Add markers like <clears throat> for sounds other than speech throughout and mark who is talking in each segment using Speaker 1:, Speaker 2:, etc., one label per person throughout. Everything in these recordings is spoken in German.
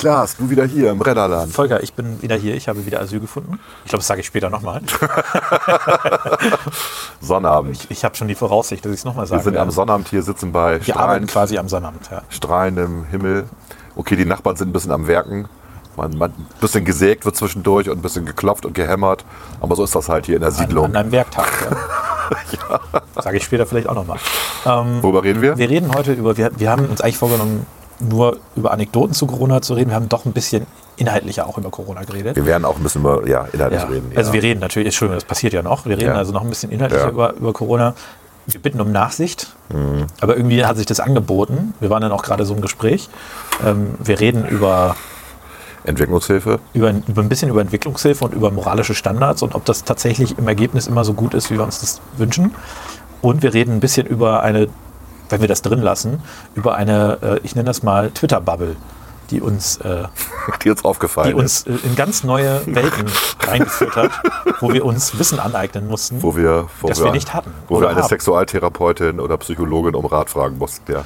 Speaker 1: Klaas, du wieder hier im Rennerland.
Speaker 2: Volker, ich bin wieder hier. Ich habe wieder Asyl gefunden. Ich glaube, das sage ich später nochmal. <laughs>
Speaker 1: Sonnabend.
Speaker 2: Ich, ich habe schon die Voraussicht, dass ich es nochmal sage.
Speaker 1: Wir sind am Sonnabend hier, sitzen bei
Speaker 2: Wir arbeiten
Speaker 1: strahlend,
Speaker 2: quasi am Sonnabend. Ja.
Speaker 1: strahlendem Himmel. Okay, die Nachbarn sind ein bisschen am Werken. Man, man, ein bisschen gesägt wird zwischendurch und ein bisschen geklopft und gehämmert. Aber so ist das halt hier in der
Speaker 2: An,
Speaker 1: Siedlung.
Speaker 2: an einem Werktag. Ja. <laughs> Sage ich später vielleicht auch nochmal. Ähm,
Speaker 1: Worüber reden wir?
Speaker 2: wir reden heute über, wir, wir haben uns eigentlich vorgenommen, nur über Anekdoten zu Corona zu reden. Wir haben doch ein bisschen inhaltlicher auch über Corona geredet.
Speaker 1: Wir werden auch ein bisschen über ja, inhaltlich
Speaker 2: Ja.
Speaker 1: reden.
Speaker 2: Also
Speaker 1: ja.
Speaker 2: wir reden natürlich, Entschuldigung, das passiert ja noch. Wir reden
Speaker 1: Ja.
Speaker 2: also noch ein bisschen inhaltlicher über, über Corona. Wir bitten um Nachsicht,
Speaker 1: Mhm.
Speaker 2: aber irgendwie hat sich das angeboten. Wir waren dann auch gerade so im Gespräch. Ähm, wir reden über,
Speaker 1: Entwicklungshilfe.
Speaker 2: über, über ein bisschen über Entwicklungshilfe und über moralische Standards und ob das tatsächlich im Ergebnis immer so gut ist, wie wir uns das wünschen. Und wir reden ein bisschen über eine, wenn wir das drin lassen, über eine, äh, ich nenne das mal Twitter-Bubble, die uns äh, <laughs>
Speaker 1: Die uns aufgefallen
Speaker 2: die uns äh, in ganz neue Welten <laughs> reingeführt hat, wo wir uns Wissen aneignen mussten.
Speaker 1: Wo wir, wo
Speaker 2: Das wir nicht hatten
Speaker 1: Wo wir eine
Speaker 2: haben.
Speaker 1: Sexualtherapeutin oder Psychologin um Rat fragen mussten. Ja.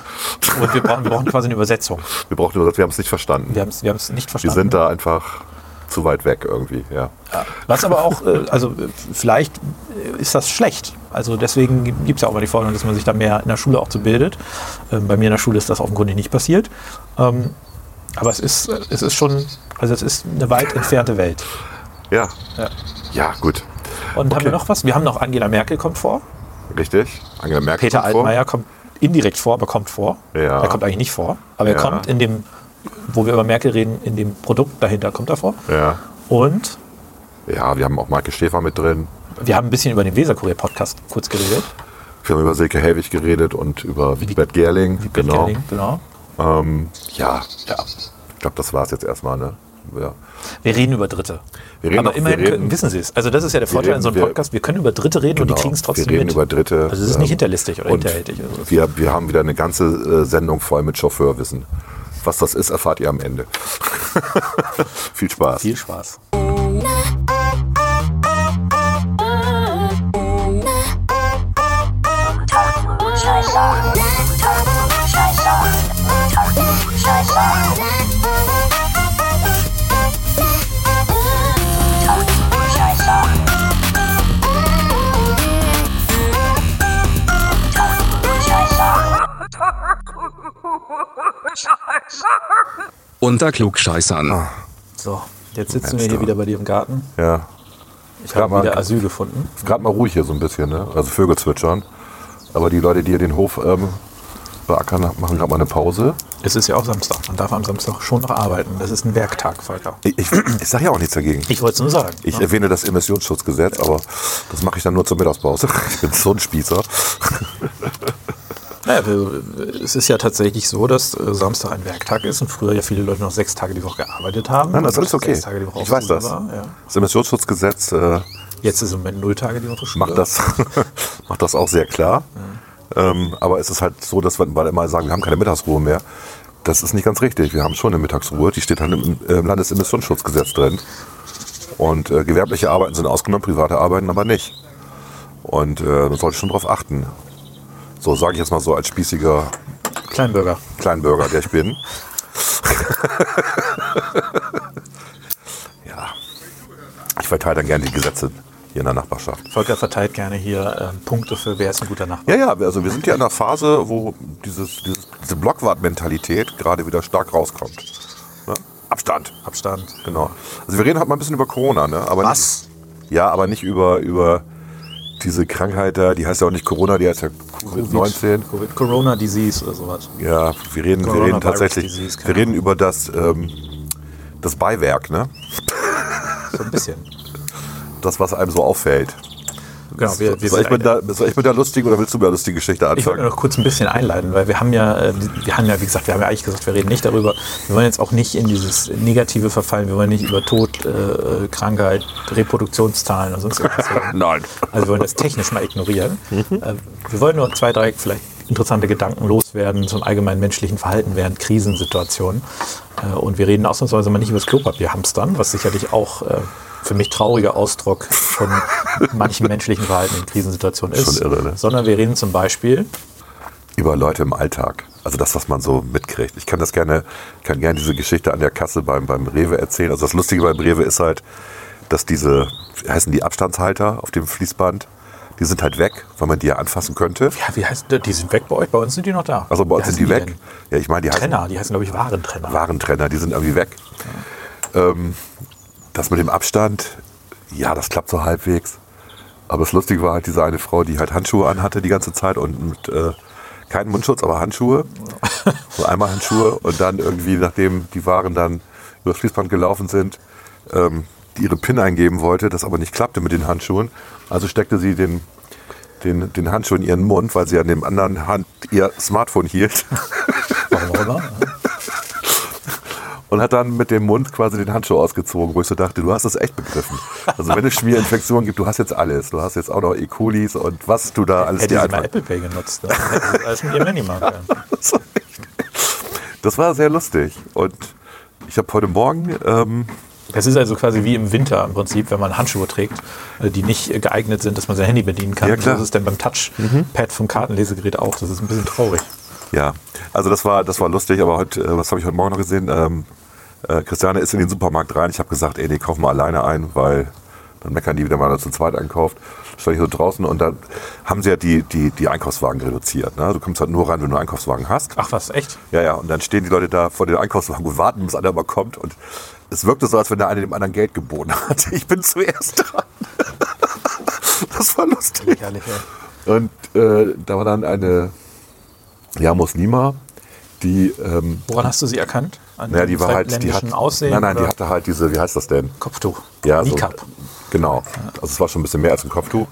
Speaker 2: Und wir brauchen, wir brauchen quasi eine Übersetzung.
Speaker 1: Wir brauchen nur, wir haben es nicht verstanden.
Speaker 2: Wir haben es wir haben's nicht
Speaker 1: Wir
Speaker 2: verstanden.
Speaker 1: sind da einfach zu weit weg irgendwie. Ja.
Speaker 2: Ja. Was aber auch, äh, also äh, vielleicht äh, ist das schlecht. Also deswegen gibt es ja auch mal die Forderung, dass man sich da mehr in der Schule auch zu bildet. Ähm, Bei mir in der Schule ist das offenkundig nicht passiert. Ähm, Aber es ist, es ist schon, also es ist eine weit entfernte Welt.
Speaker 1: Ja.
Speaker 2: Ja.
Speaker 1: Ja, gut.
Speaker 2: Und haben
Speaker 1: Okay.
Speaker 2: wir noch was? Wir haben noch Angela Merkel kommt vor.
Speaker 1: Richtig. Angela Merkel.
Speaker 2: Peter
Speaker 1: kommt vor.
Speaker 2: Altmaier kommt indirekt vor, aber kommt vor.
Speaker 1: Ja.
Speaker 2: Er kommt eigentlich nicht vor. Aber er
Speaker 1: Ja.
Speaker 2: kommt in dem, wo wir über Merkel reden, in dem Produkt dahinter kommt er vor.
Speaker 1: Ja.
Speaker 2: Und
Speaker 1: Ja, wir haben auch Maike Schäfer mit drin.
Speaker 2: Wir haben ein bisschen über den Weserkurier-Podcast kurz geredet.
Speaker 1: Wir haben über Silke Helwig geredet und über Wigbert Gerling. genau.
Speaker 2: Gerling, genau.
Speaker 1: Ähm, ja,
Speaker 2: Ja.
Speaker 1: ich glaube, das war es jetzt erstmal. Ne? Ja.
Speaker 2: Wir reden über Dritte.
Speaker 1: Wir reden
Speaker 2: Aber
Speaker 1: auch-
Speaker 2: immerhin
Speaker 1: reden-
Speaker 2: können, wissen Sie es. Also das ist ja der Vorteil
Speaker 1: reden-
Speaker 2: in so einem Podcast. Wir können über Dritte reden und die
Speaker 1: Genau.
Speaker 2: kriegen es trotzdem
Speaker 1: Wir reden
Speaker 2: mit.
Speaker 1: über Dritte.
Speaker 2: Also es ist nicht
Speaker 1: ähm,
Speaker 2: hinterlistig oder hinterhältig. oder so.
Speaker 1: wir, wir haben wieder eine ganze äh, Sendung voll mit Chauffeurwissen. Was das ist, erfahrt ihr am Ende. <laughs> Viel Spaß.
Speaker 2: Viel Spaß.
Speaker 3: Unter Klugscheißern.
Speaker 2: So, jetzt sitzen wir
Speaker 1: Mensch,
Speaker 2: hier
Speaker 1: du.
Speaker 2: wieder bei dir im Garten.
Speaker 1: Ja.
Speaker 2: Ich habe wieder Asyl gefunden.
Speaker 1: Ist gerade mal ruhig hier so ein bisschen, ne? Also Vögel zwitschern. Aber die Leute, die hier den Hof ähm, beackern, machen gerade mal eine Pause.
Speaker 2: Es ist ja auch Samstag. Man darf am Samstag schon noch arbeiten. Das ist ein Werktag, Volker.
Speaker 1: Ich, ich, ich sage ja auch nichts dagegen.
Speaker 2: Ich wollte es nur sagen.
Speaker 1: Ich erwähne das Emissionsschutzgesetz, aber das mache ich dann nur zur Mittagspause. <laughs> Ich bin so ein Spießer. <laughs>
Speaker 2: Naja, wir, es ist ja tatsächlich so, dass äh, Samstag ein Werktag ist und früher ja viele Leute noch sechs Tage die Woche gearbeitet haben.
Speaker 1: Nein, das ist alles okay.
Speaker 2: Sechs Tage die Woche
Speaker 1: Ich weiß das.
Speaker 2: War, ja.
Speaker 1: Das Emissionsschutzgesetz äh,
Speaker 2: Jetzt ist im Moment null Tage die Woche Schule.
Speaker 1: macht, das, <laughs> macht das auch sehr klar. Ähm, aber es ist halt so, dass wir immer sagen, wir haben keine Mittagsruhe mehr. Das ist nicht ganz richtig. Wir haben schon eine Mittagsruhe. Die steht halt im, im Landesemissionsschutzgesetz drin. Und äh, gewerbliche Arbeiten sind ausgenommen, private Arbeiten aber nicht. Und äh, man sollte schon darauf achten. So sage ich jetzt mal so als spießiger
Speaker 2: Kleinbürger.
Speaker 1: Kleinbürger, der ich bin. <laughs> ja. Ich verteile dann gerne die Gesetze hier in der Nachbarschaft.
Speaker 2: Volker verteilt gerne hier ähm, Punkte für wer ist ein guter Nachbar.
Speaker 1: Ja, ja, also wir sind ja in einer Phase, wo dieses, dieses, diese Blockwart-Mentalität gerade wieder stark rauskommt. Ne? Abstand.
Speaker 2: Abstand.
Speaker 1: Genau. Also wir reden heute mal ein bisschen über Corona, ne? Aber
Speaker 2: Was?
Speaker 1: Nicht, ja, aber nicht über, über diese Krankheit da, die heißt ja auch nicht Corona, die heißt ja Covid-19.
Speaker 2: Covid, Corona Disease oder sowas.
Speaker 1: Ja, wir reden, wir reden tatsächlich,
Speaker 2: Disease,
Speaker 1: wir reden über das, ähm, das Beiwerk, ne?
Speaker 2: So ein bisschen.
Speaker 1: Das, was einem so auffällt.
Speaker 2: Genau, wir, wir
Speaker 1: soll, ich mit der, soll ich mit der lustigen oder willst du mir eine lustige Geschichte
Speaker 2: Ich wollte
Speaker 1: anfangen?
Speaker 2: noch kurz ein bisschen einleiten, weil wir haben ja, äh, wir haben ja, wie gesagt, wir haben ja eigentlich gesagt, wir reden nicht darüber. Wir wollen jetzt auch nicht in dieses Negative verfallen. Wir wollen nicht über Tod, äh, Krankheit, Reproduktionszahlen und sonst irgendwas reden. <laughs>
Speaker 1: Nein.
Speaker 2: Also wir wollen das technisch mal ignorieren. Äh, wir wollen nur zwei, drei vielleicht interessante Gedanken loswerden zum allgemeinen menschlichen Verhalten während Krisensituationen. Äh, und wir reden ausnahmsweise mal nicht über das Klopapierhamstern, was sicherlich auch äh, für mich trauriger Ausdruck von <laughs> manchen menschlichen Verhalten in Krisensituationen ist.
Speaker 1: Schon irre, ne?
Speaker 2: Sondern wir reden zum Beispiel
Speaker 1: über Leute im Alltag. Also das, was man so mitkriegt. Ich kann das gerne, kann gerne diese Geschichte an der Kasse beim, beim Rewe erzählen. Also das Lustige beim Rewe ist halt, dass diese, wie heißen die Abstandshalter auf dem Fließband, die sind halt weg, weil man die ja anfassen könnte.
Speaker 2: Ja, wie heißt die? Die sind weg bei euch, bei uns sind die noch da.
Speaker 1: Also bei uns sind die
Speaker 2: heißen
Speaker 1: weg. Ja, ich meine, die heißen
Speaker 2: Trenner, die heißen, glaube ich, Warentrenner.
Speaker 1: Warentrenner, die sind irgendwie weg. Ähm, das mit dem Abstand, ja, das klappt so halbwegs. Aber das Lustige war halt diese eine Frau, die halt Handschuhe anhatte die ganze Zeit und mit, äh, keinen Mundschutz, aber Handschuhe. So einmal Handschuhe und dann irgendwie, nachdem die Waren dann über das Fließband gelaufen sind, ähm, die ihre PIN eingeben wollte, das aber nicht klappte mit den Handschuhen. Also steckte sie den, den, den Handschuh in ihren Mund, weil sie an dem anderen Hand ihr Smartphone hielt.
Speaker 2: Warum auch immer.
Speaker 1: Und hat dann mit dem Mund quasi den Handschuh ausgezogen, wo ich so dachte, du hast das echt begriffen. Also wenn es Schmierinfektionen gibt, du hast jetzt alles. Du hast jetzt auch noch E. colis und was du da alles
Speaker 2: Hätte
Speaker 1: dir einfach...
Speaker 2: Apple Pay genutzt. Dann hätte sie alles mit ihrem Handy machen <laughs> können.
Speaker 1: Das war sehr lustig. Und ich habe heute Morgen, ähm,
Speaker 2: Es ist also quasi wie im Winter im Prinzip, wenn man Handschuhe trägt, äh, die nicht geeignet sind, dass man sein Handy bedienen kann.
Speaker 1: Ja, klar.
Speaker 2: So ist es denn beim Touchpad vom Kartenlesegerät auch. Das ist ein bisschen traurig.
Speaker 1: ja, also das war, das war lustig, aber heute, äh, was habe ich heute Morgen noch gesehen? Ähm, äh, Christiane ist in den Supermarkt rein. Ich habe gesagt, ey, nee, kauf mal alleine ein, weil dann meckern die wieder mal, dass zu zweit einkauft. Stand ich so draußen und dann haben sie ja die, die, die Einkaufswagen reduziert. Ne? Du kommst halt nur rein, wenn du einen Einkaufswagen hast.
Speaker 2: Ach was, echt?
Speaker 1: Ja, ja, und dann stehen die Leute da vor den Einkaufswagen und warten, bis einer mal kommt. Und es wirkte so, als wenn der eine dem anderen Geld geboten hat. <laughs> Ich bin zuerst dran. <laughs> Das war lustig.
Speaker 2: Herrlich,
Speaker 1: Und äh, da war dann eine ja, Muslima, die, ähm,
Speaker 2: Woran hast du sie erkannt? An
Speaker 1: naja, die war halt, die hat,
Speaker 2: Aussehen?
Speaker 1: nein, nein, die
Speaker 2: oder
Speaker 1: hatte halt diese, wie heißt das denn?
Speaker 2: Kopftuch.
Speaker 1: Ja. So, genau. Also es war schon ein bisschen mehr als ein Kopftuch.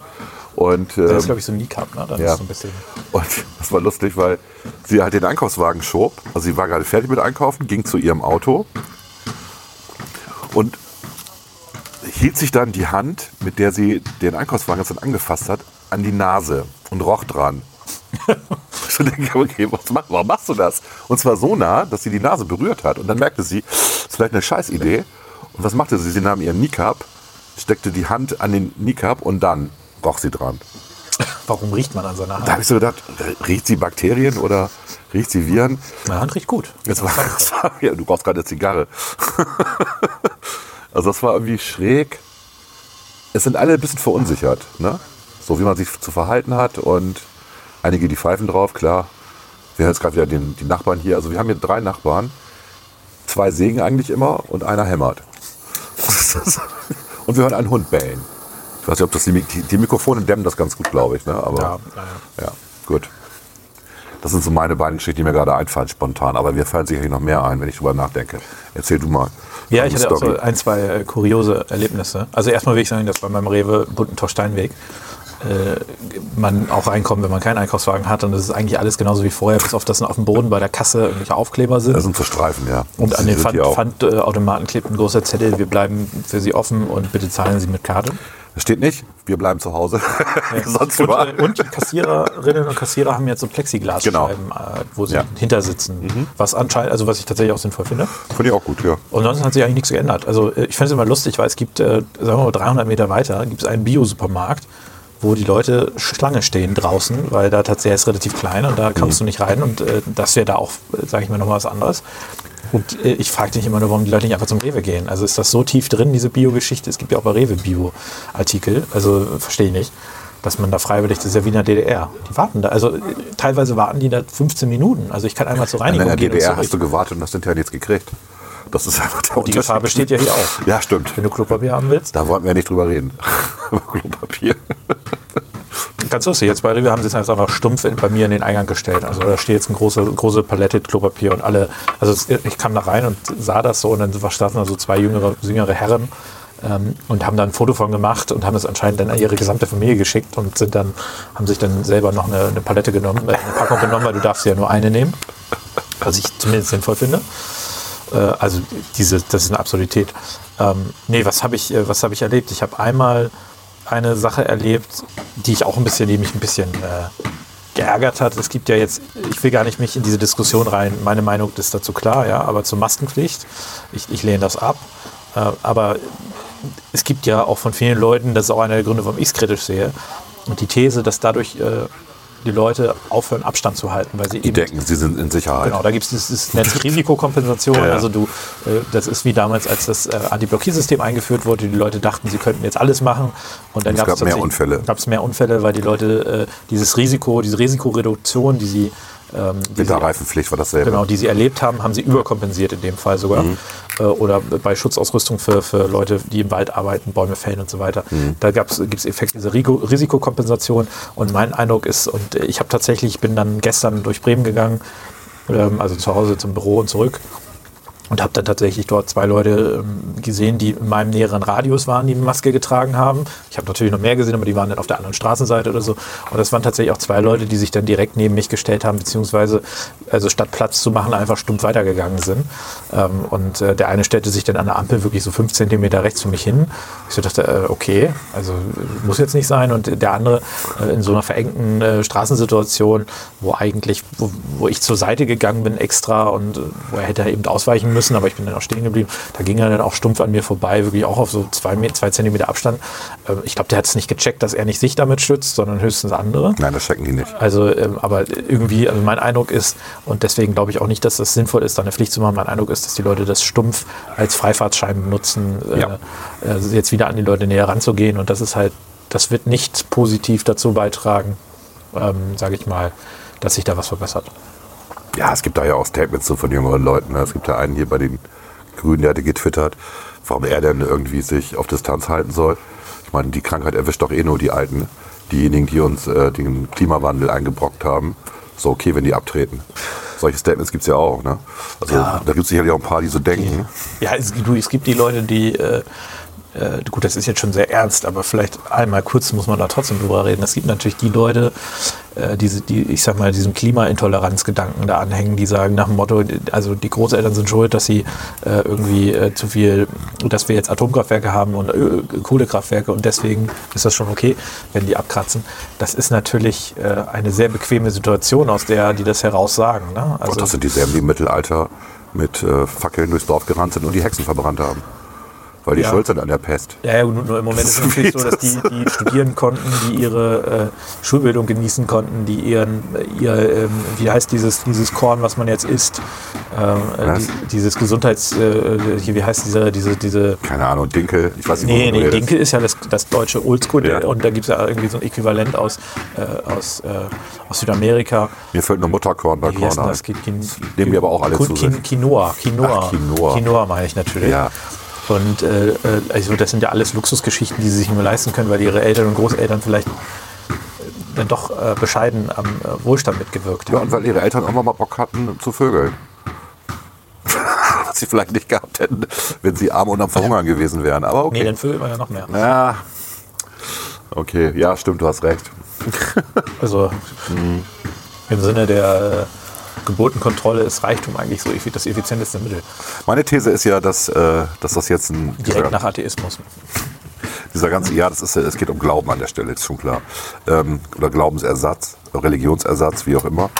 Speaker 1: Und,
Speaker 2: Das ist,
Speaker 1: ähm,
Speaker 2: glaube ich, so ein Niqab, ne? Dann
Speaker 1: ja.
Speaker 2: ist so ein bisschen.
Speaker 1: Und das war lustig, weil sie halt den Einkaufswagen schob. Also sie war gerade fertig mit Einkaufen, ging zu ihrem Auto und hielt sich dann die Hand, mit der sie den Einkaufswagen jetzt dann angefasst hat, an die Nase und roch dran. Ich so denke, okay, was mach, warum machst du das? Und zwar so nah, dass sie die Nase berührt hat. Und dann merkte sie, das ist vielleicht eine Scheißidee. Und was machte sie? Sie nahm ihren Niqab, steckte die Hand an den Niqab und dann roch sie dran.
Speaker 2: Warum riecht man an seiner
Speaker 1: Da
Speaker 2: Hand?
Speaker 1: habe ich so gedacht, riecht sie Bakterien oder riecht sie Viren?
Speaker 2: Meine Hand riecht gut.
Speaker 1: Das war, ja, du brauchst gerade eine Zigarre. <laughs> also das war irgendwie schräg. Es sind alle ein bisschen verunsichert, ne? So wie man sich zu verhalten hat und einige die pfeifen drauf, klar. Wir hören jetzt gerade wieder den, die Nachbarn hier. Also wir haben hier drei Nachbarn. Zwei sägen eigentlich immer und einer hämmert. <laughs> und wir hören einen Hund bellen. Ich weiß nicht, ob das die, die, Mikrofone dämmen das ganz gut, glaube ich. Ne? Aber
Speaker 2: Ja, ja, ja.
Speaker 1: gut. Das sind so meine beiden Geschichten, die mir gerade einfallen spontan. Aber mir fallen sicherlich noch mehr ein, wenn ich drüber nachdenke. Erzähl du mal.
Speaker 2: Ja, ich hatte auch so
Speaker 1: Story.
Speaker 2: ein, zwei äh, kuriose Erlebnisse. Also erstmal will ich sagen, dass bei meinem Rewe Buntentor Steinweg man auch reinkommt, wenn man keinen Einkaufswagen hat. Und das ist eigentlich alles genauso wie vorher, bis auf das auf dem Boden bei der Kasse irgendwelche Aufkleber sind.
Speaker 1: Das sind so Streifen, ja.
Speaker 2: und an den. Pfandautomaten klebt ein großer Zettel, wir bleiben für Sie offen und bitte zahlen Sie mit Karte.
Speaker 1: Das steht nicht, wir bleiben zu Hause. <laughs> Sonst
Speaker 2: Und,
Speaker 1: überall.
Speaker 2: äh, und Kassiererinnen und Kassierer haben jetzt so Plexiglasscheiben, äh, wo sie
Speaker 1: Ja. Mhm.
Speaker 2: hinter sitzen. Was anscheinend, also was ich tatsächlich auch sinnvoll finde.
Speaker 1: Finde ich auch gut, ja.
Speaker 2: Und sonst hat sich eigentlich nichts geändert. Also äh, ich finde es immer lustig, weil es gibt, äh, sagen wir mal, 300 Meter weiter gibt es einen Bio-Supermarkt, wo die Leute Schlange stehen draußen, weil da tatsächlich ist relativ klein und da kommst du nicht rein und äh, das wäre da auch, sage ich mal, nochmal was anderes. Und äh, ich frage dich immer nur, warum die Leute nicht einfach zum Rewe gehen. Also ist das so tief drin, diese Bio-Geschichte? Es gibt ja auch bei Rewe Bio-Artikel, also äh, verstehe ich nicht. Dass man da freiwillig, das ist ja wie in der DDR. Die warten da, also äh, teilweise warten die da 15 Minuten. Also ich kann einmal zur
Speaker 1: In
Speaker 2: Reinigung
Speaker 1: der
Speaker 2: gehen. und
Speaker 1: DDR
Speaker 2: zurück.
Speaker 1: hast du gewartet und hast hinterher nichts gekriegt. Das ist einfach der
Speaker 2: Die Gefahr besteht ja hier auch.
Speaker 1: Ja, stimmt.
Speaker 2: Wenn du Klopapier haben willst.
Speaker 1: Da wollten wir nicht drüber reden. <laughs> Über Klopapier.
Speaker 2: Ganz lustig, jetzt bei Rewe haben sie es einfach stumpf in, bei mir in den Eingang gestellt. Also da steht jetzt eine große, große Palette Klopapier und alle, also ich kam da rein und sah das so und dann standen da so zwei jüngere, jüngere Herren ähm, und haben da ein Foto von gemacht und haben es anscheinend dann an ihre gesamte Familie geschickt und sind dann, haben sich dann selber noch eine, eine Palette genommen, äh, eine Packung genommen, weil du darfst ja nur eine nehmen. Was ich zumindest sinnvoll finde. Äh, also diese, das ist eine Absurdität. Ähm, nee, was habe ich, äh, habe ich erlebt? Ich habe einmal eine Sache erlebt, die ich auch ein bisschen, die mich ein bisschen äh, geärgert hat. Es gibt ja jetzt, ich will gar nicht mich in diese Diskussion rein. Meine Meinung ist dazu klar, ja, aber zur Maskenpflicht, ich, ich lehne das ab. Äh, aber es gibt ja auch von vielen Leuten, das ist auch einer der Gründe, warum ich es kritisch sehe, und die These, dass dadurch äh, die Leute aufhören, Abstand zu halten, weil sie
Speaker 1: Die
Speaker 2: eben
Speaker 1: denken, sie sind in Sicherheit.
Speaker 2: Genau, da gibt es dieses Netz Risikokompensation.
Speaker 1: Ja, <laughs> ja.
Speaker 2: Also du, äh, das ist wie damals, als das äh, Anti-Blockiersystem eingeführt wurde. Die Leute dachten, sie könnten jetzt alles machen. Und dann
Speaker 1: Es
Speaker 2: gab es
Speaker 1: mehr Unfälle.
Speaker 2: Gab es mehr Unfälle, weil die Leute äh, dieses Risiko, diese Risikoreduktion, die sie, ähm,
Speaker 1: Winterreifenpflicht war dasselbe.
Speaker 2: Genau, die sie erlebt haben, haben sie überkompensiert in dem Fall sogar. Äh, oder bei Schutzausrüstung für, für Leute, die im Wald arbeiten, Bäume fällen und so weiter. Da gibt es Effekte dieser Risikokompensation. Und mein Eindruck ist, und ich habe tatsächlich, ich bin dann gestern durch Bremen gegangen, ähm, also zu Hause zum Büro und zurück. Und habe dann tatsächlich dort zwei Leute ähm, gesehen, die in meinem näheren Radius waren, die Maske getragen haben. Ich habe natürlich noch mehr gesehen, aber die waren dann auf der anderen Straßenseite oder so. Und das waren tatsächlich auch zwei Leute, die sich dann direkt neben mich gestellt haben, beziehungsweise also statt Platz zu machen, einfach stumpf weitergegangen sind. Ähm, und äh, der eine stellte sich dann an der Ampel wirklich so fünf Zentimeter rechts zu mich hin. Ich so dachte, äh, okay, also äh, muss jetzt nicht sein. Und der andere in so einer verengten Straßensituation, wo eigentlich, wo, wo ich zur Seite gegangen bin extra und wo er hätte eben ausweichen müssen, aber ich bin dann auch stehen geblieben. Da ging er dann auch stumpf an mir vorbei, wirklich auch auf so zwei, zwei Zentimeter Abstand. Äh, ich glaube, der hat es nicht gecheckt, dass er nicht sich damit schützt, sondern höchstens andere.
Speaker 1: Nein, das checken die nicht.
Speaker 2: Also, ähm, aber irgendwie, also mein Eindruck ist, und deswegen glaube ich auch nicht, dass das sinnvoll ist, da eine Pflicht zu machen. Mein Eindruck ist, dass die Leute das stumpf als Freifahrtschein benutzen, äh,
Speaker 1: Ja.
Speaker 2: äh, jetzt wieder an die Leute näher ranzugehen. Und das ist halt, das wird nicht positiv dazu beitragen, ähm, sage ich mal, dass sich da was verbessert.
Speaker 1: Ja, es gibt da ja auch Statements so von jüngeren Leuten. ne? Es gibt ja einen hier bei den Grünen, der hatte getwittert, warum er denn irgendwie sich auf Distanz halten soll. Ich meine, die Krankheit erwischt doch eh nur die Alten. Diejenigen, die uns äh, den Klimawandel eingebrockt haben. So okay, wenn die abtreten. Solche Statements gibt es ja auch. Ne? Also
Speaker 2: Ja.
Speaker 1: da gibt es sicherlich auch ein paar, die so denken.
Speaker 2: Ja, es, du, es gibt die Leute, die, äh, äh, gut, das ist jetzt schon sehr ernst, aber vielleicht einmal kurz muss man da trotzdem drüber reden. Es gibt natürlich die Leute, äh, diese, die, ich sag mal, diesem Klimaintoleranzgedanken da anhängen, die sagen nach dem Motto, also die Großeltern sind schuld, dass sie äh, irgendwie äh, zu viel, dass wir jetzt Atomkraftwerke haben und Ö Kohlekraftwerke und deswegen ist das schon okay, wenn die abkratzen. Das ist natürlich äh, eine sehr bequeme Situation, aus der die das heraus sagen. Ne? Also,
Speaker 1: Und das sind dieselben, die im Mittelalter mit äh, Fackeln durchs Dorf gerannt sind und die Hexen verbrannt haben. Weil die
Speaker 2: Ja.
Speaker 1: schuld sind an der Pest.
Speaker 2: Ja, ja, nur, nur im Moment ist es <laughs> natürlich so, dass die, die studieren konnten, die ihre äh, Schulbildung genießen konnten, die ihren, äh, ihr, ähm, wie heißt dieses, dieses Korn, was man jetzt isst, ähm, äh, die, dieses Gesundheits, äh, hier, wie heißt diese, diese, diese,
Speaker 1: Keine Ahnung, Dinkel, ich weiß nicht,
Speaker 2: nee, nee. Dinkel ist ja das, das deutsche Oldschool
Speaker 1: Ja.
Speaker 2: und da gibt es ja irgendwie so ein Äquivalent aus, äh, aus, äh, aus Südamerika.
Speaker 1: Mir fällt nur Mutterkorn bei Korn
Speaker 2: das? Quin,
Speaker 1: Nehmen wir aber auch alle zu.
Speaker 2: Quinoa, Quinoa.
Speaker 1: Ach, Quinoa.
Speaker 2: Quinoa meine ich natürlich.
Speaker 1: Ja.
Speaker 2: Und äh, äh, also das sind ja alles Luxusgeschichten, die sie sich nur leisten können, weil ihre Eltern und Großeltern vielleicht äh, dann doch äh, bescheiden am äh, Wohlstand mitgewirkt
Speaker 1: Ja,
Speaker 2: haben.
Speaker 1: und weil ihre Eltern auch mal Bock hatten zu vögeln. <laughs> Was sie vielleicht nicht gehabt hätten, wenn sie arm und am Verhungern gewesen wären. Aber
Speaker 2: Nee,
Speaker 1: okay.
Speaker 2: dann vögelt man ja noch mehr.
Speaker 1: ja. Okay, ja, stimmt, du hast recht.
Speaker 2: Also im Sinne der äh, Geburtenkontrolle ist Reichtum eigentlich so das effizienteste Mittel.
Speaker 1: Meine These ist ja, dass, äh, dass das jetzt ein.
Speaker 2: Direkt nach Atheismus.
Speaker 1: dieser ganze. Ja, das ist, ja- es geht um Glauben an der Stelle, ist schon klar. Ähm, oder Glaubensersatz, Religionsersatz, wie auch immer.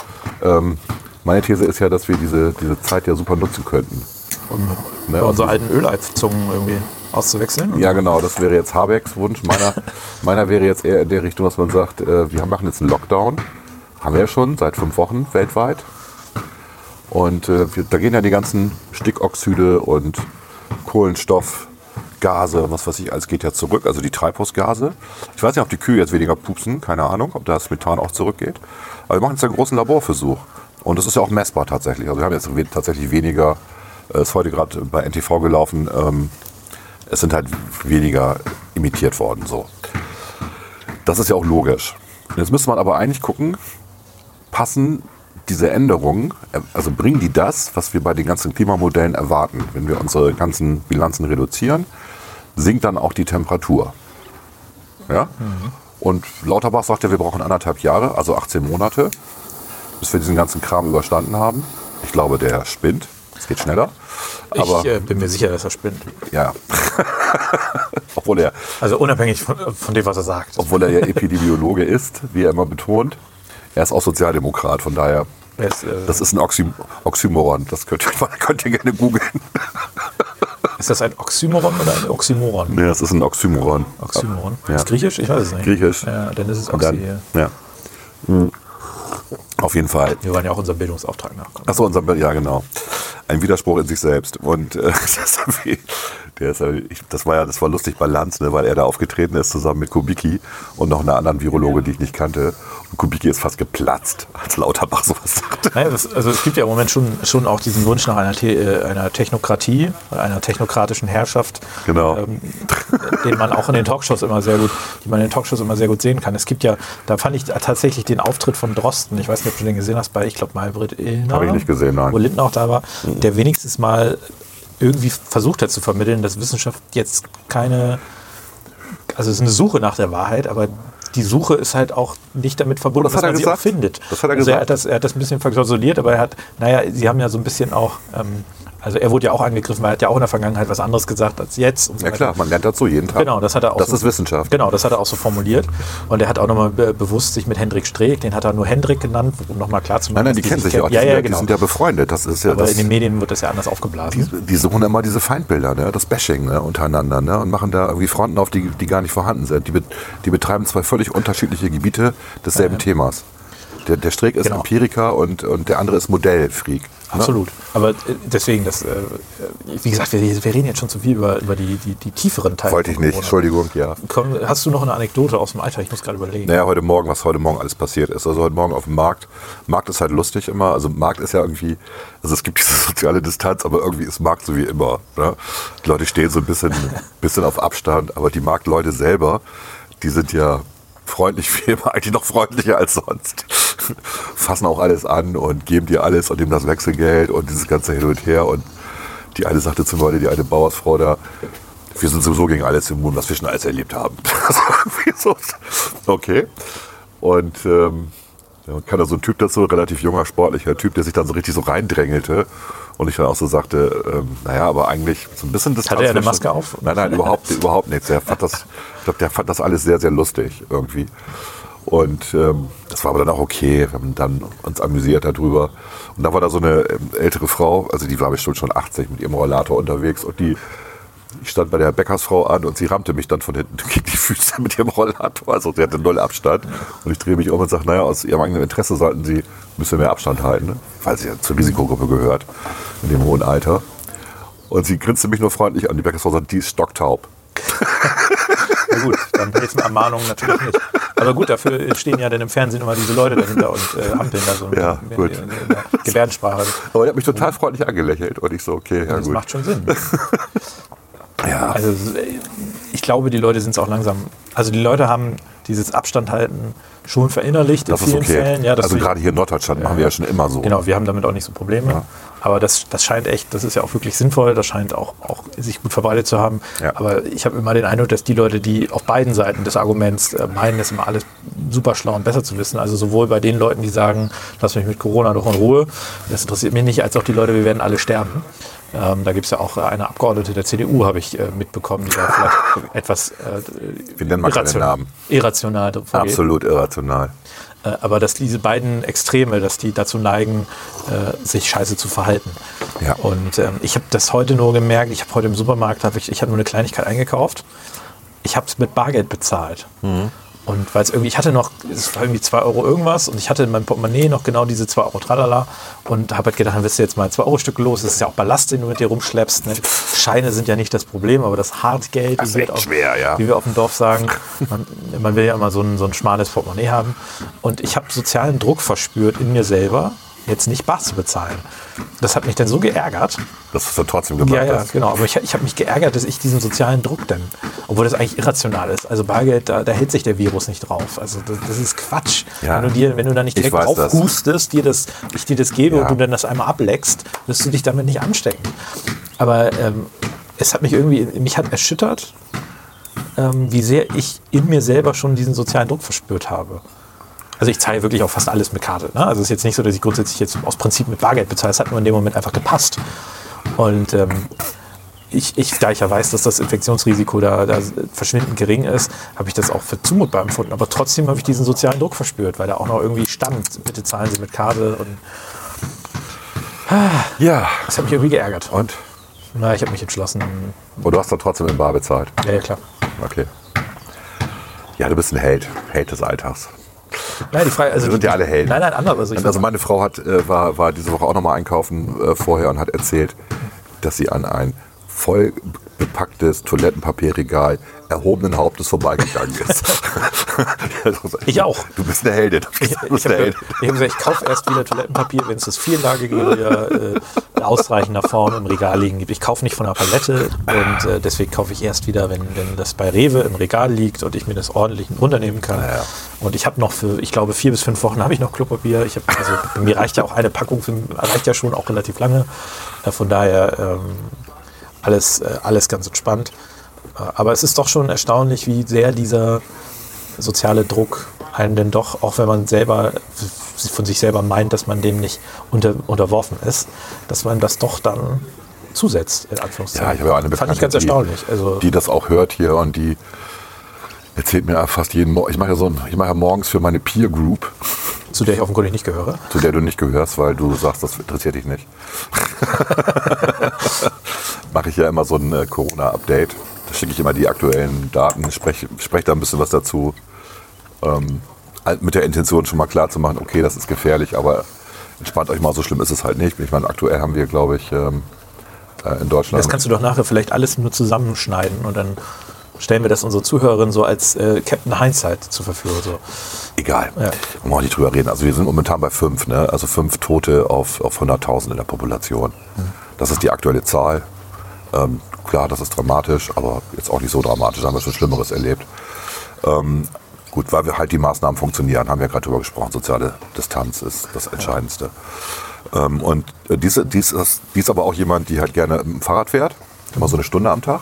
Speaker 1: Ähm, meine These ist ja, dass wir diese, diese Zeit ja super nutzen könnten. Ne?
Speaker 2: Bei unsere alten Öleizungen irgendwie auszuwechseln.
Speaker 1: Ja, genau, das wäre jetzt Habecks Wunsch. Meiner, <laughs> meiner wäre jetzt eher in der Richtung, dass man sagt, äh, wir machen jetzt einen Lockdown. Haben wir ja schon seit fünf Wochen weltweit. Und äh, da gehen ja die ganzen Stickoxide und Kohlenstoff, Gase, was weiß ich, alles geht ja zurück, also die Treibhausgase. Ich weiß nicht, ob die Kühe jetzt weniger pupsen, keine Ahnung, ob das Methan auch zurückgeht. Aber wir machen jetzt einen großen Laborversuch. Und das ist ja auch messbar tatsächlich. Also wir haben jetzt tatsächlich weniger, äh, ist heute gerade bei NTV gelaufen, ähm, es sind halt weniger imitiert worden. So. Das ist ja auch logisch. Und jetzt müsste man aber eigentlich gucken, passen diese Änderungen, also bringen die das, was wir bei den ganzen Klimamodellen erwarten? Wenn wir unsere ganzen Bilanzen reduzieren, sinkt dann auch die Temperatur. Ja? Und Lauterbach sagt ja, wir brauchen anderthalb Jahre, also 18 Monate, bis wir diesen ganzen Kram überstanden haben. Ich glaube, der spinnt. Es geht schneller. Aber
Speaker 2: ich äh, bin mir sicher, dass er spinnt.
Speaker 1: ja. <laughs> obwohl, er,
Speaker 2: Also unabhängig von, von dem, was er sagt.
Speaker 1: obwohl er ja Epidemiologe ist, wie er immer betont. Er ist auch Sozialdemokrat, von daher,
Speaker 2: Er ist, äh,
Speaker 1: das ist ein Oxym Oxymoron. Das könnt ihr, <laughs> könnt ihr gerne googeln.
Speaker 2: ist das ein Oxymoron oder ein Oxymoron?
Speaker 1: Nee, das ist ein Oxymoron.
Speaker 2: Oxymoron.
Speaker 1: Ja.
Speaker 2: Ist Griechisch? Ich weiß es nicht.
Speaker 1: Griechisch.
Speaker 2: Ja, dann ist es Oxy.
Speaker 1: dann,
Speaker 2: ja.
Speaker 1: ja. Auf jeden Fall.
Speaker 2: Wir wollen ja auch unserem Bildungsauftrag nachkommen.
Speaker 1: Achso, unser, ja genau. Ein Widerspruch in sich selbst. Und äh, <laughs> das, der ist, ich, das war ja, das war lustig bei Lanz, ne, weil er da aufgetreten ist zusammen mit Kubicki und noch einer anderen Virologe, die ich nicht kannte. Und Kubicki ist fast geplatzt, <laughs> als Lauterbach sowas sagte.
Speaker 2: Naja, das, also es gibt ja im Moment schon, schon auch diesen Wunsch nach einer, äh, einer Technokratie, einer technokratischen Herrschaft,
Speaker 1: Genau.
Speaker 2: ähm, den man auch in den Talkshows immer sehr gut, die man in den Talkshows immer sehr gut sehen kann. Es gibt ja, da fand ich tatsächlich den Auftritt von Drosten, ich weiß nicht, ob du den gesehen hast, bei, ich glaube, Malbrit Illner.
Speaker 1: Hab ich nicht gesehen, nein.
Speaker 2: Wo Lindner auch da war, der wenigstens mal irgendwie versucht hat zu vermitteln, dass Wissenschaft jetzt keine, also es ist eine Suche nach der Wahrheit, aber die Suche ist halt auch nicht damit verbunden,
Speaker 1: Oh, das
Speaker 2: dass
Speaker 1: er
Speaker 2: man sie auch
Speaker 1: gesagt?
Speaker 2: findet.
Speaker 1: Das hat er
Speaker 2: also er
Speaker 1: gesagt?
Speaker 2: hat das, er hat das ein bisschen verklausuliert, aber er hat, naja, sie haben ja so ein bisschen auch, ähm, also er wurde ja auch angegriffen, weil er hat ja auch in der Vergangenheit was anderes gesagt als jetzt. So
Speaker 1: Ja
Speaker 2: weiter.
Speaker 1: klar, man lernt dazu jeden Tag.
Speaker 2: Genau, das hat er auch.
Speaker 1: Das
Speaker 2: so,
Speaker 1: ist Wissenschaft.
Speaker 2: Genau, das hat er auch so formuliert. Und er hat auch nochmal be bewusst sich mit Hendrik Streeck, den hat er nur Hendrik genannt, um nochmal klar zu
Speaker 1: Nein,
Speaker 2: machen.
Speaker 1: nein, die
Speaker 2: dass
Speaker 1: kennen sich ja auch. Die,
Speaker 2: Ja,
Speaker 1: sind
Speaker 2: ja,
Speaker 1: ja,
Speaker 2: genau.
Speaker 1: die sind ja befreundet. Das ist ja
Speaker 2: Aber
Speaker 1: das.
Speaker 2: in den Medien wird das ja anders aufgeblasen.
Speaker 1: Die, die suchen immer diese Feindbilder, ne? das Bashing ne? untereinander ne? und machen da irgendwie Fronten auf, die, die gar nicht vorhanden sind. Die, bet- die betreiben zwei völlig unterschiedliche Gebiete desselben Themas. Der, der Streeck ist
Speaker 2: Genau.
Speaker 1: Empiriker und, und der andere ist Modellfreak. Ne?
Speaker 2: Absolut. Aber äh, deswegen, das, äh, wie gesagt, wir, wir reden jetzt schon zu viel über, über die, die, die tieferen Teile.
Speaker 1: Wollte ich nicht. Entschuldigung, ja.
Speaker 2: Komm, hast du noch eine Anekdote aus dem Alltag? Ich muss gerade überlegen.
Speaker 1: Naja, heute Morgen, was heute Morgen alles passiert ist. Also heute Morgen auf dem Markt. Markt ist halt lustig immer. Also Markt ist ja irgendwie, also es gibt diese <laughs> soziale Distanz, aber irgendwie ist Markt so wie immer. Ne? Die Leute stehen so ein bisschen, <laughs> bisschen auf Abstand, aber die Marktleute selber, die sind ja freundlich <laughs> wie immer, eigentlich noch freundlicher als sonst. Fassen auch alles an und geben dir alles und nehmen das Wechselgeld und dieses ganze Hin und Her. Und die eine sagte zum Beispiel, die eine Bauersfrau da, wir sind sowieso gegen alles immun, was wir schon alles erlebt haben. <laughs> Okay. Und ähm, dann kam da so ein Typ dazu, relativ junger, sportlicher Typ, der sich dann so richtig so reindrängelte. Und ich dann auch so sagte, ähm, naja, aber eigentlich so ein bisschen Distanz.
Speaker 2: Hatte er eine Maske auf?
Speaker 1: Nein, nein, überhaupt, überhaupt nichts. Der fand das, ich glaube, der fand das alles sehr, sehr lustig irgendwie. Und ähm, das war aber dann auch okay. Wir haben dann uns amüsiert darüber. Und da war da so eine ähm, ältere Frau, also die war bestimmt schon 80 mit ihrem Rollator unterwegs und die ich stand bei der Bäckersfrau an und sie rammte mich dann von hinten <laughs> gegen die Füße mit ihrem Rollator. Also sie hatte null Abstand. Und ich drehe mich um und sage, naja, aus ihrem eigenen Interesse sollten sie ein bisschen mehr Abstand halten, ne? weil sie ja zur Risikogruppe gehört in dem hohen Alter. Und sie grinste mich nur freundlich an. Die Bäckersfrau sagt, die ist stocktaub. <laughs>
Speaker 2: Na gut, dann helfen Ermahnungen natürlich nicht. Aber gut, dafür stehen ja dann im Fernsehen immer diese Leute dahinter und äh, ampeln da so
Speaker 1: Ja,
Speaker 2: in,
Speaker 1: gut.
Speaker 2: in, in der Gebärdensprache.
Speaker 1: Aber er hat mich total freundlich angelächelt. Und ich so, okay, ja
Speaker 2: Das
Speaker 1: gut.
Speaker 2: macht schon Sinn. <laughs>
Speaker 1: Ja,
Speaker 2: Also äh, ich glaube, die Leute sind es auch langsam. Also die Leute haben dieses Abstand halten schon verinnerlicht
Speaker 1: das
Speaker 2: in vielen
Speaker 1: okay.
Speaker 2: Fällen. Ja,
Speaker 1: also gerade hier in Norddeutschland machen wir ja schon immer so.
Speaker 2: Genau, wir haben damit auch nicht so Probleme. Aber das, das scheint echt, das ist ja auch wirklich sinnvoll, das scheint auch, auch sich gut verbreitet zu haben.
Speaker 1: Ja.
Speaker 2: Aber ich habe immer den Eindruck, dass die Leute, die auf beiden Seiten des Arguments äh, meinen, es immer alles super schlau und besser zu wissen, also sowohl bei den Leuten, die sagen, lass mich mit Corona doch in Ruhe, das interessiert mich nicht, als auch die Leute, wir werden alle sterben. Ähm, da gibt es ja auch eine Abgeordnete der CDU, habe ich äh, mitbekommen, die da vielleicht <laughs> etwas äh,
Speaker 1: Wir nennen mal keine
Speaker 2: irration-
Speaker 1: Namen.
Speaker 2: irrational.
Speaker 1: Absolut irrational.
Speaker 2: Äh, aber dass diese beiden Extreme, dass die dazu neigen, äh, sich scheiße zu verhalten.
Speaker 1: Ja.
Speaker 2: Und ähm, ich habe das heute nur gemerkt, ich habe heute im Supermarkt, hab ich, ich habe nur eine Kleinigkeit eingekauft. Ich habe es mit Bargeld bezahlt.
Speaker 1: Mhm.
Speaker 2: Und weil es irgendwie, ich hatte noch, es war irgendwie 2 Euro irgendwas und ich hatte in meinem Portemonnaie noch genau diese 2 Euro tralala und habe halt gedacht, dann wirst du jetzt mal 2 Euro Stücke los. Das ist ja auch Ballast, den du mit dir rumschleppst. Ne? Scheine sind ja nicht das Problem, aber das Hartgeld,
Speaker 1: Das ist
Speaker 2: wie wir
Speaker 1: echt
Speaker 2: auf-
Speaker 1: schwer, ja.
Speaker 2: wie wir auf dem Dorf sagen, man, man will ja immer so ein, so ein schmales Portemonnaie haben. Und ich habe sozialen Druck verspürt in mir selber, jetzt nicht Bar zu bezahlen. Das hat mich dann so geärgert.
Speaker 1: Das ist dann trotzdem gemacht.
Speaker 2: Ja, ja,
Speaker 1: hast.
Speaker 2: genau. Aber ich, ich habe mich geärgert, dass ich diesen sozialen Druck dann, obwohl das eigentlich irrational ist. Also Bargeld, da, da hält sich der Virus nicht drauf. Also das, das ist Quatsch.
Speaker 1: Ja.
Speaker 2: Wenn, du dir, wenn du da nicht
Speaker 1: Ich
Speaker 2: direkt
Speaker 1: weiß
Speaker 2: drauf
Speaker 1: das.
Speaker 2: hustest, dir das, ich dir das gebe
Speaker 1: Ja.
Speaker 2: und du dann das einmal ableckst, wirst du dich damit nicht anstecken. Aber ähm, es hat mich irgendwie, mich hat erschüttert, ähm, wie sehr ich in mir selber schon diesen sozialen Druck verspürt habe. Also ich zahle wirklich auch fast alles mit Karte. Ne? Also es ist jetzt nicht so, dass ich grundsätzlich jetzt aus Prinzip mit Bargeld bezahle. Es hat nur in dem Moment einfach gepasst. Und ähm, ich, ich, da ich ja weiß, dass das Infektionsrisiko da, da verschwindend gering ist, habe ich das auch für zumutbar empfunden. Aber trotzdem habe ich diesen sozialen Druck verspürt, weil da auch noch irgendwie stand, bitte zahlen Sie mit Karte. Und
Speaker 1: Ja.
Speaker 2: das hat mich irgendwie geärgert.
Speaker 1: Und?
Speaker 2: Na, ich habe mich entschlossen.
Speaker 1: Und du hast dann trotzdem in Bar bezahlt.
Speaker 2: Ja, ja, klar.
Speaker 1: Okay. Ja, du bist ein Held. Held des Alltags.
Speaker 2: Nein, die Frage, also
Speaker 1: Wir sind ja alle Helden.
Speaker 2: Nein, nein, anders. Also
Speaker 1: Also meine Frau hat, äh, war, war diese Woche auch nochmal einkaufen äh, vorher und hat erzählt, dass sie an ein voll bepacktes Toilettenpapierregal erhobenen Hauptes vorbeigegangen ist. <laughs>
Speaker 2: Ich auch.
Speaker 1: Du bist eine Heldin.
Speaker 2: Ich, ich habe gesagt, ich kaufe erst wieder Toilettenpapier, wenn es das vierlagige äh, ausreichender Form im Regal liegen gibt. Ich kaufe nicht von der Palette und äh, deswegen kaufe ich erst wieder, wenn, wenn das bei Rewe im Regal liegt und ich mir das ordentlich runternehmen kann.
Speaker 1: Ja.
Speaker 2: Und ich habe noch für, ich glaube, vier bis fünf Wochen habe ich noch Klopapier. Ich hab, also, mir reicht ja auch eine Packung, für, reicht ja schon auch relativ lange. Äh, von daher ähm, alles, äh, alles ganz entspannt. Äh, aber es ist doch schon erstaunlich, wie sehr dieser soziale Druck einen denn doch, auch wenn man selber von sich selber meint, dass man dem nicht unter, unterworfen ist, dass man das doch dann zusetzt, in Anführungszeichen.
Speaker 1: Ja, ich habe ja eine
Speaker 2: Fand ich
Speaker 1: Bekannte,
Speaker 2: ganz
Speaker 1: die-
Speaker 2: erstaunlich. Also,
Speaker 1: die das auch hört hier und die erzählt mir fast jeden Morgen. Ich mache ja so ein, ich mache ja morgens für meine Peer Group,
Speaker 2: zu der ich offenkundig nicht gehöre.
Speaker 1: zu der du nicht gehörst, weil du sagst, das interessiert dich nicht. <laughs> <laughs> mache ich ja immer so ein äh, Corona-Update. Schicke ich immer die aktuellen Daten, spreche sprech da ein bisschen was dazu. Ähm, halt mit der Intention schon mal klar zu machen, okay, das ist gefährlich, aber entspannt euch mal, so schlimm ist es halt nicht. Ich meine, aktuell haben wir, glaube ich, ähm, äh, in Deutschland.
Speaker 2: Das kannst du doch nachher vielleicht alles nur zusammenschneiden und dann stellen wir das unseren Zuhörerinnen so als äh, Captain Hindsight zur Verfügung. So.
Speaker 1: Egal.
Speaker 2: Ja.
Speaker 1: Wollen wir nicht drüber reden. Also wir sind momentan bei fünf, ne? Also fünf Tote auf, auf 100.000 in der Population. Das ist die aktuelle Zahl. Ähm, klar, das ist dramatisch, aber jetzt auch nicht so dramatisch. Da haben wir schon Schlimmeres erlebt. Ähm, gut, weil wir halt die Maßnahmen funktionieren, haben wir gerade drüber gesprochen. Soziale Distanz ist das Entscheidendste. Ähm, und äh, diese, dies, ist, dies aber auch jemand, die halt gerne im Fahrrad fährt. Immer so eine Stunde am Tag.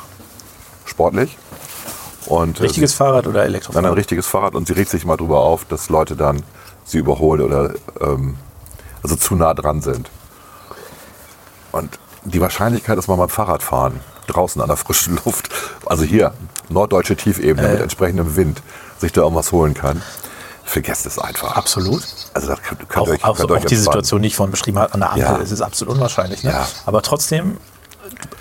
Speaker 1: Sportlich. Und, äh,
Speaker 2: Richtiges Fahrrad oder
Speaker 1: dann ein
Speaker 2: Elektrofahrrad?
Speaker 1: richtiges Fahrrad und sie regt sich mal drüber auf, dass Leute dann sie überholen oder ähm, also zu nah dran sind. Und die Wahrscheinlichkeit, dass man beim Fahrradfahren draußen an der frischen Luft, also hier, norddeutsche Tiefebene
Speaker 2: Äh.
Speaker 1: mit entsprechendem Wind, sich da irgendwas holen kann, vergesst es einfach.
Speaker 2: Absolut.
Speaker 1: Also das könnt, könnt
Speaker 2: auch,
Speaker 1: euch,
Speaker 2: auch,
Speaker 1: könnt
Speaker 2: auch
Speaker 1: euch
Speaker 2: die. Situation, die ich vorhin beschrieben habe, an der Ampel,
Speaker 1: Ja.
Speaker 2: es ist absolut unwahrscheinlich. Ne?
Speaker 1: Ja.
Speaker 2: Aber trotzdem,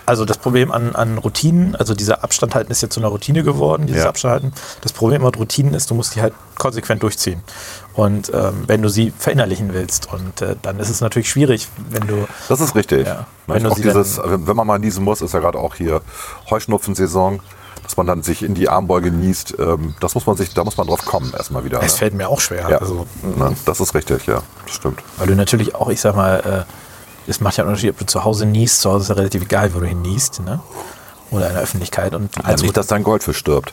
Speaker 2: also das Problem an, an Routinen, also dieser Abstand halten ist jetzt zu einer Routine geworden, dieses
Speaker 1: Ja.
Speaker 2: Abstand halten. Das Problem mit Routinen ist, du musst die halt konsequent durchziehen. Und ähm, wenn du sie verinnerlichen willst, und äh, dann ist es natürlich schwierig, wenn du
Speaker 1: Das ist richtig.
Speaker 2: Ja. Wenn
Speaker 1: auch dieses, wenn man mal niesen muss, ist ja gerade auch hier Heuschnupfensaison, dass man dann sich in die Armbeuge niest. Ähm, das muss man sich, da muss man drauf kommen erstmal wieder.
Speaker 2: es
Speaker 1: Ne?
Speaker 2: fällt mir auch schwer.
Speaker 1: Ja,
Speaker 2: Also,
Speaker 1: ne? das ist richtig, ja, das stimmt.
Speaker 2: weil du natürlich auch, ich sag mal, äh, es macht ja einen Unterschied, ob du zu Hause niest, zu Hause ist ja relativ egal, wo du hin niest, ne? Oder in der Öffentlichkeit. Und
Speaker 1: Also
Speaker 2: als
Speaker 1: nicht, dass dein Goldfisch stirbt.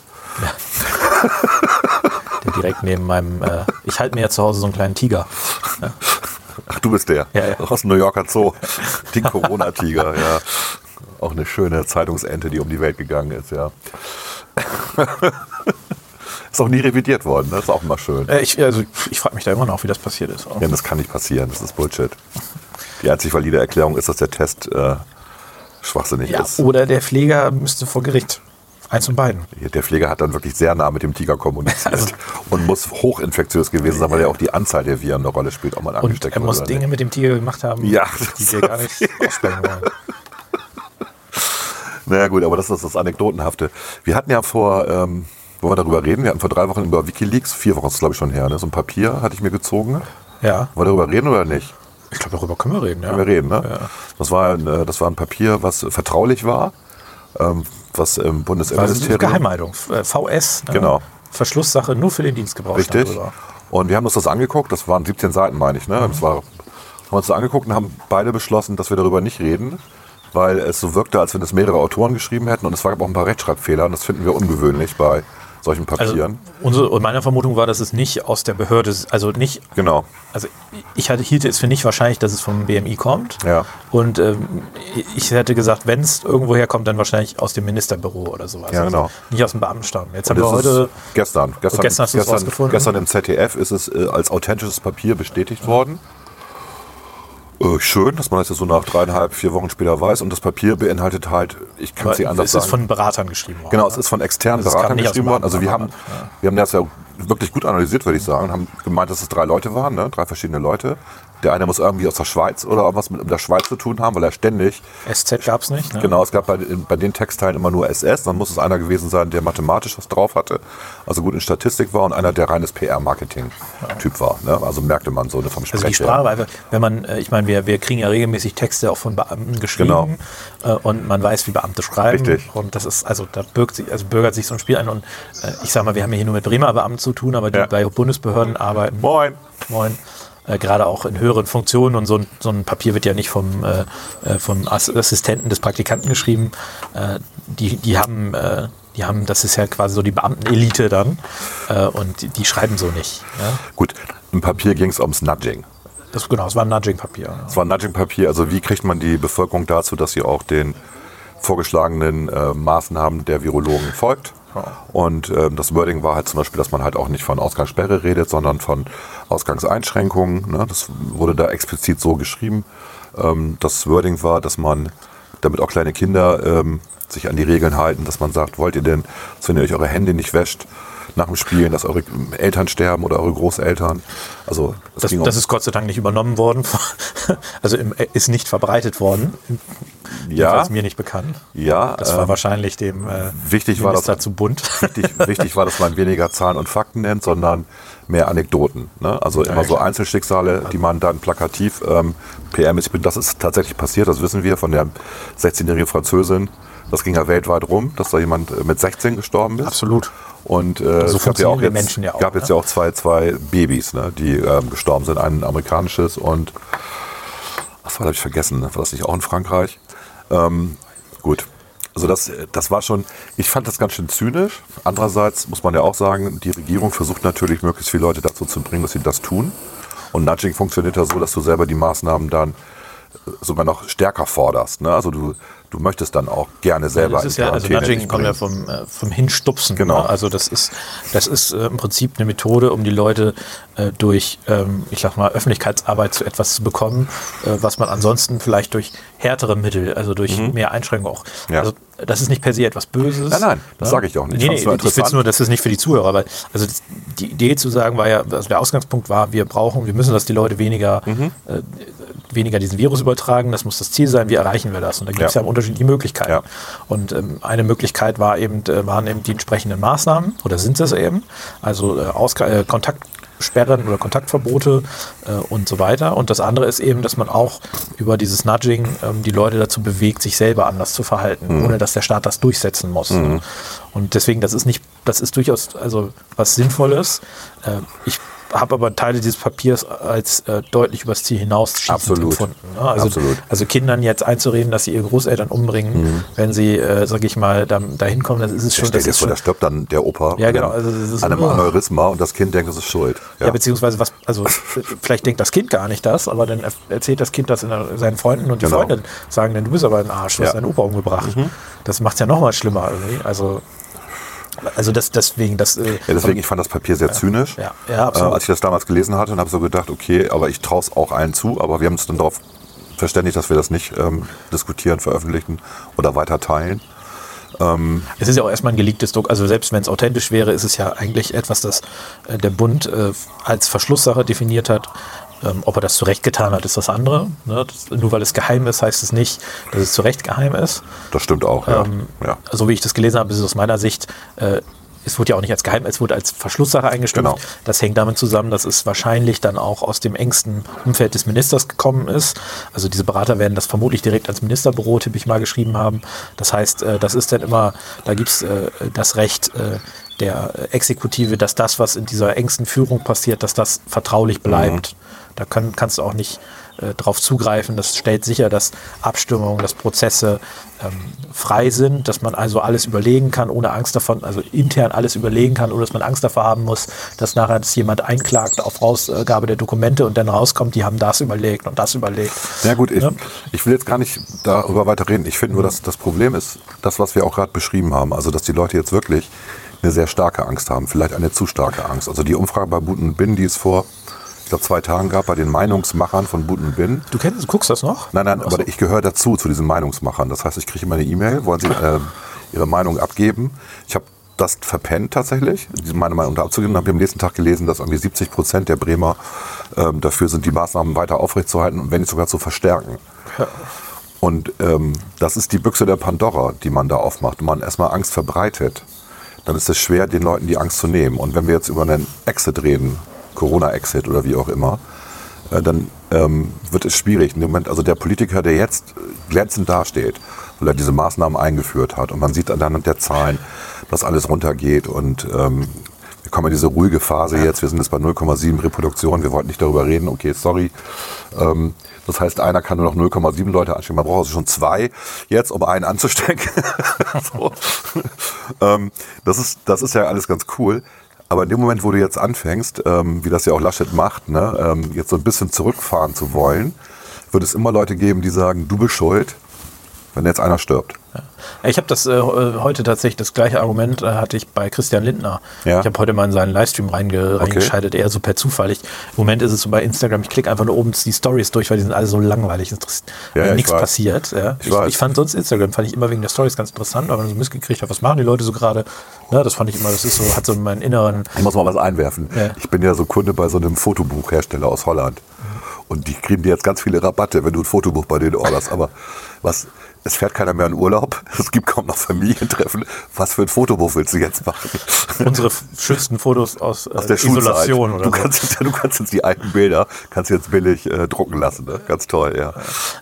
Speaker 2: der direkt neben meinem, äh, ich halte mir ja zu Hause so einen kleinen Tiger.
Speaker 1: Ach, du bist der.
Speaker 2: Ja, ja.
Speaker 1: Aus dem New Yorker Zoo. Die Corona-Tiger, ja. Auch eine schöne Zeitungsente, die um die Welt gegangen ist, ja. <laughs> ist auch nie revidiert worden, das ist auch immer schön.
Speaker 2: Äh, ich also, ich frage mich da immer noch, wie das passiert ist.
Speaker 1: Ja, das kann nicht passieren, das ist Bullshit. Die einzig valide Erklärung ist, dass der Test äh, schwachsinnig
Speaker 2: Ja,
Speaker 1: ist.
Speaker 2: oder der Pfleger müsste vor Gericht. Eins von beiden.
Speaker 1: Der Pfleger hat dann wirklich sehr nah mit dem Tiger kommuniziert <laughs>
Speaker 2: Also-
Speaker 1: und muss hochinfektiös gewesen sein, weil ja auch die Anzahl der Viren eine Rolle spielt, ob man angesteckt
Speaker 2: er
Speaker 1: wird
Speaker 2: muss
Speaker 1: oder
Speaker 2: Dinge
Speaker 1: nicht.
Speaker 2: mit dem Tiger gemacht haben,
Speaker 1: Ja.
Speaker 2: die wir gar <laughs> nicht aussprechen wollen. <laughs>
Speaker 1: Naja gut, aber das ist das Anekdotenhafte. Wir hatten ja vor, ähm, wollen wir darüber reden? Wir hatten vor drei Wochen über Wikileaks, vier Wochen ist glaube ich schon her, ne? so ein Papier hatte ich mir gezogen.
Speaker 2: Ja,
Speaker 1: Wollen wir darüber reden oder nicht?
Speaker 2: Ich glaube, darüber können wir reden. Ja.
Speaker 1: Können wir reden, ne?
Speaker 2: Ja.
Speaker 1: Das, war ein, äh, das war ein Papier, was vertraulich war, ähm, was im Bundesinnenministerium...
Speaker 2: Geheimhaltung. Äh, VS. Ne?
Speaker 1: Genau.
Speaker 2: Verschlusssache nur für den Dienstgebrauch.
Speaker 1: Richtig. Und wir haben uns das angeguckt, das waren 17 Seiten, meine ich. Ne? Das war, haben wir uns das angeguckt und haben beide beschlossen, dass wir darüber nicht reden, weil es so wirkte, als wenn es mehrere Autoren geschrieben hätten und es gab auch ein paar Rechtschreibfehler und das finden wir ungewöhnlich bei solchen
Speaker 2: Also
Speaker 1: Papieren.
Speaker 2: unsere, und meine Vermutung war, dass es nicht aus der Behörde, also nicht,
Speaker 1: genau.
Speaker 2: also ich hatte, hielt es für nicht wahrscheinlich, dass es vom BMI kommt.
Speaker 1: Ja.
Speaker 2: Und ähm, ich hätte gesagt, wenn es irgendwo herkommt, dann wahrscheinlich aus dem Ministerbüro oder sowas.
Speaker 1: Ja, genau.
Speaker 2: Also nicht aus dem Beamtenstamm. Jetzt haben
Speaker 1: Das
Speaker 2: wir heute
Speaker 1: gestern. Gestern,
Speaker 2: gestern hast du es
Speaker 1: gestern, gestern im ZDF ist es äh, als authentisches Papier bestätigt worden. Äh, schön, dass man das jetzt so nach dreieinhalb, vier Wochen später weiß. Und das Papier beinhaltet halt, ich kann es nicht anders
Speaker 2: es ist
Speaker 1: sagen.
Speaker 2: von Beratern geschrieben worden.
Speaker 1: Genau, es ist von externen
Speaker 2: Also
Speaker 1: Beratern geschrieben worden. Also wir haben,
Speaker 2: Beamtenapparat,
Speaker 1: wir haben das ja wirklich gut analysiert, würde ich sagen. Haben gemeint, dass es drei Leute waren, ne? drei verschiedene Leute. Der eine muss irgendwie aus der Schweiz oder irgendwas mit der Schweiz zu tun haben, weil er ständig,
Speaker 2: SZ gab es nicht. Ne?
Speaker 1: genau, es gab bei, bei den Textteilen immer nur SS, dann muss es einer gewesen sein, der mathematisch was drauf hatte, also gut in Statistik war und einer, der reines PR-Marketing-Typ war. Ne? Also merkte man so eine vom
Speaker 2: Also
Speaker 1: Sprech
Speaker 2: die Sprache wenn man, äh, ich meine, wir, wir kriegen ja regelmäßig Texte auch von Beamten geschrieben äh, und man weiß, wie Beamte schreiben.
Speaker 1: Genau. Richtig.
Speaker 2: Und das ist, also da birgt sich, also bürgert sich so ein Spiel ein. Und äh, ich sag mal, wir haben ja hier nur mit Bremer Beamten zu tun, aber die
Speaker 1: Ja.
Speaker 2: bei Bundesbehörden arbeiten.
Speaker 1: Moin.
Speaker 2: Moin. Äh, gerade auch in höheren Funktionen und so ein, so ein Papier wird ja nicht vom, äh, äh, vom Ass Assistenten des Praktikanten geschrieben. Äh, die, die haben, äh, die haben, das ist ja quasi so die Beamtenelite dann und die, die schreiben so nicht. Ja?
Speaker 1: Gut, im Papier ging es ums Nudging.
Speaker 2: Das, genau, es war ein Nudging-Papier.
Speaker 1: Es war ein Nudging-Papier, also wie kriegt man die Bevölkerung dazu, dass sie auch den vorgeschlagenen äh, Maßnahmen der Virologen folgt. Und ähm, das Wording war halt zum Beispiel, dass man halt auch nicht von Ausgangssperre redet, sondern von Ausgangseinschränkungen. Ne? Das wurde da explizit so geschrieben. Ähm, das Wording war, dass man, damit auch kleine Kinder ähm, sich an die Regeln halten, dass man sagt, wollt ihr denn, wenn ihr euch eure Hände nicht wäscht nach dem Spielen, dass eure Eltern sterben oder eure Großeltern. Also es
Speaker 2: Das,
Speaker 1: ging um-
Speaker 2: das ist Gott sei Dank nicht übernommen worden. <laughs> Also im, ist nicht verbreitet worden.
Speaker 1: ja,
Speaker 2: ist mir nicht bekannt.
Speaker 1: ja,
Speaker 2: Das war
Speaker 1: ähm,
Speaker 2: wahrscheinlich dem äh,
Speaker 1: wichtig war
Speaker 2: Minister
Speaker 1: das-
Speaker 2: zu bunt.
Speaker 1: wichtig, <laughs> wichtig war, dass man weniger Zahlen und Fakten nennt, sondern mehr Anekdoten. Ne? Also immer so. Einzelschicksale, die man dann plakativ ähm, PM ist. Das ist tatsächlich passiert, das wissen wir von der 16-jährigen Französin. Das ging ja weltweit rum, dass da jemand äh, mit 16 gestorben ist.
Speaker 2: Absolut.
Speaker 1: Und äh, es gab ja auch jetzt,
Speaker 2: ja auch,
Speaker 1: gab jetzt
Speaker 2: ne?
Speaker 1: ja auch zwei, zwei Babys, ne, die ähm, gestorben sind. Ein amerikanisches und was war, habe ich vergessen, war das nicht auch in Frankreich? Ähm, gut. Also das, das war schon, ich fand das ganz schön zynisch. Andererseits muss man ja auch sagen, die Regierung versucht natürlich, möglichst viele Leute dazu zu bringen, dass sie das tun. Und Nudging funktioniert ja so, dass du selber die Maßnahmen dann sogar noch stärker forderst. Ne? Also du, du möchtest dann auch gerne selber
Speaker 2: Das ist ja, also Nudging kommt ja vom, äh, vom Hinstupsen.
Speaker 1: Genau.
Speaker 2: Ne? Also das ist, das ist äh, im Prinzip eine Methode, um die Leute äh, durch, ähm, ich sag mal, Öffentlichkeitsarbeit zu etwas zu bekommen, äh, was man ansonsten vielleicht durch härtere Mittel, also durch mehr Einschränkungen auch.
Speaker 1: Mhm. Ja.
Speaker 2: Also das ist nicht per se etwas Böses.
Speaker 1: Nein, nein, das
Speaker 2: ne?
Speaker 1: sage ich auch nicht.
Speaker 2: Nee,
Speaker 1: Ich
Speaker 2: nee, ich finde nur, das ist nicht für die Zuhörer, weil also das, die Idee zu sagen war ja, also der Ausgangspunkt war, wir brauchen, wir müssen, dass die Leute weniger,
Speaker 1: Mhm.
Speaker 2: Weniger diesen Virus übertragen, das muss das Ziel sein, wie erreichen wir das? Und da gibt es
Speaker 1: Ja.
Speaker 2: ja unterschiedliche Möglichkeiten.
Speaker 1: Ja.
Speaker 2: Und ähm, eine Möglichkeit war eben, äh, waren eben die entsprechenden Maßnahmen, oder sind es eben, also äh, Ausga äh, Kontaktsperren oder Kontaktverbote äh, und so weiter. Und das andere ist eben, dass man auch über dieses Nudging ähm, die Leute dazu bewegt, sich selber anders zu verhalten, ohne dass der Staat das durchsetzen muss. Und deswegen, das ist nicht, das ist durchaus also was Sinnvolles. Äh, ich habe aber Teile dieses Papiers als äh, deutlich übers Ziel hinaus empfunden. Ne? Also,
Speaker 1: Absolut.
Speaker 2: also Kindern jetzt einzureden, dass sie ihre Großeltern umbringen, wenn sie, äh, sag ich mal, da, dahin kommen, das ist es schon.
Speaker 1: Stell
Speaker 2: Das
Speaker 1: dir
Speaker 2: ist
Speaker 1: vor, da stirbt dann der Opa
Speaker 2: Ja,
Speaker 1: an
Speaker 2: genau, also das ist-
Speaker 1: an einem Aneurysma und das Kind denkt, es ist schuld.
Speaker 2: ja. beziehungsweise was, also vielleicht denkt das Kind gar nicht das, aber dann er- erzählt das Kind das in der, seinen Freunden und die
Speaker 1: Genau.
Speaker 2: Freunde sagen dann, du bist aber ein Arsch, du hast
Speaker 1: Ja.
Speaker 2: deinen Opa umgebracht. Das macht es ja noch mal schlimmer irgendwie. Also, also das, deswegen, das. Äh,
Speaker 1: Ja, deswegen, ich fand das Papier sehr zynisch.
Speaker 2: Ja, ja, absolut.
Speaker 1: Äh, als ich das damals gelesen hatte und habe so gedacht, okay, aber ich traue es auch allen zu, aber wir haben uns dann darauf verständigt, dass wir das nicht ähm, diskutieren, veröffentlichen oder weiter teilen.
Speaker 2: Es ist ja auch erstmal ein geleaktes Druck. Also selbst wenn es authentisch wäre, ist es ja eigentlich etwas, das äh, der Bund äh, als Verschlusssache definiert hat. Ähm, ob er das zu Recht getan hat, ist das andere. Ne? Das, nur weil es geheim ist, heißt es nicht, dass es zu Recht geheim ist.
Speaker 1: Das stimmt auch, ja.
Speaker 2: Ähm,
Speaker 1: ja.
Speaker 2: So wie ich das gelesen habe, ist es aus meiner Sicht, äh, es wurde ja auch nicht als geheim, es wurde als Verschlusssache eingestuft.
Speaker 1: Genau.
Speaker 2: Das hängt damit zusammen, dass es wahrscheinlich dann auch aus dem engsten Umfeld des Ministers gekommen ist. Also diese Berater werden das vermutlich direkt ans Ministerbüro, tippe ich mal, geschrieben haben. Das heißt, äh, das ist dann immer, da gibt es äh, das Recht äh, der Exekutive, dass das, was in dieser engsten Führung passiert, dass das vertraulich bleibt. Da können, kannst du auch nicht äh, drauf zugreifen. Das stellt sicher, dass Abstimmungen, dass Prozesse ähm, frei sind, dass man also alles überlegen kann, ohne Angst davon, also intern alles überlegen kann, ohne dass man Angst davor haben muss, dass nachher das jemand einklagt auf Rausgabe der Dokumente und dann rauskommt, die haben das überlegt und das überlegt.
Speaker 1: Ja gut, ich,
Speaker 2: Ja.
Speaker 1: ich will jetzt gar nicht darüber weiter reden. Ich finde nur, dass das Problem ist, das, was wir auch gerade beschrieben haben, also dass die Leute jetzt wirklich eine sehr starke Angst haben, vielleicht eine zu starke Angst. Also die Umfrage bei Buten Bin, die es vor, glaube, zwei Tagen gab, bei den Meinungsmachern von Buten Bin.
Speaker 2: Du kennst, du guckst das noch?
Speaker 1: Nein, nein,
Speaker 2: so.
Speaker 1: aber ich gehöre dazu, zu diesen Meinungsmachern. Das heißt, ich kriege immer eine E-Mail, wollen Sie äh, Ihre Meinung abgeben. Ich habe das verpennt tatsächlich, meine Meinung da abzugeben. Habe ich am nächsten Tag gelesen, dass irgendwie 70 Prozent der Bremer ähm, dafür sind, die Maßnahmen weiter aufrechtzuerhalten und wenn nicht sogar zu verstärken. Und ähm, das ist die Büchse der Pandora, die man da aufmacht. Wenn man erstmal Angst verbreitet, dann ist es schwer, den Leuten die Angst zu nehmen. Und wenn wir jetzt über einen Exit reden, Corona-Exit oder wie auch immer, äh, dann ähm, wird es schwierig. In dem Moment, also der Politiker, der jetzt glänzend dasteht, weil er diese Maßnahmen eingeführt hat und man sieht anhand der Zahlen, dass alles runtergeht und ähm, wir kommen in diese ruhige Phase jetzt, wir sind jetzt bei 0,7 Reproduktion, wir wollten nicht darüber reden, okay, sorry. Ähm, das heißt, einer kann nur noch 0,7 Leute anstecken. Man braucht also schon zwei jetzt, um einen anzustecken. <laughs> so. <laughs> ähm, das, ist, das ist ja alles ganz cool. Aber in dem Moment, wo du jetzt anfängst, ähm, wie das ja auch Laschet macht, ne, ähm, jetzt so ein bisschen zurückfahren zu wollen, wird es immer Leute geben, die sagen, du bist schuld, wenn jetzt einer stirbt.
Speaker 2: Ja. Ich habe das äh, heute tatsächlich, das gleiche Argument äh, hatte ich bei Christian Lindner.
Speaker 1: Ja.
Speaker 2: Ich habe heute mal in seinen Livestream reinge reingeschaltet, eher so per Zufall. Ich, Im Moment ist es so bei Instagram, ich klicke einfach nur oben die Stories durch, weil die sind alle so langweilig.
Speaker 1: Ja,
Speaker 2: ja,
Speaker 1: ich
Speaker 2: nichts
Speaker 1: weiß.
Speaker 2: passiert. Ja.
Speaker 1: Ich
Speaker 2: Ich, ich fand sonst Instagram, fand ich immer wegen der Stories ganz interessant, weil man so mitgekriegt hat, was machen die Leute so gerade. Ne, das fand ich immer, das ist so, hat so meinen inneren
Speaker 1: Ich muss mal was einwerfen. Ich bin ja so Kunde bei so einem Fotobuchhersteller aus Holland. Und die kriegen dir jetzt ganz viele Rabatte, wenn du ein Fotobuch bei denen orderst. Aber was, es fährt keiner mehr in Urlaub. <laughs> Es gibt kaum noch Familientreffen. Was für ein Fotobuch willst du jetzt machen?
Speaker 2: unsere schönsten Fotos aus,
Speaker 1: Aus
Speaker 2: äh,
Speaker 1: der.
Speaker 2: Isolation oder
Speaker 1: du,
Speaker 2: so.
Speaker 1: kannst jetzt, du kannst jetzt die alten Bilder, kannst jetzt billig äh, drucken lassen. Ne? Ganz toll, ja.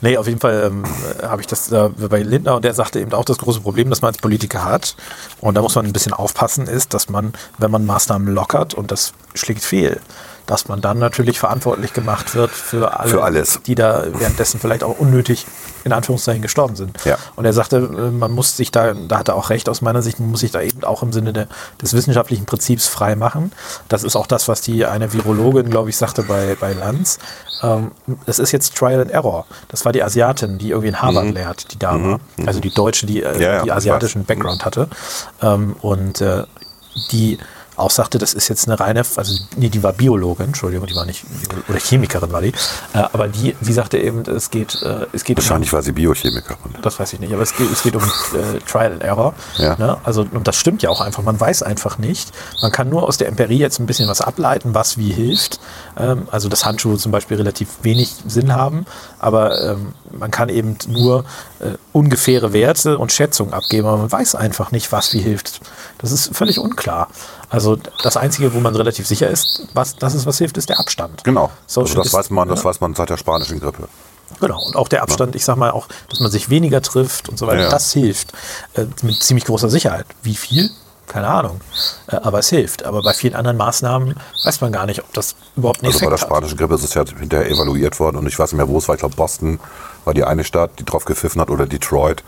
Speaker 2: Nee, auf jeden Fall ähm, habe ich das äh, bei Lindner und der sagte eben auch, das große Problem, das man als Politiker hat, und da muss man ein bisschen aufpassen, ist, dass man, wenn man Maßnahmen lockert und das schlägt fehl, dass man dann natürlich verantwortlich gemacht wird für, alle,
Speaker 1: Für alles.
Speaker 2: die da währenddessen vielleicht auch unnötig in Anführungszeichen gestorben sind.
Speaker 1: Ja.
Speaker 2: Und er sagte, äh, man muss sich da, da hat er auch recht aus meiner Sicht, man muss sich da eben auch im Sinne der, des wissenschaftlichen Prinzips frei machen. Das ist auch das, was die eine Virologin, glaube ich, sagte bei, bei Lanz. Ähm, es ist jetzt Trial and Error. Das war die Asiatin, die irgendwie in Harvard lehrt, die Dame. Also die Deutsche, die, äh,
Speaker 1: Mhm. Ja, ja,
Speaker 2: die asiatischen Background hatte. Ähm, und äh, die auch sagte, das ist jetzt eine reine, also nee, die war Biologin, Entschuldigung, die war nicht, oder Chemikerin war die, äh, aber die, die sagte eben, es geht, äh, es geht um
Speaker 1: Wahrscheinlich war sie Biochemikerin.
Speaker 2: das weiß ich nicht, aber es geht, es geht um äh, Trial and Error.
Speaker 1: Ja.
Speaker 2: Ne? Also, und das stimmt ja auch einfach. Man weiß einfach nicht. Man kann nur aus der Empirie jetzt ein bisschen was ableiten, was wie hilft. Ähm, also, dass Handschuhe zum Beispiel relativ wenig Sinn haben, aber ähm, man kann eben nur äh, ungefähre Werte und Schätzungen abgeben, aber man weiß einfach nicht, was wie hilft. Das ist völlig unklar. Also, das Einzige, wo man relativ sicher ist, was, dass es was hilft, ist der Abstand.
Speaker 1: Genau.
Speaker 2: Social
Speaker 1: also das weiß man, das
Speaker 2: ja.
Speaker 1: weiß man seit der spanischen Grippe.
Speaker 2: Genau, und auch der Abstand, ich sag mal auch, dass man sich weniger trifft und so weiter,
Speaker 1: Ja, ja.
Speaker 2: das hilft äh, mit ziemlich großer Sicherheit. Wie viel? Keine Ahnung. Äh, aber es hilft. Aber bei vielen anderen Maßnahmen weiß man gar nicht, ob das überhaupt einen
Speaker 1: Also bei der spanischen Grippe ist es ja hinterher evaluiert worden und ich weiß nicht mehr, wo es war. Ich glaube, Boston war die eine Stadt, die drauf gepfiffen hat oder Detroit.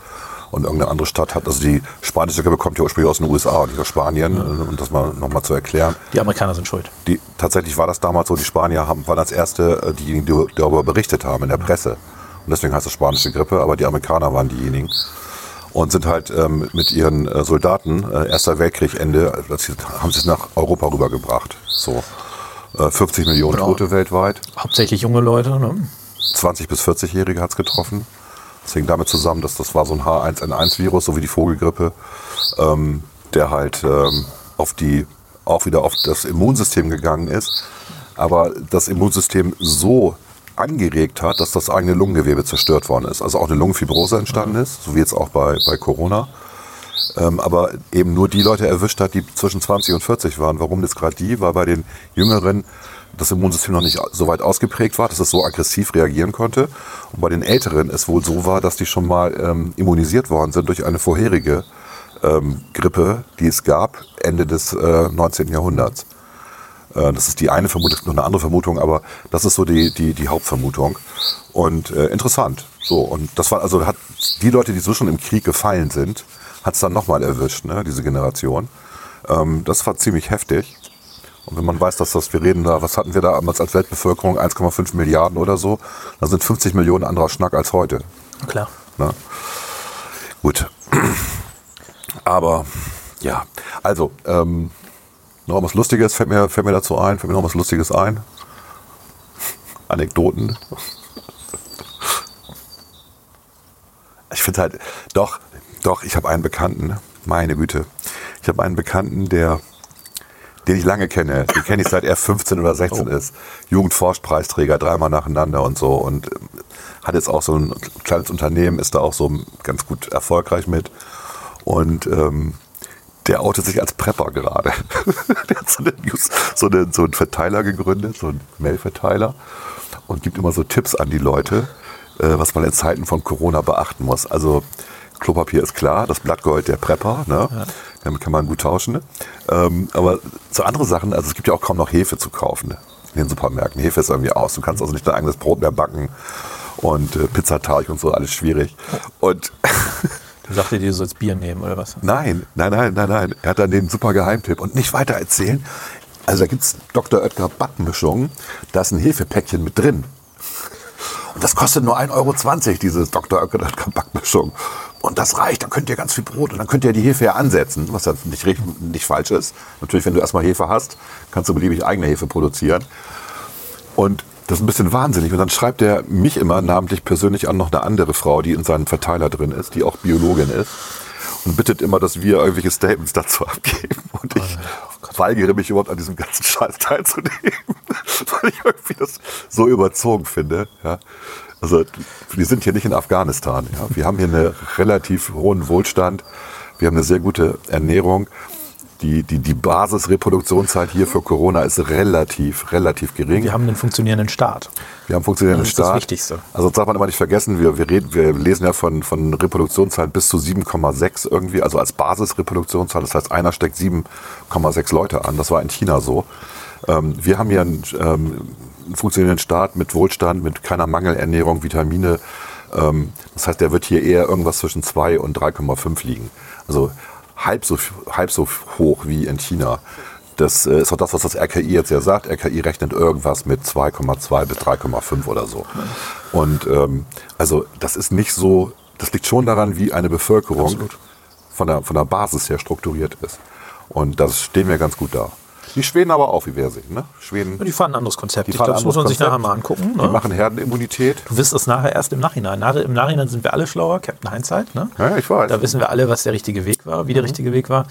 Speaker 1: Und irgendeine andere Stadt hat, also die spanische Grippe kommt ja ursprünglich aus den USA und nicht aus Spanien, äh, um das mal nochmal zu erklären.
Speaker 2: Die Amerikaner sind schuld.
Speaker 1: Die, tatsächlich war das damals so, die Spanier haben, waren als erste äh, diejenigen, die darüber berichtet haben in der Presse. Und deswegen heißt es spanische Grippe, aber die Amerikaner waren diejenigen. Und sind halt ähm, mit ihren äh, Soldaten, äh, Erster Weltkrieg, Ende, sie, haben sie es nach Europa rübergebracht. So. Äh, 50 Millionen
Speaker 2: Genau.
Speaker 1: Tote weltweit.
Speaker 2: Hauptsächlich junge Leute. Ne?
Speaker 1: 20 bis 40-Jährige hat es getroffen. Das hing damit zusammen, dass das war so ein H1N1-Virus, so wie die Vogelgrippe, ähm, der halt ähm, auf die, auch wieder auf das Immunsystem gegangen ist, aber das Immunsystem so angeregt hat, dass das eigene Lungengewebe zerstört worden ist. Also auch eine Lungenfibrose entstanden ist, so wie jetzt auch bei, bei Corona. Ähm, aber eben nur die Leute erwischt hat, die zwischen 20 und 40 waren. Warum jetzt gerade die? Weil bei den Jüngeren das Immunsystem noch nicht so weit ausgeprägt war, dass es so aggressiv reagieren konnte. Und bei den Älteren es wohl so war, dass die schon mal ähm, immunisiert worden sind durch eine vorherige ähm, Grippe, die es gab, Ende des äh, 19. Jahrhunderts. Äh, Das ist die eine Vermutung, es gibt noch eine andere Vermutung, aber das ist so die, die, die Hauptvermutung. Und äh, interessant. So, und das war also hat die Leute, die so schon im Krieg gefallen sind, hat es dann nochmal erwischt, ne, diese Generation. Ähm, das war ziemlich heftig. Und wenn man weiß, dass das, wir reden da, was hatten wir da damals als Weltbevölkerung, 1,5 Milliarden oder so, dann sind 50 Millionen anderer Schnack als heute.
Speaker 2: Klar.
Speaker 1: Ne? Gut. <clears throat> Aber ja, also, ähm, noch was Lustiges fällt mir, fällt mir dazu ein, fällt mir noch was Lustiges ein. <laughs> Anekdoten. <laughs> Ich finde halt, doch, doch, ich habe einen Bekannten, meine Güte. Ich habe einen Bekannten, der, den ich lange kenne. Den kenne ich seit er 15 oder 16 ist. Jugendforschpreisträger, dreimal nacheinander und so. Und äh, hat jetzt auch so ein kleines Unternehmen, ist da auch so ganz gut erfolgreich mit. Und ähm, der outet sich als Prepper gerade. <laughs> der hat so, eine News, so, eine, so einen Verteiler gegründet, so einen Mail-Verteiler und gibt immer so Tipps an die Leute, äh, was man in Zeiten von Corona beachten muss. Also Klopapier ist klar, das Blattgold der Prepper, ne?
Speaker 2: Ja.
Speaker 1: damit kann man gut tauschen. Ne? Ähm, aber so andere Sachen, also es gibt ja auch kaum noch Hefe zu kaufen ne? in den Supermärkten. Hefe ist irgendwie aus, du kannst also nicht dein eigenes Brot mehr backen und äh, Pizzateig und so, alles schwierig. Und <laughs>
Speaker 2: Du sagte dir, du sollst Bier nehmen oder was?
Speaker 1: Nein, nein, nein, nein, nein. Er hat dann den super Geheimtipp und nicht weiter erzählen. Also da gibt es Dr. Oetker Backmischung. Da ist ein Hefepäckchen mit drin. Und das kostet nur 1,20 Euro, diese Dr. Oetker Backmischung. Und das reicht, dann könnt ihr ganz viel Brot und dann könnt ihr die Hefe ja ansetzen, was ja nicht, nicht falsch ist. Natürlich, wenn du erstmal Hefe hast, kannst du beliebig eigene Hefe produzieren. Und das ist ein bisschen wahnsinnig. Und dann schreibt er mich immer namentlich persönlich an noch eine andere Frau, die in seinem Verteiler drin ist, die auch Biologin ist. Und bittet immer, dass wir irgendwelche Statements dazu abgeben. Und ich weigere mich überhaupt an diesem ganzen Scheiß teilzunehmen, <laughs> weil ich irgendwie das so überzogen finde. Ja. Also wir sind hier nicht in Afghanistan. Ja. Wir haben hier einen relativ hohen Wohlstand. Wir haben eine sehr gute Ernährung. Die, die, die Basisreproduktionszeit hier für Corona ist relativ, relativ gering.
Speaker 2: Wir haben einen funktionierenden Staat.
Speaker 1: Wir haben funktionierenden
Speaker 2: Das ist das
Speaker 1: Staat.
Speaker 2: Wichtigste.
Speaker 1: Also das darf man immer nicht vergessen, wir, wir, reden, wir lesen ja von, von Reproduktionszahlen bis zu 7,6 irgendwie, also als Basisreproduktionszahl. Das heißt, einer steckt 7,6 Leute an. Das war in China so. Ähm, wir haben hier einen, ähm, einen funktionierenden Staat mit Wohlstand, mit keiner Mangelernährung, Vitamine. Ähm, das heißt, der wird hier eher irgendwas zwischen 2 und 3,5 liegen. Also halb so, halb so hoch wie in China. Das äh, ist auch das, was das RKI jetzt ja sagt. RKI rechnet irgendwas mit 2,2 bis 3,5 oder so. Und ähm, also das ist nicht so, das liegt schon daran, wie eine Bevölkerung von der, von der Basis her strukturiert ist. Und das stehen wir ganz gut da. Die Schweden aber auch, wie wir sehen. Ne? Schweden,
Speaker 2: Die fahren ein anderes Konzept.
Speaker 1: die
Speaker 2: ich glaube, das muss man sich nachher mal angucken.
Speaker 1: Die
Speaker 2: Ne?
Speaker 1: machen Herdenimmunität.
Speaker 2: Du wirst es nachher erst im Nachhinein. Nach, Im Nachhinein sind wir alle schlauer, Captain Hindsight. Ne?
Speaker 1: Ja, ich weiß.
Speaker 2: Da wissen wir alle, was der richtige Weg war,
Speaker 1: Mhm.
Speaker 2: wie der richtige Weg war.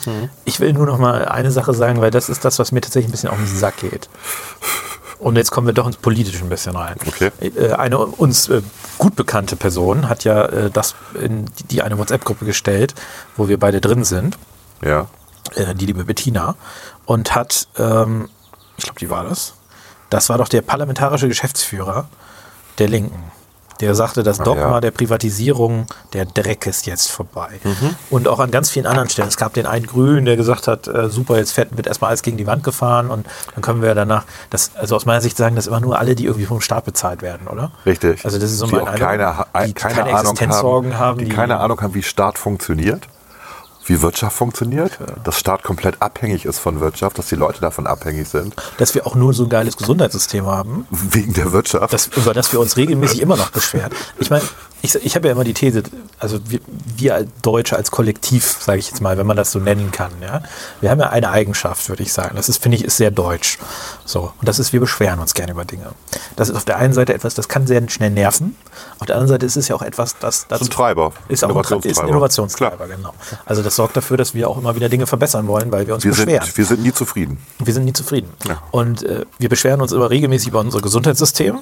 Speaker 2: Ich will nur noch mal eine Sache sagen, weil das ist das, was mir tatsächlich ein bisschen auf den Sack geht. Und jetzt kommen wir doch ins Politische ein bisschen rein.
Speaker 1: Okay.
Speaker 2: Äh, Eine uns äh, gut bekannte Person hat ja äh, das in die- die eine WhatsApp-Gruppe gestellt, wo wir beide drin sind
Speaker 1: Ja.
Speaker 2: Äh, die liebe Bettina, und hat, ähm, ich glaube, die war das, das war doch der parlamentarische Geschäftsführer der Linken. Der sagte, das Dogma
Speaker 1: ja.
Speaker 2: der Privatisierung, der Dreck ist jetzt vorbei. Und auch an ganz vielen anderen Stellen. Es gab den einen Grünen, der gesagt hat, äh, super, jetzt fährt, wird erstmal alles gegen die Wand gefahren und dann können wir danach, das, also aus meiner Sicht sagen das immer nur alle, die irgendwie vom Staat bezahlt werden, oder?
Speaker 1: Richtig.
Speaker 2: Also das ist so
Speaker 1: die
Speaker 2: mein
Speaker 1: auch
Speaker 2: Eindruck,
Speaker 1: keine,
Speaker 2: die
Speaker 1: keine,
Speaker 2: keine
Speaker 1: Ahnung haben,
Speaker 2: haben,
Speaker 1: die,
Speaker 2: die-
Speaker 1: keine Ahnung haben, wie Staat funktioniert, wie Wirtschaft funktioniert, dass Staat komplett abhängig ist von Wirtschaft, dass die Leute davon abhängig sind,
Speaker 2: Dass wir auch nur so ein geiles Gesundheitssystem haben,
Speaker 1: wegen der Wirtschaft.
Speaker 2: das, über das wir uns regelmäßig immer noch beschweren. Ich meine, ich, ich habe ja immer die These, also wir, wir als Deutsche als Kollektiv, sage ich jetzt mal, wenn man das so nennen kann, ja, wir haben ja eine Eigenschaft, würde ich sagen. Das ist, finde ich, ist sehr deutsch. So, und das ist, wir beschweren uns gerne über Dinge. Das ist auf der einen Seite etwas, das kann sehr schnell nerven. Auf der anderen Seite ist es ja auch etwas, das
Speaker 1: ist ein Treiber,
Speaker 2: ist auch ein, Tra- ist ein Innovationstreiber, genau. Also das sorgt dafür, dass wir auch immer wieder Dinge verbessern wollen, weil wir uns
Speaker 1: Wir
Speaker 2: beschweren.
Speaker 1: sind, wir sind nie zufrieden.
Speaker 2: Wir sind nie zufrieden.
Speaker 1: Ja.
Speaker 2: Und äh, wir beschweren uns immer regelmäßig über unser Gesundheitssystem.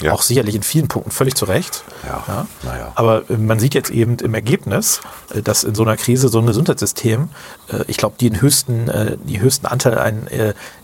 Speaker 1: Ja.
Speaker 2: Auch sicherlich in vielen Punkten völlig zu Recht.
Speaker 1: Ja, naja.
Speaker 2: Aber äh, man sieht jetzt eben im Ergebnis, äh, dass in so einer Krise so ein Gesundheitssystem, äh, ich glaube, die den höchsten, die höchsten Anteil an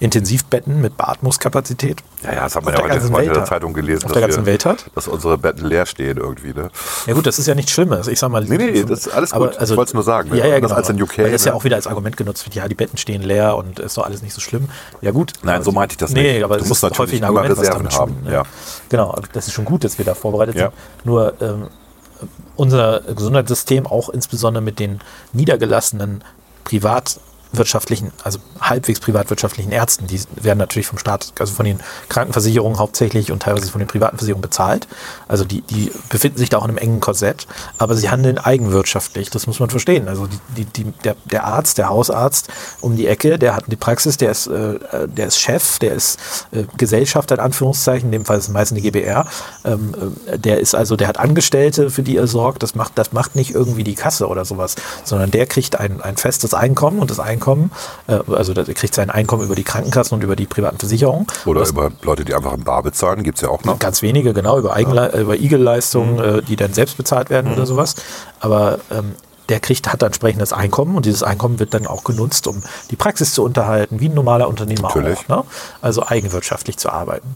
Speaker 2: Intensivbetten mit Beatmungskapazität
Speaker 1: Ja, ja, das hat man ja
Speaker 2: der
Speaker 1: heute, in der. Zeitung gelesen,
Speaker 2: Auf der ganzen
Speaker 1: wir,
Speaker 2: Welt hat.
Speaker 1: dass unsere Betten leer stehen irgendwie. Ne?
Speaker 2: Ja gut, das ist ja nichts Schlimmes. Ich sag mal,
Speaker 1: Nee, nee, das ist alles gut. Ich wollte es nur sagen, ne?
Speaker 2: Ja, ja,
Speaker 1: Anders
Speaker 2: genau.
Speaker 1: als in UK,
Speaker 2: Weil das ja
Speaker 1: ne?
Speaker 2: auch wieder als Argument genutzt wird. Ja, die Betten stehen leer und ist doch alles nicht so schlimm. Ja gut.
Speaker 1: Nein, so meinte ich das
Speaker 2: nee,
Speaker 1: nicht.
Speaker 2: aber
Speaker 1: Du musst natürlich
Speaker 2: häufig ein Argument, was damit
Speaker 1: haben,
Speaker 2: schwingt, ne?
Speaker 1: ja.
Speaker 2: Genau, aber das ist schon gut, dass wir da vorbereitet
Speaker 1: Ja.
Speaker 2: sind. Nur ähm, unser Gesundheitssystem, auch insbesondere mit den niedergelassenen privatwirtschaftlichen, also halbwegs privatwirtschaftlichen Ärzten, die werden natürlich vom Staat, also von den Krankenversicherungen hauptsächlich und teilweise von den privaten Versicherungen bezahlt. Also die, die befinden sich da auch in einem engen Korsett, aber sie handeln eigenwirtschaftlich, das muss man verstehen. Also die, die, die, der, der Arzt, der Hausarzt um die Ecke, der hat die Praxis, der ist, äh, der ist Chef, der ist äh, Gesellschafter in Anführungszeichen, in dem Fall ist es meistens eine GBR, ähm, äh, der ist also, der hat Angestellte, für die er sorgt, das macht, das macht nicht irgendwie die Kasse oder sowas, sondern der kriegt ein, ein festes Einkommen und das Einkommen Einkommen. Äh, also der kriegt sein Einkommen über die Krankenkassen und über die privaten Versicherungen.
Speaker 1: Oder
Speaker 2: Das-
Speaker 1: über Leute, die einfach in Bar bezahlen, gibt es ja auch noch.
Speaker 2: Ganz wenige, genau, über, Eigenle äh, über Igel-Leistungen, äh, die dann selbst bezahlt werden oder sowas. Aber ähm, der kriegt, hat ein entsprechendes Einkommen und dieses Einkommen wird dann auch genutzt, um die Praxis zu unterhalten, wie ein normaler Unternehmer
Speaker 1: Natürlich.
Speaker 2: auch. Ne? Also eigenwirtschaftlich zu arbeiten.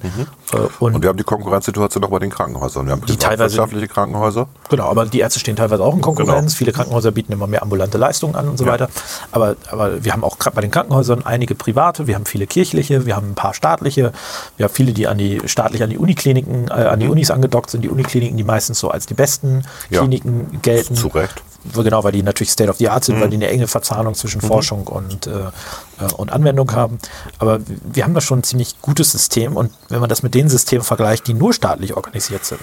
Speaker 2: Äh, und
Speaker 1: Und wir haben die Konkurrenzsituation noch bei den Krankenhäusern. Wir haben
Speaker 2: Die teilweise-
Speaker 1: privatwirtschaftliche Krankenhäuser.
Speaker 2: Genau, aber die Ärzte stehen teilweise auch in Konkurrenz.
Speaker 1: Genau.
Speaker 2: Viele Krankenhäuser bieten immer mehr ambulante Leistungen an und so
Speaker 1: Ja.
Speaker 2: weiter. Aber, aber wir haben auch gerade bei den Krankenhäusern einige private, wir haben viele kirchliche, wir haben ein paar staatliche, wir haben viele, die an die staatlich an die Unikliniken, äh, an die Unis angedockt sind. Die Unikliniken, die meistens so als die besten
Speaker 1: Mhm. Ja.
Speaker 2: Kliniken gelten.
Speaker 1: Zu Recht.
Speaker 2: Genau, weil die natürlich State of the Art sind,
Speaker 1: Mhm.
Speaker 2: weil die eine enge Verzahnung zwischen Forschung und, äh, und Anwendung haben. Aber wir haben da schon ein ziemlich gutes System und wenn man das mit den Systemen vergleicht, die nur staatlich organisiert sind,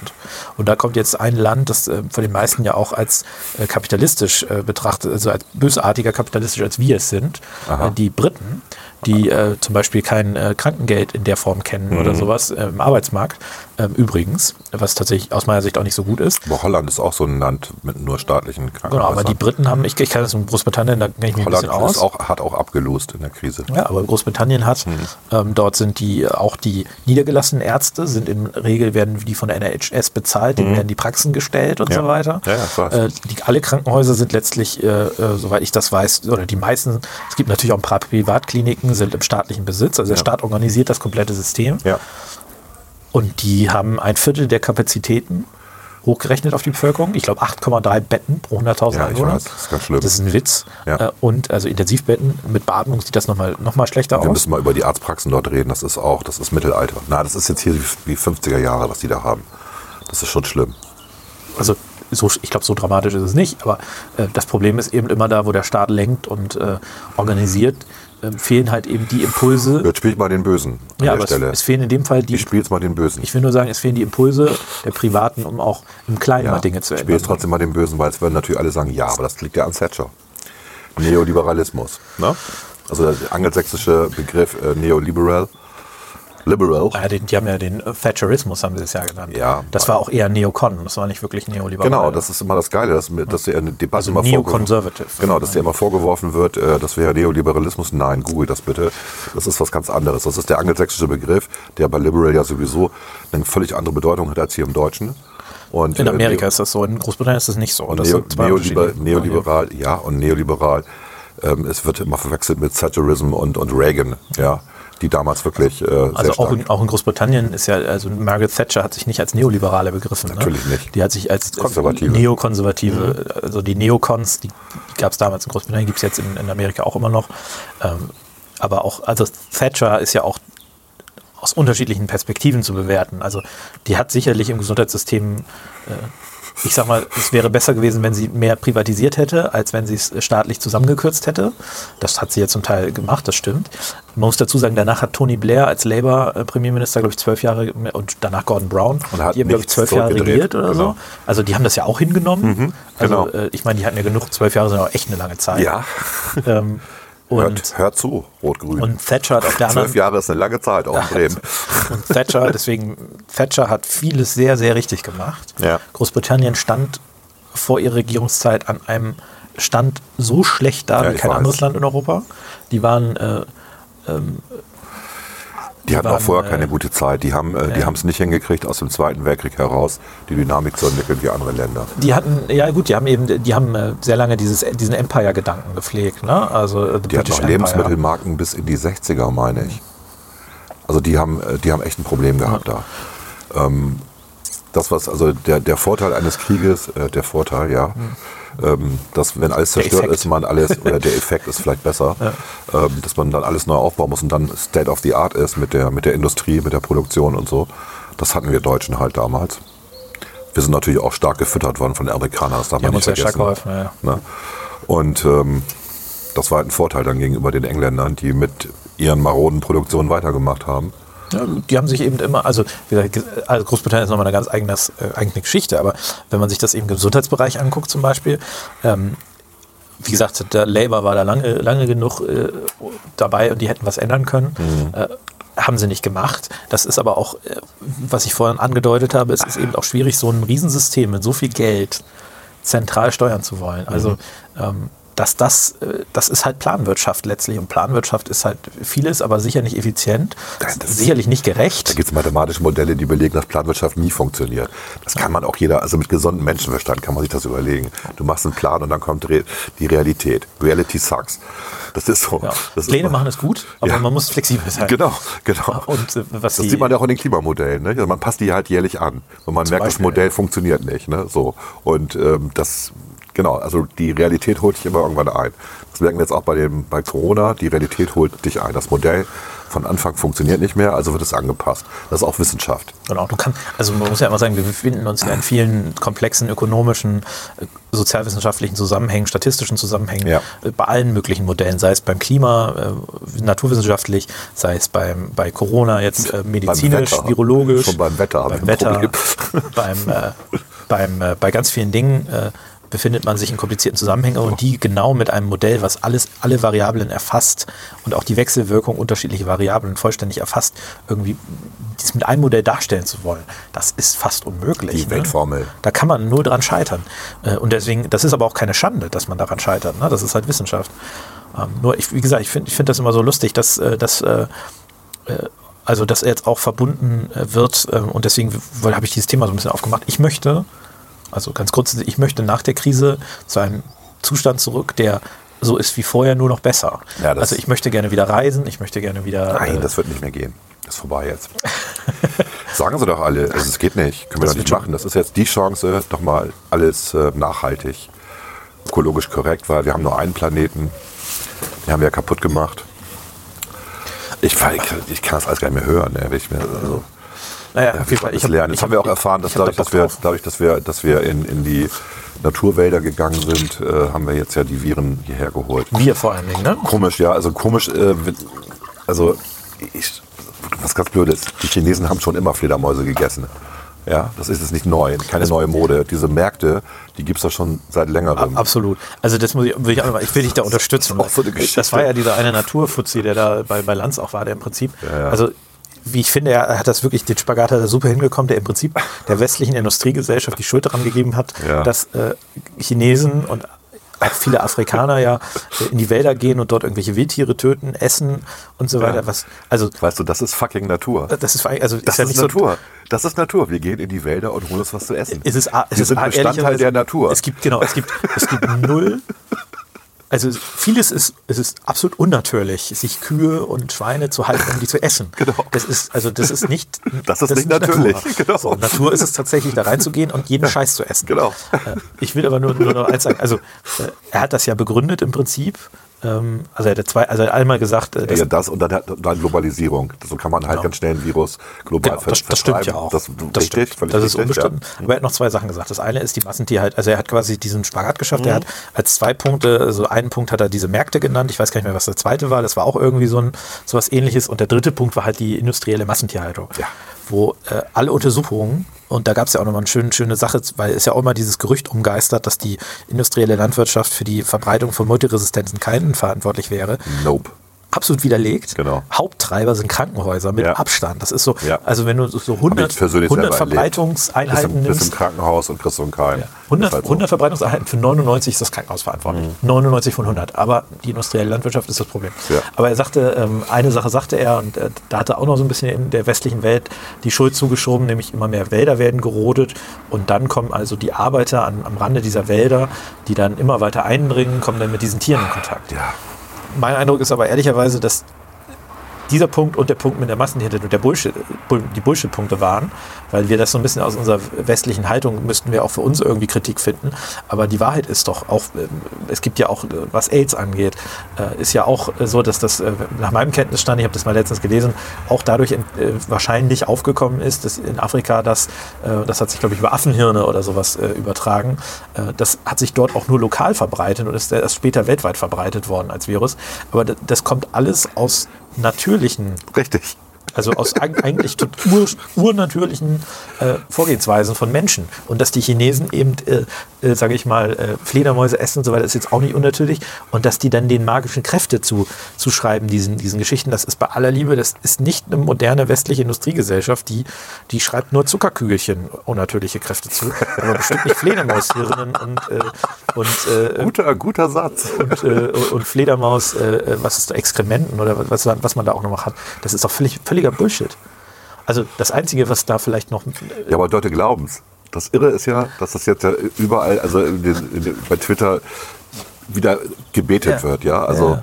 Speaker 2: und da kommt jetzt ein Land, das äh, von den meisten ja auch als äh, kapitalistisch äh, betrachtet, also als bösartiger kapitalistisch als wir es sind,
Speaker 1: Aha.
Speaker 2: äh, die Briten, die äh, zum Beispiel kein äh, Krankengeld in der Form kennen
Speaker 1: Mhm.
Speaker 2: oder sowas äh, im Arbeitsmarkt, ähm, übrigens, was tatsächlich aus meiner Sicht auch nicht so gut ist.
Speaker 1: Aber Holland ist auch so ein Land mit nur staatlichen
Speaker 2: Genau,
Speaker 1: Krankenhäusern.
Speaker 2: aber die Briten haben, ich, ich kann das in Großbritannien, da kenne ich mich ein
Speaker 1: Holland
Speaker 2: bisschen
Speaker 1: ist
Speaker 2: aus.
Speaker 1: auch, hat auch abgelost in der Krise.
Speaker 2: Ja, aber Großbritannien hat,
Speaker 1: Mhm.
Speaker 2: ähm, dort sind die auch die niedergelassenen Ärzte, sind in Regel werden die von der NHS bezahlt, denen werden die Praxen gestellt und
Speaker 1: Mhm. Ja.
Speaker 2: so weiter.
Speaker 1: Ja.
Speaker 2: Äh, die, alle Krankenhäuser sind letztlich, äh, äh, soweit ich das weiß, oder die meisten, es gibt natürlich auch ein paar Privatkliniken, sind im staatlichen Besitz, also der. Staat organisiert das komplette System
Speaker 1: Ja.
Speaker 2: und die haben ein Viertel der Kapazitäten hochgerechnet auf die Bevölkerung. Ich glaube 8,3 Betten pro 100.000
Speaker 1: Ja,
Speaker 2: Einwohner.
Speaker 1: weiß, das ist ganz schlimm.
Speaker 2: Das ist ein Witz.
Speaker 1: Ja.
Speaker 2: Äh, Und also Intensivbetten mit Beatmung sieht das nochmal noch mal schlechter
Speaker 1: Wir
Speaker 2: aus.
Speaker 1: müssen mal über die Arztpraxen dort reden. Das ist auch, das ist Mittelalter. Na, das ist jetzt hier wie 50er Jahre, was die da haben. Das ist schon schlimm.
Speaker 2: Also so, ich glaube, so dramatisch ist es nicht, aber äh, das Problem ist eben immer da, wo der Staat lenkt und äh, organisiert, äh, fehlen halt eben die Impulse.
Speaker 1: Jetzt spielt mal den Bösen an
Speaker 2: Ja,
Speaker 1: der
Speaker 2: aber es,
Speaker 1: Stelle.
Speaker 2: es fehlen in dem Fall die,
Speaker 1: ich spiele jetzt mal den Bösen.
Speaker 2: ich will nur sagen, es fehlen die Impulse der Privaten, um auch im Kleinen mal Dinge zu
Speaker 1: ich spiele jetzt
Speaker 2: ändern.
Speaker 1: trotzdem mal den Bösen, weil es würden natürlich alle sagen, ja, aber das liegt ja an Thatcher. Neoliberalismus. Ne? Also der angelsächsische Begriff äh, Neoliberal. Liberal.
Speaker 2: Ja, den, die haben ja den äh, Thatcherismus, haben sie es ja genannt.
Speaker 1: Ja.
Speaker 2: Das war auch eher Neocon, das war nicht wirklich neoliberal.
Speaker 1: Genau, das ist immer das Geile, dass, dass der eine Debatte
Speaker 2: Also
Speaker 1: immer
Speaker 2: neoconservative.
Speaker 1: vorgeworfen- Genau, dass dir immer vorgeworfen wird, äh, das wäre Neoliberalismus. Nein, google das bitte. Das ist was ganz anderes. Das ist der angelsächsische Begriff, der bei Liberal ja sowieso eine völlig andere Bedeutung hat als hier im Deutschen. Und,
Speaker 2: In
Speaker 1: äh,
Speaker 2: Amerika ist das so, in Großbritannien ist das nicht so. Das
Speaker 1: Neo, Neoliber, neoliberal, ja, und neoliberal. Ähm, es wird immer verwechselt mit Thatcherism und, und Reagan, ja, die damals wirklich äh, sehr
Speaker 2: Also auch in, auch in Großbritannien ist ja, also Margaret Thatcher hat sich nicht als Neoliberale begriffen.
Speaker 1: Natürlich
Speaker 2: ne?
Speaker 1: nicht.
Speaker 2: Die hat sich als
Speaker 1: Konservative. Mhm.
Speaker 2: Neokonservative, also die Neocons, die, die gab es damals in Großbritannien, gibt es jetzt in, in Amerika auch immer noch. Ähm, aber auch, also Thatcher ist ja auch aus unterschiedlichen Perspektiven zu bewerten. Also die hat sicherlich im Gesundheitssystem, äh, ich sag mal, es wäre besser gewesen, wenn sie mehr privatisiert hätte, als wenn sie es staatlich zusammengekürzt hätte. Das hat sie ja zum Teil gemacht, das stimmt. Man muss dazu sagen, danach hat Tony Blair als Labour-Premierminister, glaube ich, zwölf Jahre und danach Gordon Brown,
Speaker 1: Und hat
Speaker 2: die haben, glaube ich, zwölf Jahre regiert oder
Speaker 1: genau.
Speaker 2: so. Also die haben das ja auch hingenommen. Also
Speaker 1: genau.
Speaker 2: äh, ich meine, die hatten ja genug, zwölf Jahre sind auch echt eine lange Zeit.
Speaker 1: Ja,
Speaker 2: Ähm, und,
Speaker 1: hört, hört zu, Rot-Grün.
Speaker 2: und Thatcher hat auf der anderen
Speaker 1: Zwölf Jahre ist eine lange Zeit, auch in Bremen. <laughs>
Speaker 2: Und Thatcher, deswegen, Thatcher hat vieles sehr, sehr richtig gemacht.
Speaker 1: Ja.
Speaker 2: Großbritannien stand vor ihrer Regierungszeit an einem Stand so schlecht da
Speaker 1: Ja,
Speaker 2: wie kein
Speaker 1: weiß.
Speaker 2: anderes Land in Europa. Die waren, äh,
Speaker 1: Die hatten auch
Speaker 2: waren,
Speaker 1: vorher
Speaker 2: äh,
Speaker 1: keine gute Zeit. Die haben äh, die
Speaker 2: ja.
Speaker 1: haben es nicht hingekriegt, aus dem Zweiten Weltkrieg heraus die Dynamik zu entwickeln wie andere Länder.
Speaker 2: die hatten, ja gut, die haben eben, die haben äh, sehr lange dieses, diesen Empire-Gedanken gepflegt, ne? Also äh,
Speaker 1: Die hatten auch
Speaker 2: Empire.
Speaker 1: Lebensmittelmarken bis in die 60er, meine ich. Also die haben, äh, die haben echt ein Problem gehabt da. Ähm, das, was, also der, der Vorteil eines Krieges, äh, der Vorteil, ja, ähm, dass wenn alles zerstört ist, man alles, <laughs> oder der Effekt ist vielleicht besser, ähm, dass man dann alles neu aufbauen muss und dann State of the Art ist mit der, mit der Industrie, mit der Produktion und so. Das hatten wir Deutschen halt damals. Wir sind natürlich auch stark gefüttert worden von den Amerikanern, das darf man nicht vergessen.
Speaker 2: geholfen, ja, ja.
Speaker 1: Ne? Und ähm, das war halt ein Vorteil dann gegenüber den Engländern, die mit ihren maroden Produktionen weitergemacht haben.
Speaker 2: Ja, die haben sich eben immer, also, wie gesagt, also Großbritannien ist nochmal eine ganz eigenes, äh, eigene Geschichte, aber wenn man sich das eben im Gesundheitsbereich anguckt zum Beispiel, ähm, wie gesagt, der Labour war da lange, lange genug äh, dabei und die hätten was ändern können. Äh, haben sie nicht gemacht. Das ist aber auch, äh, was ich vorhin angedeutet habe, es ist eben auch schwierig, so ein Riesensystem mit so viel Geld zentral steuern zu wollen. Also ähm, dass das, äh, das ist halt Planwirtschaft letztlich. Und Planwirtschaft ist halt vieles, aber sicher nicht effizient,
Speaker 1: Das ist-
Speaker 2: sicherlich nicht gerecht.
Speaker 1: Da gibt es mathematische Modelle, die belegen, dass Planwirtschaft nie funktioniert. Das kann man auch jeder, also mit gesundem Menschenverstand kann man sich das überlegen. Du machst einen Plan und dann kommt die Realität. Reality sucks. Das ist so.
Speaker 2: Ja.
Speaker 1: Das
Speaker 2: Pläne
Speaker 1: ist,
Speaker 2: machen es gut, aber
Speaker 1: Ja.
Speaker 2: man muss flexibel sein.
Speaker 1: Genau, genau.
Speaker 2: Und äh,
Speaker 1: Das sieht man ja auch in den Klimamodellen. Ne? Also man passt die halt jährlich an. Und man merkt, das
Speaker 2: Beispiel,
Speaker 1: Modell funktioniert nicht. Ne? So. Und ähm, das, genau, also die Realität holt dich immer irgendwann ein. Das merken wir jetzt auch bei, dem, bei Corona. Die Realität holt dich ein. Das Modell von Anfang funktioniert nicht mehr, also wird es angepasst. Das ist auch Wissenschaft.
Speaker 2: Genau, du kannst, also man muss ja immer sagen, wir befinden uns ja in vielen komplexen ökonomischen, äh, sozialwissenschaftlichen Zusammenhängen, statistischen Zusammenhängen,
Speaker 1: Ja.
Speaker 2: äh, bei allen möglichen Modellen, sei es beim Klima, äh, naturwissenschaftlich, sei es beim, bei Corona jetzt äh, medizinisch,
Speaker 1: Wetter.
Speaker 2: virologisch,
Speaker 1: Schon beim Wetter
Speaker 2: beim Wetter,
Speaker 1: Problem. <laughs>
Speaker 2: beim, äh, beim, äh, bei ganz vielen Dingen befindet man sich in komplizierten Zusammenhängen und die genau mit einem Modell, was alles, alle Variablen erfasst und auch die Wechselwirkung unterschiedlicher Variablen vollständig erfasst, irgendwie dies mit einem Modell darstellen zu wollen, das ist fast unmöglich.
Speaker 1: Die Weltformel.
Speaker 2: Da kann man nur dran scheitern. Äh, Und deswegen, das ist aber auch keine Schande, dass man daran scheitert. Ne? Das ist halt Wissenschaft. Ähm, Nur, ich, wie gesagt, ich finde ich find das immer so lustig, dass, äh, dass äh, also dass er jetzt auch verbunden wird und deswegen habe ich dieses Thema so ein bisschen aufgemacht. Ich möchte, also ganz kurz, ich möchte nach der Krise zu einem Zustand zurück, der so ist wie vorher, nur noch besser.
Speaker 1: Ja,
Speaker 2: also ich möchte gerne wieder reisen, ich möchte gerne wieder.
Speaker 1: Nein,
Speaker 2: äh,
Speaker 1: das wird nicht mehr gehen. Das ist vorbei jetzt. <laughs> Sagen sie doch alle. Also es geht nicht. Können wir
Speaker 2: Das
Speaker 1: doch nicht machen. Das ist jetzt die Chance, doch mal alles äh, nachhaltig, ökologisch korrekt, weil wir haben nur einen Planeten. Den haben wir ja kaputt gemacht. Ich, ich, ich kann das alles gar nicht mehr hören. Ne? Wenn Ich mir, also,
Speaker 2: naja,
Speaker 1: ja,
Speaker 2: auf
Speaker 1: wir
Speaker 2: jeden Fall,
Speaker 1: das
Speaker 2: ich hab-
Speaker 1: lernen.
Speaker 2: ich
Speaker 1: Jetzt haben wir auch erfahren, dass dadurch,
Speaker 2: da
Speaker 1: dass wir, dadurch, dass wir, dass wir in, in die Naturwälder gegangen sind, äh, haben wir jetzt ja die Viren hierher geholt.
Speaker 2: Wir vor allen Dingen, ne?
Speaker 1: Komisch, ja. Also komisch, äh, also ich, was ganz blöd ist, die Chinesen haben schon immer Fledermäuse gegessen. Ja, das ist jetzt nicht neu, keine neue Mode. Diese Märkte, die gibt es doch schon seit längerem.
Speaker 2: Absolut. Also das muss ich, will ich, auch, ich will dich da unterstützen.
Speaker 1: auch so
Speaker 2: das war ja dieser eine Naturfuzzi, der da bei, bei Lanz auch war, der im Prinzip,
Speaker 1: ja.
Speaker 2: also wie ich finde, er hat das wirklich, den Spagat hat er super hingekommen, der im Prinzip der westlichen Industriegesellschaft die Schuld daran gegeben hat,
Speaker 1: Ja.
Speaker 2: dass äh, Chinesen und auch viele Afrikaner ja äh, in die Wälder gehen und dort irgendwelche Wildtiere töten, essen und so weiter.
Speaker 1: Ja.
Speaker 2: Was, also
Speaker 1: Weißt du, das ist fucking Natur.
Speaker 2: das ist, also
Speaker 1: Das
Speaker 2: ja
Speaker 1: ist
Speaker 2: nicht so,
Speaker 1: Natur. Das ist Natur. Wir gehen in die Wälder und holen uns was zu essen.
Speaker 2: Es ist, es
Speaker 1: Wir
Speaker 2: ist
Speaker 1: sind Bestandteil der Natur.
Speaker 2: Es gibt, genau, es gibt, es gibt <laughs> null. Also vieles ist, es ist absolut unnatürlich, sich Kühe und Schweine zu halten, um die zu essen. <laughs>
Speaker 1: Genau.
Speaker 2: Das ist, also das ist nicht, <laughs>
Speaker 1: Das ist nicht natürlich.
Speaker 2: Natur. <laughs>
Speaker 1: Genau.
Speaker 2: So, Natur ist es tatsächlich, da reinzugehen und jeden Scheiß zu essen.
Speaker 1: Genau.
Speaker 2: Äh, Ich will aber nur, nur noch eins sagen. Also äh, er hat das ja begründet im Prinzip. Ähm, Also er hat zwei, also er hat einmal gesagt, äh, dass
Speaker 1: ja, das und dann, dann Globalisierung. So kann man halt ganz schnell ein Virus global
Speaker 2: Genau, das, das stimmt ja auch.
Speaker 1: Das,
Speaker 2: das
Speaker 1: richtig,
Speaker 2: stimmt. Das ist
Speaker 1: richtig,
Speaker 2: unbestritten.
Speaker 1: ja.
Speaker 2: Aber er hat noch zwei Sachen gesagt. Das eine ist die Massentierheit. Also er hat quasi diesen Spagat geschafft. Er
Speaker 1: Mhm.
Speaker 2: hat als zwei Punkte, also einen Punkt hat er diese Märkte genannt. Ich weiß gar nicht mehr, was der zweite war. Das war auch irgendwie so ein so was ähnliches. Und der dritte Punkt war halt die industrielle Massentierhaltung.
Speaker 1: Ja.
Speaker 2: Wo äh, alle Untersuchungen, und da gab es ja auch nochmal eine schöne, schöne Sache, weil es ja auch immer dieses Gerücht umgeistert, dass die industrielle Landwirtschaft für die Verbreitung von multiresistenten Keinen verantwortlich wäre
Speaker 1: Nope.
Speaker 2: Absolut widerlegt.
Speaker 1: Genau.
Speaker 2: Haupttreiber sind Krankenhäuser mit
Speaker 1: Ja.
Speaker 2: Abstand. Das ist so,
Speaker 1: Ja.
Speaker 2: also wenn du so
Speaker 1: Hab
Speaker 2: 100,
Speaker 1: ich persönlich
Speaker 2: 100
Speaker 1: selber erlebt.
Speaker 2: Verbreitungseinheiten
Speaker 1: im, bist im
Speaker 2: nimmst,
Speaker 1: Krankenhaus und kriegst so einen Keim.
Speaker 2: ja, 100,
Speaker 1: Ist halt so.
Speaker 2: 100 Verbreitungseinheiten für 99 ist das Krankenhaus verantwortlich. 99 von 100. Aber die industrielle Landwirtschaft ist das Problem. Aber er sagte, ähm, eine Sache sagte er, und äh, da hat er auch noch so ein bisschen in der westlichen Welt die Schuld zugeschoben, nämlich immer mehr Wälder werden gerodet und dann kommen also die Arbeiter an, am Rande dieser Wälder, die dann immer weiter eindringen, kommen dann mit diesen Tieren in Kontakt.
Speaker 1: Ja.
Speaker 2: Mein Eindruck ist aber ehrlicherweise, dass dieser Punkt und der Punkt mit der Massentierhaltung der Bullshit, Bull- die Bullshit-Punkte waren, weil wir das so ein bisschen aus unserer westlichen Haltung müssten wir auch für uns irgendwie Kritik finden. Aber die Wahrheit ist doch auch, ähm, es gibt ja auch, äh, was AIDS angeht, äh, ist ja auch äh, so, dass das nach meinem Kenntnisstand, ich habe das mal letztens gelesen, auch dadurch wahrscheinlich aufgekommen ist, dass in Afrika das, das hat sich glaube ich über Affenhirne oder sowas übertragen, das hat sich dort auch nur lokal verbreitet und ist erst später weltweit verbreitet worden als Virus. Aber das kommt alles aus natürlichen
Speaker 1: Richtig.
Speaker 2: Also aus eig- eigentlich ur, urnatürlichen äh, Vorgehensweisen von Menschen. Und dass die Chinesen eben, äh, äh, sage ich mal, äh, Fledermäuse essen und so weiter, ist jetzt auch nicht unnatürlich. Und dass die dann den magischen Kräfte zu, zuschreiben, diesen, diesen Geschichten, das ist bei aller Liebe, das ist nicht eine moderne westliche Industriegesellschaft, die, die schreibt nur Zuckerkügelchen unnatürliche Kräfte zu. Aber bestimmt nicht Fledermaushirnen und, äh, und äh,
Speaker 1: Guter, guter Satz.
Speaker 2: und, und Fledermaus, was ist da, Exkrementen oder was, was man da auch noch macht. Das ist doch völlig, völliger Bullshit. Also das Einzige, was da vielleicht noch...
Speaker 1: Ja, aber Leute glauben es. Das Irre ist ja, dass das jetzt ja überall, also in den, in den, bei Twitter wieder gebetet
Speaker 2: Ja.
Speaker 1: wird, ja. Also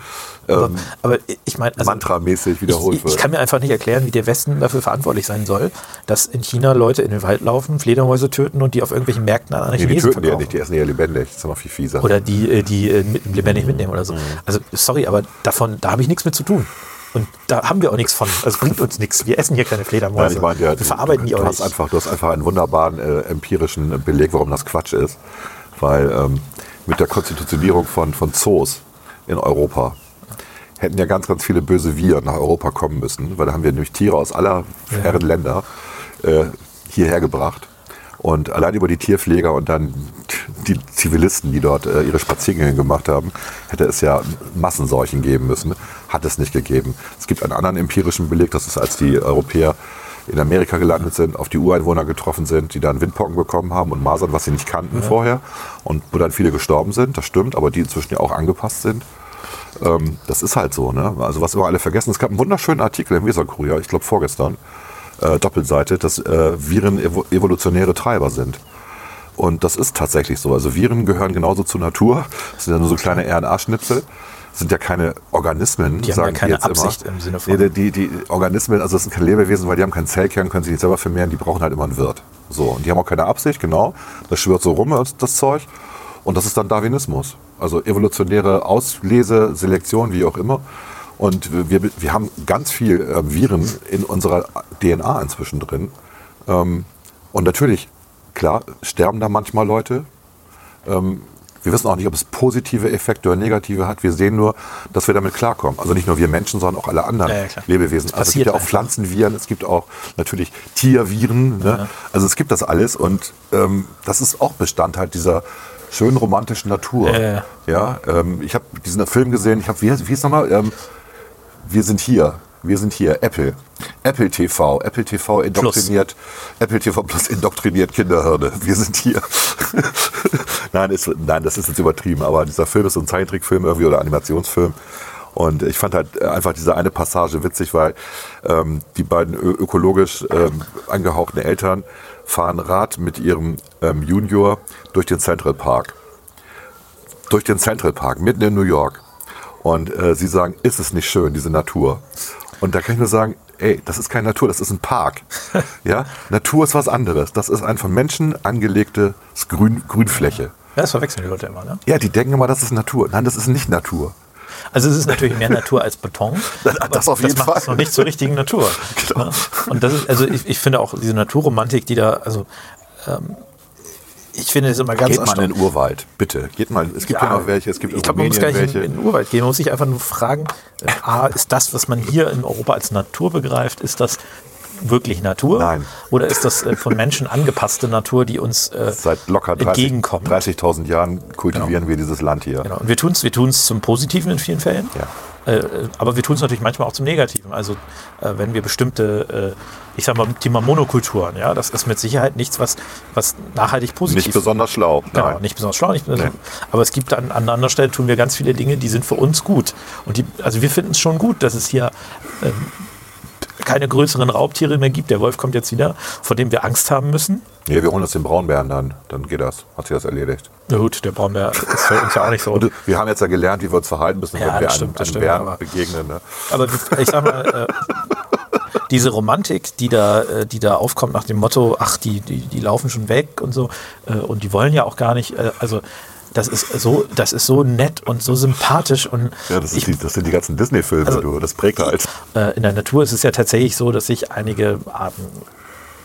Speaker 2: Aber,
Speaker 1: ähm,
Speaker 2: aber ich meine, also,
Speaker 1: mantramäßig wiederholt
Speaker 2: ich, ich,
Speaker 1: wird.
Speaker 2: ich kann mir einfach nicht erklären, wie der Westen dafür verantwortlich sein soll, dass in China Leute in den Wald laufen, Fledermäuse töten und die auf irgendwelchen Märkten an
Speaker 1: nee, die
Speaker 2: Chinesen
Speaker 1: töten die ja nicht, die essen die ja lebendig. Das ist ja noch viel fieser.
Speaker 2: Oder die, äh, die äh, mit, lebendig mitnehmen oder so. Also sorry, aber davon, da habe ich nichts mit zu tun. Und da haben wir auch nichts von. Also bringt uns nichts. Wir essen hier keine Fledermäuse.
Speaker 1: Nein, ich meine, ja,
Speaker 2: wir verarbeiten die
Speaker 1: du,
Speaker 2: auch
Speaker 1: du, hast
Speaker 2: nicht.
Speaker 1: einfach, du hast einfach einen wunderbaren äh, empirischen Beleg, warum das Quatsch ist. Weil ähm, mit der Konstitutionierung von, von Zoos in Europa hätten ja ganz, ganz viele böse Viren nach Europa kommen müssen, weil da haben wir nämlich Tiere aus aller Herren Länder äh, hierher gebracht. Und allein über die Tierpfleger und dann die Zivilisten, die dort äh, ihre Spaziergänge gemacht haben, hätte es ja Massenseuchen geben müssen. Hat es nicht gegeben. Es gibt einen anderen empirischen Beleg, das ist, als die Europäer in Amerika gelandet sind, auf die Ureinwohner getroffen sind, die dann Windpocken bekommen haben und Masern, was sie nicht kannten vorher. Und wo dann viele gestorben sind, das stimmt, aber die inzwischen ja auch angepasst sind. Ähm, das ist halt so, ne? Also was immer alle vergessen, es gab einen wunderschönen Artikel im Weserkurier, ich glaube vorgestern, äh, Doppelseite, dass äh, Viren evo evolutionäre Treiber sind. Und das ist tatsächlich so. Also Viren gehören genauso zur Natur. Das sind ja nur so kleine RNA-Schnipsel. Sind ja keine Organismen,
Speaker 2: Die haben ja keine Absicht im Sinne von-
Speaker 1: Nee, die, die Organismen, also das sind keine Lebewesen, weil die haben keinen Zellkern, können sich nicht selber vermehren, die brauchen halt immer einen Wirt. So, und die haben auch keine Absicht, genau. Das schwirrt so rum, das Zeug. Und das ist dann Darwinismus. Also evolutionäre Auslese, Selektion, wie auch immer. Und wir, wir haben ganz viel äh, Viren in unserer DNA inzwischen drin. Ähm, und natürlich, klar, sterben da manchmal Leute. Ähm, wir wissen auch nicht, ob es positive Effekte oder negative hat. Wir sehen nur, dass wir damit klarkommen. Also nicht nur wir Menschen, sondern auch alle anderen
Speaker 2: Ja, ja.
Speaker 1: Lebewesen. Also es gibt ja auch. Pflanzenviren, es gibt auch natürlich Tierviren. Ne? Also es gibt das alles und ähm, das ist auch Bestandteil dieser schönen romantischen Natur.
Speaker 2: Ja, ja.
Speaker 1: Ja, ähm, ich habe diesen Film gesehen. Ich habe wie, wie hieß nochmal? Ähm, wir sind hier. Wir sind hier. Apple. Apple TV. Apple TV indoktriniert. Apple TV Plus indoktriniert Kinderhirne. Wir sind hier. <laughs> nein, ist, nein, das ist jetzt übertrieben. Aber dieser Film ist so ein Zeichentrickfilm irgendwie oder Animationsfilm. Und ich fand halt einfach diese eine Passage witzig, weil ähm, die beiden ökologisch ähm, angehauchten Eltern fahren Rad mit ihrem ähm, Junior durch den Central Park durch den Central Park, mitten in New York. Und äh, sie sagen, ist es nicht schön, diese Natur? Und da kann ich nur sagen, ey, das ist keine Natur, das ist ein Park. <laughs> ja? Natur ist was anderes. Das ist ein von Menschen angelegtes Grün, Grünfläche.
Speaker 2: Ja, das verwechseln die Leute immer, ne?
Speaker 1: Ja, die denken immer, das ist Natur. Nein, das ist nicht Natur.
Speaker 2: Also es ist natürlich mehr Natur als Beton. <laughs>
Speaker 1: Das- das auf jeden
Speaker 2: macht
Speaker 1: Fall.
Speaker 2: es noch nicht zur richtigen Natur. <laughs>
Speaker 1: Genau.
Speaker 2: Ne? Und das ist, also ich, ich finde auch diese Naturromantik, die da, also ähm, ich finde es immer ganz
Speaker 1: Geht mal in den Urwald, bitte. Geht mal. Es gibt ja, noch welche, es gibt
Speaker 2: ich glaube, man muss gar nicht in,
Speaker 1: welche.
Speaker 2: in den Urwald gehen. Man muss sich einfach nur fragen, äh, A, ist das, was man hier in Europa als Natur begreift, ist das wirklich Natur?
Speaker 1: Nein.
Speaker 2: Oder ist das äh, von Menschen angepasste Natur, die uns äh,
Speaker 1: Seit locker 30
Speaker 2: entgegenkommt?
Speaker 1: 30.000 Jahren kultivieren wir dieses Land hier.
Speaker 2: Genau. Und wir tun es wir tun's zum Positiven in vielen Fällen.
Speaker 1: Ja.
Speaker 2: Äh, äh, aber wir tun es natürlich manchmal auch zum Negativen. Also äh, wenn wir bestimmte, äh, ich sag mal, Thema Monokulturen, ja, das ist mit Sicherheit nichts, was, was nachhaltig positiv
Speaker 1: Nicht besonders schlau.
Speaker 2: Genau,
Speaker 1: Nein.
Speaker 2: nicht besonders schlau, nicht besonders,
Speaker 1: Nee.
Speaker 2: aber es gibt an, an anderer Stelle tun wir ganz viele Dinge, die sind für uns gut. Und die, also wir finden es schon gut, dass es hier ähm, keine größeren Raubtiere mehr gibt. Der Wolf kommt jetzt wieder, vor dem wir Angst haben müssen.
Speaker 1: Nee, wir holen uns den Braunbären dann. Dann geht das. Hat sich das erledigt.
Speaker 2: Na gut, der Braunbär <laughs> ist für uns ja auch nicht so.
Speaker 1: Und wir haben jetzt ja gelernt, wie wir uns verhalten müssen,
Speaker 2: Ja,
Speaker 1: wenn wir einem,
Speaker 2: stimmt,
Speaker 1: Bären
Speaker 2: aber-
Speaker 1: begegnen. Ne?
Speaker 2: Aber ich sag mal, äh, <laughs> diese Romantik, die da, äh, die da aufkommt nach dem Motto, ach, die, die, die laufen schon weg und so, äh, und die wollen ja auch gar nicht, äh, also das ist so, das ist so nett und so sympathisch und
Speaker 1: Ja, das, ist
Speaker 2: ich,
Speaker 1: die, das sind die ganzen Disney-Filme,
Speaker 2: Also-
Speaker 1: du. Das prägt halt.
Speaker 2: äh, in der Natur ist es ja tatsächlich so, dass sich einige Arten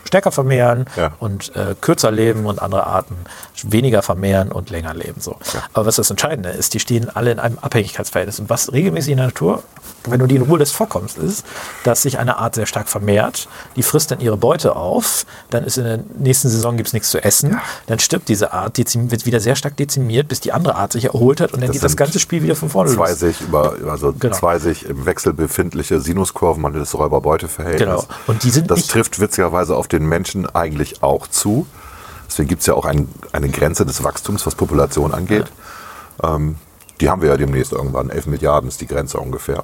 Speaker 2: stärker vermehren
Speaker 1: Ja.
Speaker 2: und äh, kürzer leben und andere Arten weniger vermehren und länger leben. So. Aber was das Entscheidende ist, die stehen alle in einem Abhängigkeitsverhältnis. Und was regelmäßig in der Natur, wenn du die in Ruhe lässt, vorkommst, ist, dass sich eine Art sehr stark vermehrt, die frisst dann ihre Beute auf, dann ist in der nächsten Saison gibt es nichts zu essen, dann stirbt diese Art, wird wieder sehr stark dezimiert, bis die andere Art sich erholt hat und dann
Speaker 1: Das
Speaker 2: geht das ganze Spiel wieder von vorne
Speaker 1: Zwei
Speaker 2: los.
Speaker 1: sich über, also
Speaker 2: Genau.
Speaker 1: zwei sich im Wechsel befindliche Sinuskurven, man nennt das Räuber-Beute-Verhältnis.
Speaker 2: Genau. Und die sind
Speaker 1: das trifft witzigerweise auf den Menschen eigentlich auch zu. Deswegen gibt es ja auch ein, eine Grenze des Wachstums, was Population angeht. Ähm, die haben wir ja demnächst irgendwann. 11 Milliarden ist die Grenze ungefähr.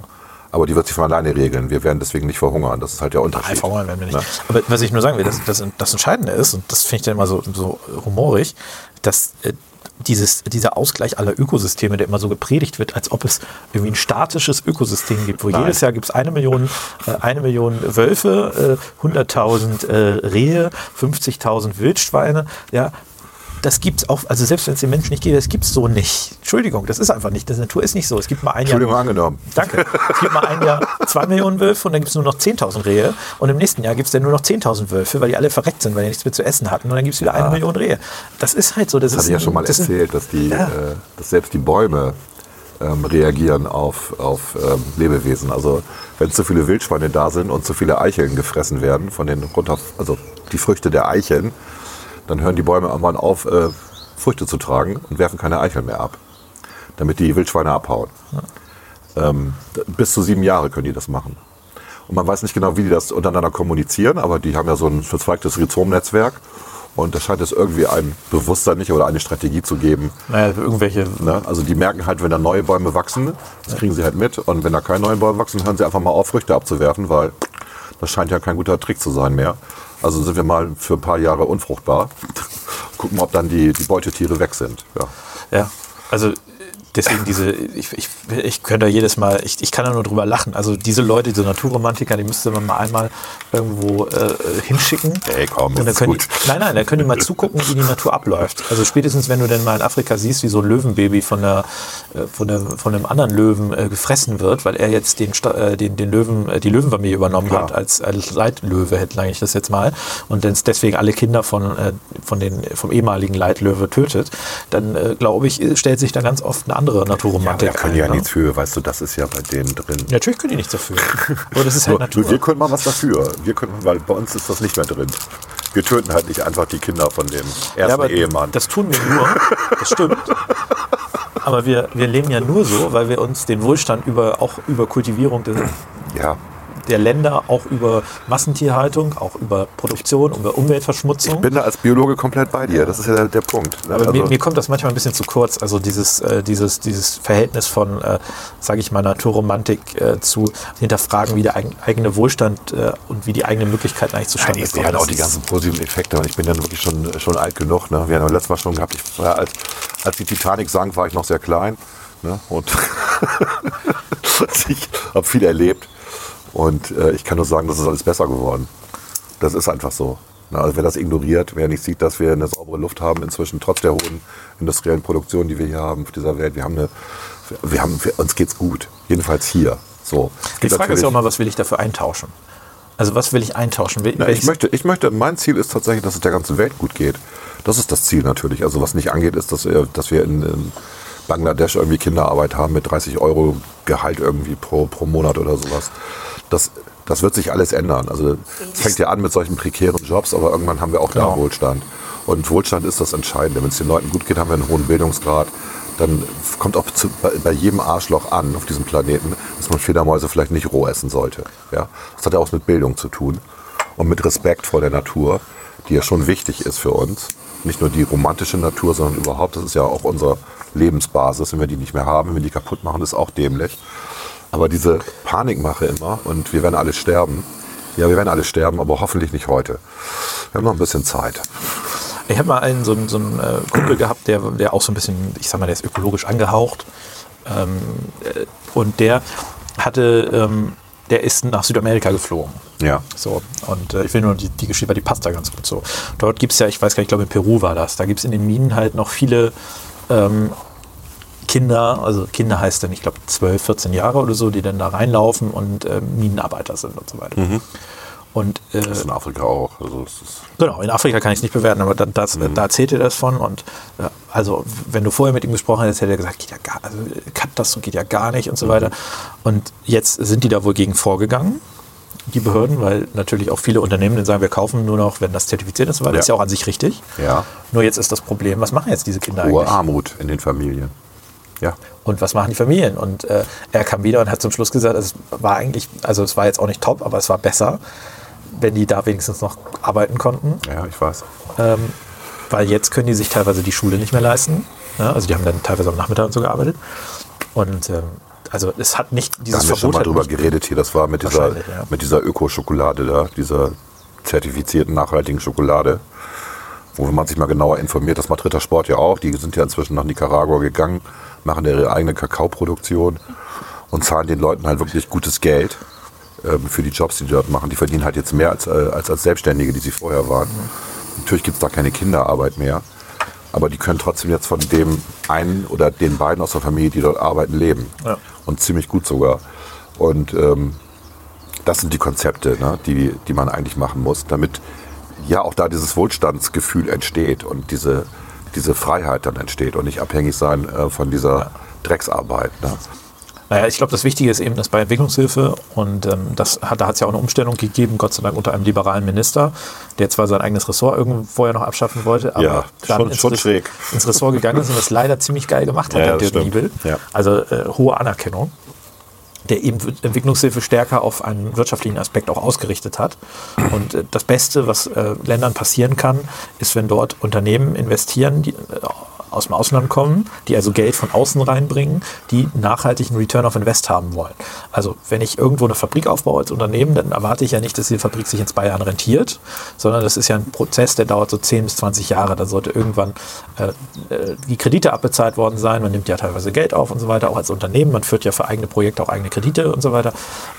Speaker 1: Aber die wird sich von alleine regeln. Wir werden deswegen nicht verhungern. Das ist halt der Unterschied.
Speaker 2: Nein, verhungern werden wir nicht.
Speaker 1: Ne?
Speaker 2: Aber was ich nur sagen will, das, das, das Entscheidende ist, und das finde ich dann immer so, so humorig, dass äh, dieses, dieser Ausgleich aller Ökosysteme, der immer so gepredigt wird, als ob es irgendwie ein statisches Ökosystem gibt, wo
Speaker 1: Nein.
Speaker 2: jedes Jahr gibt es eine Million, äh, eine Million Wölfe, äh, 100.000 äh, Rehe, 50.000 Wildschweine, ja, das gibt's auch, also selbst wenn es den Menschen nicht gibt, das gibt's so nicht. Entschuldigung, das ist einfach nicht. Das Natur ist nicht so. Es gibt mal ein Jahr.
Speaker 1: Entschuldigung, angenommen.
Speaker 2: Danke. Es gibt mal ein Jahr zwei Millionen Wölfe und dann gibt es nur noch 10.000 Rehe. Und im nächsten Jahr gibt es dann nur noch 10.000 Wölfe, weil die alle verreckt sind, weil die nichts mehr zu essen hatten. Und dann gibt es wieder eine Million Rehe. Das ist halt so. Das,
Speaker 1: Das
Speaker 2: ist
Speaker 1: hatte ich ja schon mal
Speaker 2: das
Speaker 1: erzählt, dass, die,
Speaker 2: Ja.
Speaker 1: äh, dass selbst die Bäume ähm, reagieren auf, auf ähm, Lebewesen. Also wenn zu viele Wildschweine da sind und zu viele Eicheln gefressen werden von den runter, also die Früchte der Eicheln, dann hören die Bäume irgendwann auf, äh, Früchte zu tragen und werfen keine Eicheln mehr ab, damit die Wildschweine abhauen. Ähm, bis zu sieben Jahre können die das machen. Und man weiß nicht genau, wie die das untereinander kommunizieren, aber die haben ja so ein verzweigtes Rhizomnetzwerk. Und da scheint es irgendwie ein Bewusstsein nicht oder eine Strategie zu geben.
Speaker 2: Naja, irgendwelche.
Speaker 1: Ne? Also die merken halt, wenn da neue Bäume wachsen, das kriegen sie halt mit. Und wenn da keine neuen Bäume wachsen, hören sie einfach mal auf, Früchte abzuwerfen, weil das scheint ja kein guter Trick zu sein mehr. Also sind wir mal für ein paar Jahre unfruchtbar. <laughs> Gucken, ob dann die, die Beutetiere weg sind. Ja.
Speaker 2: Ja, also deswegen diese, ich, ich, ich könnte da jedes Mal, ich, ich kann da nur drüber lachen. Also diese Leute, diese Naturromantiker, die müsste man mal einmal irgendwo äh, hinschicken.
Speaker 1: Ey, komm,
Speaker 2: Und dann können
Speaker 1: gut.
Speaker 2: Die, nein, nein, da können die mal zugucken, wie die Natur abläuft. Also spätestens, wenn du denn mal in Afrika siehst, wie so ein Löwenbaby von, der, äh, von, der, von einem anderen Löwen äh, gefressen wird, weil er jetzt den, äh, den, den Löwen, äh, die Löwenfamilie übernommen
Speaker 1: Klar.
Speaker 2: hat, als, als Leitlöwe, hätte ich das jetzt mal, und dann deswegen alle Kinder von, äh, von den, vom ehemaligen Leitlöwe tötet, dann äh, glaube ich, stellt sich da ganz oft eine andere Naturromantik
Speaker 1: Da können die ja
Speaker 2: ein. ne?
Speaker 1: nichts für, weißt du, das ist ja bei denen drin.
Speaker 2: Natürlich können die nichts dafür. <laughs> Aber das ist halt Natur.
Speaker 1: nur wir können mal was dafür. Wir können, weil bei uns ist das nicht mehr drin. Wir töten halt nicht einfach die Kinder von dem ersten
Speaker 2: Ja,
Speaker 1: Ehemann.
Speaker 2: Das tun wir nur, das stimmt. Aber wir, wir leben ja nur so, weil wir uns den Wohlstand über, auch über Kultivierung der,
Speaker 1: ja,
Speaker 2: der Länder, auch über Massentierhaltung, auch über Produktion, über Umweltverschmutzung.
Speaker 1: ich bin da als Biologe komplett bei dir. Das ist ja der, der Punkt. ne?
Speaker 2: Aber mir,
Speaker 1: Also-
Speaker 2: mir kommt das manchmal ein bisschen zu kurz, also dieses, äh, dieses, dieses Verhältnis von, äh, sage ich mal, Naturromantik äh, zu hinterfragen, wie der eigen, eigene Wohlstand äh, und wie die eigenen Möglichkeiten eigentlich
Speaker 1: Nein,
Speaker 2: zustande
Speaker 1: ich sehe halt auch die ganzen positiven Effekte und ich bin dann wirklich schon, schon alt genug. Ne? Wir haben ja letztes Mal schon gehabt, ich war, als, als die Titanic sank, war ich noch sehr klein. Ne? Und <laughs> ich habe viel erlebt. Und äh, ich kann nur sagen, das ist alles besser geworden. Das ist einfach so. Ne? Also wer das ignoriert, wer nicht sieht, dass wir eine saubere Luft haben, inzwischen trotz der hohen industriellen Produktion, die wir hier haben auf dieser Welt, wir haben eine, wir haben, wir, uns geht's gut. Jedenfalls hier. So.
Speaker 2: Die Frage ist ja auch mal, was will ich dafür eintauschen? Also was will ich eintauschen? Will,
Speaker 1: Na, ich, möchte, ich möchte, mein Ziel ist tatsächlich, dass es der ganzen Welt gut geht. Das ist das Ziel natürlich. Also was nicht angeht, ist, dass wir, dass wir in, in Bangladesch irgendwie Kinderarbeit haben mit 30 Euro Gehalt irgendwie pro, pro Monat oder sowas. Das, das wird sich alles ändern. Also es fängt ja an mit solchen prekären Jobs, aber irgendwann haben wir auch
Speaker 2: Genau.
Speaker 1: da Wohlstand. Und Wohlstand ist das Entscheidende. Wenn es den Leuten gut geht, haben wir einen hohen Bildungsgrad. Dann kommt auch zu, bei, bei jedem Arschloch an auf diesem Planeten, dass man Fledermäuse vielleicht nicht roh essen sollte. Ja? Das hat ja auch mit Bildung zu tun und mit Respekt vor der Natur, die ja schon wichtig ist für uns. Nicht nur die romantische Natur, sondern überhaupt, das ist ja auch unsere Lebensbasis. Wenn wir die nicht mehr haben, wenn wir die kaputt machen, ist auch dämlich. Aber diese Panikmache immer und wir werden alle sterben. Ja, wir werden alle sterben, aber hoffentlich nicht heute. Wir haben noch ein bisschen Zeit.
Speaker 2: Ich habe mal einen so, einen- so einen äh, Kumpel gehabt, der, der auch so ein bisschen, ich sag mal, der ist ökologisch angehaucht. Ähm, äh, und der hatte, ähm, der ist nach Südamerika geflogen.
Speaker 1: Ja.
Speaker 2: So, und äh, ich will nur die, die Geschichte, weil die passt da ganz gut so. Dort gibt es ja, ich weiß gar nicht, ich glaube in Peru war das, da gibt es in den Minen halt noch viele ähm, Kinder, also Kinder heißt dann, ich glaube, 12, 14 Jahre oder so, die dann da reinlaufen und äh, Minenarbeiter sind und so weiter. Und, äh,
Speaker 1: Das ist in Afrika auch. Also
Speaker 2: Genau, in Afrika kann ich es nicht bewerten, aber da, das, da erzählt er das von. Und äh, also, wenn du vorher mit ihm gesprochen hättest, hätte er gesagt, geht ja gar, also, cut das so geht ja gar nicht und so weiter. Und jetzt sind die da wohl gegen vorgegangen, die Behörden, weil natürlich auch viele Unternehmen dann sagen, wir kaufen nur noch, wenn das zertifiziert ist, weil das
Speaker 1: Ja.
Speaker 2: ist ja auch an sich richtig.
Speaker 1: ja
Speaker 2: Nur jetzt ist das Problem, was machen jetzt diese Kinder
Speaker 1: hohe
Speaker 2: eigentlich?
Speaker 1: Armut in den Familien. Ja.
Speaker 2: Und was machen die Familien? Und äh, er kam wieder und hat zum Schluss gesagt, es war eigentlich, also es war jetzt auch nicht top, aber es war besser, wenn die da wenigstens noch arbeiten konnten.
Speaker 1: Ja, ich weiß.
Speaker 2: Ähm, weil jetzt können die sich teilweise die Schule nicht mehr leisten. Ja, also die haben dann teilweise am Nachmittag und so gearbeitet. Und ähm, also es hat nicht
Speaker 1: Da
Speaker 2: dieses
Speaker 1: haben wir schon mal drüber
Speaker 2: nicht,
Speaker 1: geredet hier. Das war mit dieser,
Speaker 2: ja.
Speaker 1: mit dieser Ökoschokolade da, dieser zertifizierten nachhaltigen Schokolade, wo man sich mal genauer informiert. Das macht Rittersport ja auch. Die sind ja inzwischen nach Nicaragua gegangen, machen ihre eigene Kakaoproduktion und zahlen den Leuten halt wirklich gutes Geld ähm, für die Jobs, die die dort machen. Die verdienen halt jetzt mehr als, äh, als, als Selbstständige, die sie vorher waren. Natürlich gibt es da keine Kinderarbeit mehr. Aber die können trotzdem jetzt von dem einen oder den beiden aus der Familie, die dort arbeiten, leben.
Speaker 2: Ja.
Speaker 1: Und ziemlich gut sogar. Und ähm, das sind die Konzepte, ne, die, die man eigentlich machen muss, damit ja auch da dieses Wohlstandsgefühl entsteht und diese, diese Freiheit dann entsteht und nicht abhängig sein äh, von dieser Drecksarbeit. Ne?
Speaker 2: Naja, ich glaube, das Wichtige ist eben, dass bei Entwicklungshilfe, und ähm, das hat, da hat es ja auch eine Umstellung gegeben, Gott sei Dank unter einem liberalen Minister, der zwar sein eigenes Ressort irgendwo vorher noch abschaffen wollte, aber
Speaker 1: Ja, schon-
Speaker 2: ins,
Speaker 1: schon schräg.
Speaker 2: ins Ressort gegangen ist und das leider ziemlich geil gemacht hat,
Speaker 1: Ja,
Speaker 2: der Dirk. Niebel.
Speaker 1: Ja.
Speaker 2: Also äh, hohe Anerkennung der eben Entwicklungshilfe stärker auf einen wirtschaftlichen Aspekt auch ausgerichtet hat. Und äh, das Beste, was äh, Ländern passieren kann, ist, wenn dort Unternehmen investieren, die äh, aus dem Ausland kommen, die also Geld von außen reinbringen, die nachhaltigen Return of Invest haben wollen. Also wenn ich irgendwo eine Fabrik aufbaue als Unternehmen, dann erwarte ich ja nicht, dass die Fabrik sich in zwei Jahren rentiert, sondern das ist ja ein Prozess, der dauert so 10 bis 20 Jahre. Da sollte irgendwann äh, äh, die Kredite abbezahlt worden sein. Man nimmt ja teilweise Geld auf und so weiter, auch als Unternehmen. Man führt ja für eigene Projekte auch eigene Kredite und so weiter.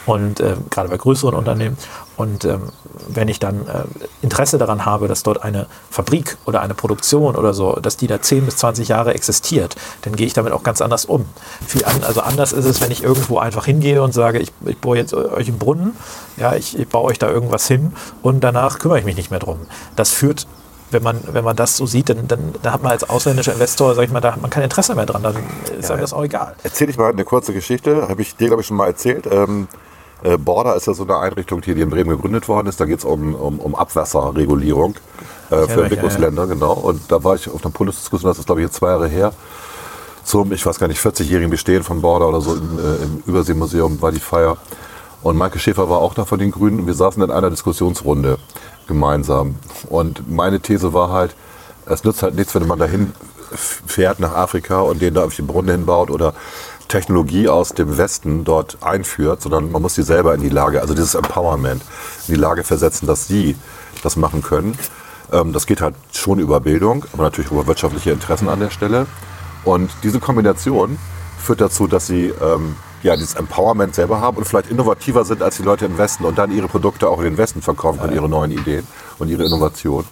Speaker 2: Und äh, gerade bei größeren Unternehmen. Und ähm, wenn ich dann äh, Interesse daran habe, dass dort eine Fabrik oder eine Produktion oder so, dass die da 10 bis 20 Jahre existiert, dann gehe ich damit auch ganz anders um. Viel an, also anders ist es, wenn ich irgendwo einfach hingehe und sage, ich, ich bohre jetzt euch einen Brunnen, ja, ich, ich baue euch da irgendwas hin und danach kümmere ich mich nicht mehr drum. Das führt wenn man, wenn man das so sieht, dann, dann, dann hat man als ausländischer Investor, sag ich mal, da hat man kein Interesse mehr dran, dann ist einem das auch egal.
Speaker 1: Erzähl ich mal eine kurze Geschichte, habe ich dir, glaube ich, schon mal erzählt. Ähm, äh, Border ist ja so eine Einrichtung, die hier in Bremen gegründet worden ist. Da geht es um, um, um Abwasserregulierung äh, für Entwicklungsländer, genau. Und da war ich auf einer Podiumsdiskussion, das ist, glaube ich, jetzt zwei Jahre her, zum, ich weiß gar nicht, 40-jährigen Bestehen von Border oder so im, äh, im Überseemuseum war die Feier. Und Maike Schäfer war auch da von den Grünen und wir saßen in einer Diskussionsrunde gemeinsam. Und meine These war halt, es nützt halt nichts, wenn man dahin fährt nach Afrika und den da auf den Brunnen hinbaut oder Technologie aus dem Westen dort einführt, sondern man muss sie selber in die Lage, also dieses Empowerment, in die Lage versetzen, dass sie das machen können. Ähm, das geht halt schon über Bildung, aber natürlich über wirtschaftliche Interessen an der Stelle. Und diese Kombination führt dazu, dass sie ähm, ja, dieses Empowerment selber haben und vielleicht innovativer sind als die Leute im Westen und dann ihre Produkte auch in den Westen verkaufen können, ihre neuen Ideen und ihre Innovation.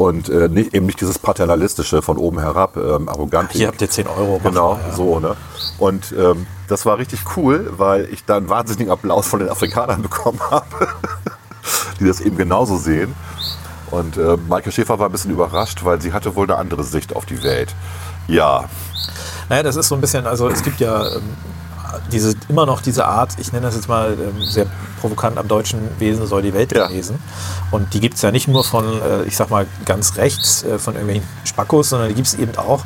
Speaker 1: Und äh, nicht, eben nicht dieses paternalistische von oben herab, ähm, arrogante.
Speaker 2: Hier habt ihr 10 Euro.
Speaker 1: Genau,
Speaker 2: mal, ja.
Speaker 1: so, ne? Und ähm, das war richtig cool, weil ich da einen wahnsinnigen Applaus von den Afrikanern <laughs> bekommen habe, die das eben genauso sehen. Und äh, Maike Schäfer war ein bisschen überrascht, weil sie hatte wohl eine andere Sicht auf die Welt. Ja,
Speaker 2: Naja, das ist so ein bisschen, also es gibt ja ähm, diese, immer noch diese Art, ich nenne das jetzt mal ähm, sehr provokant, am deutschen Wesen soll die Welt
Speaker 1: Ja.
Speaker 2: genesen. Und die gibt es ja nicht nur von, äh, ich sag mal, ganz rechts, äh, von irgendwelchen Spackos, sondern die gibt es eben auch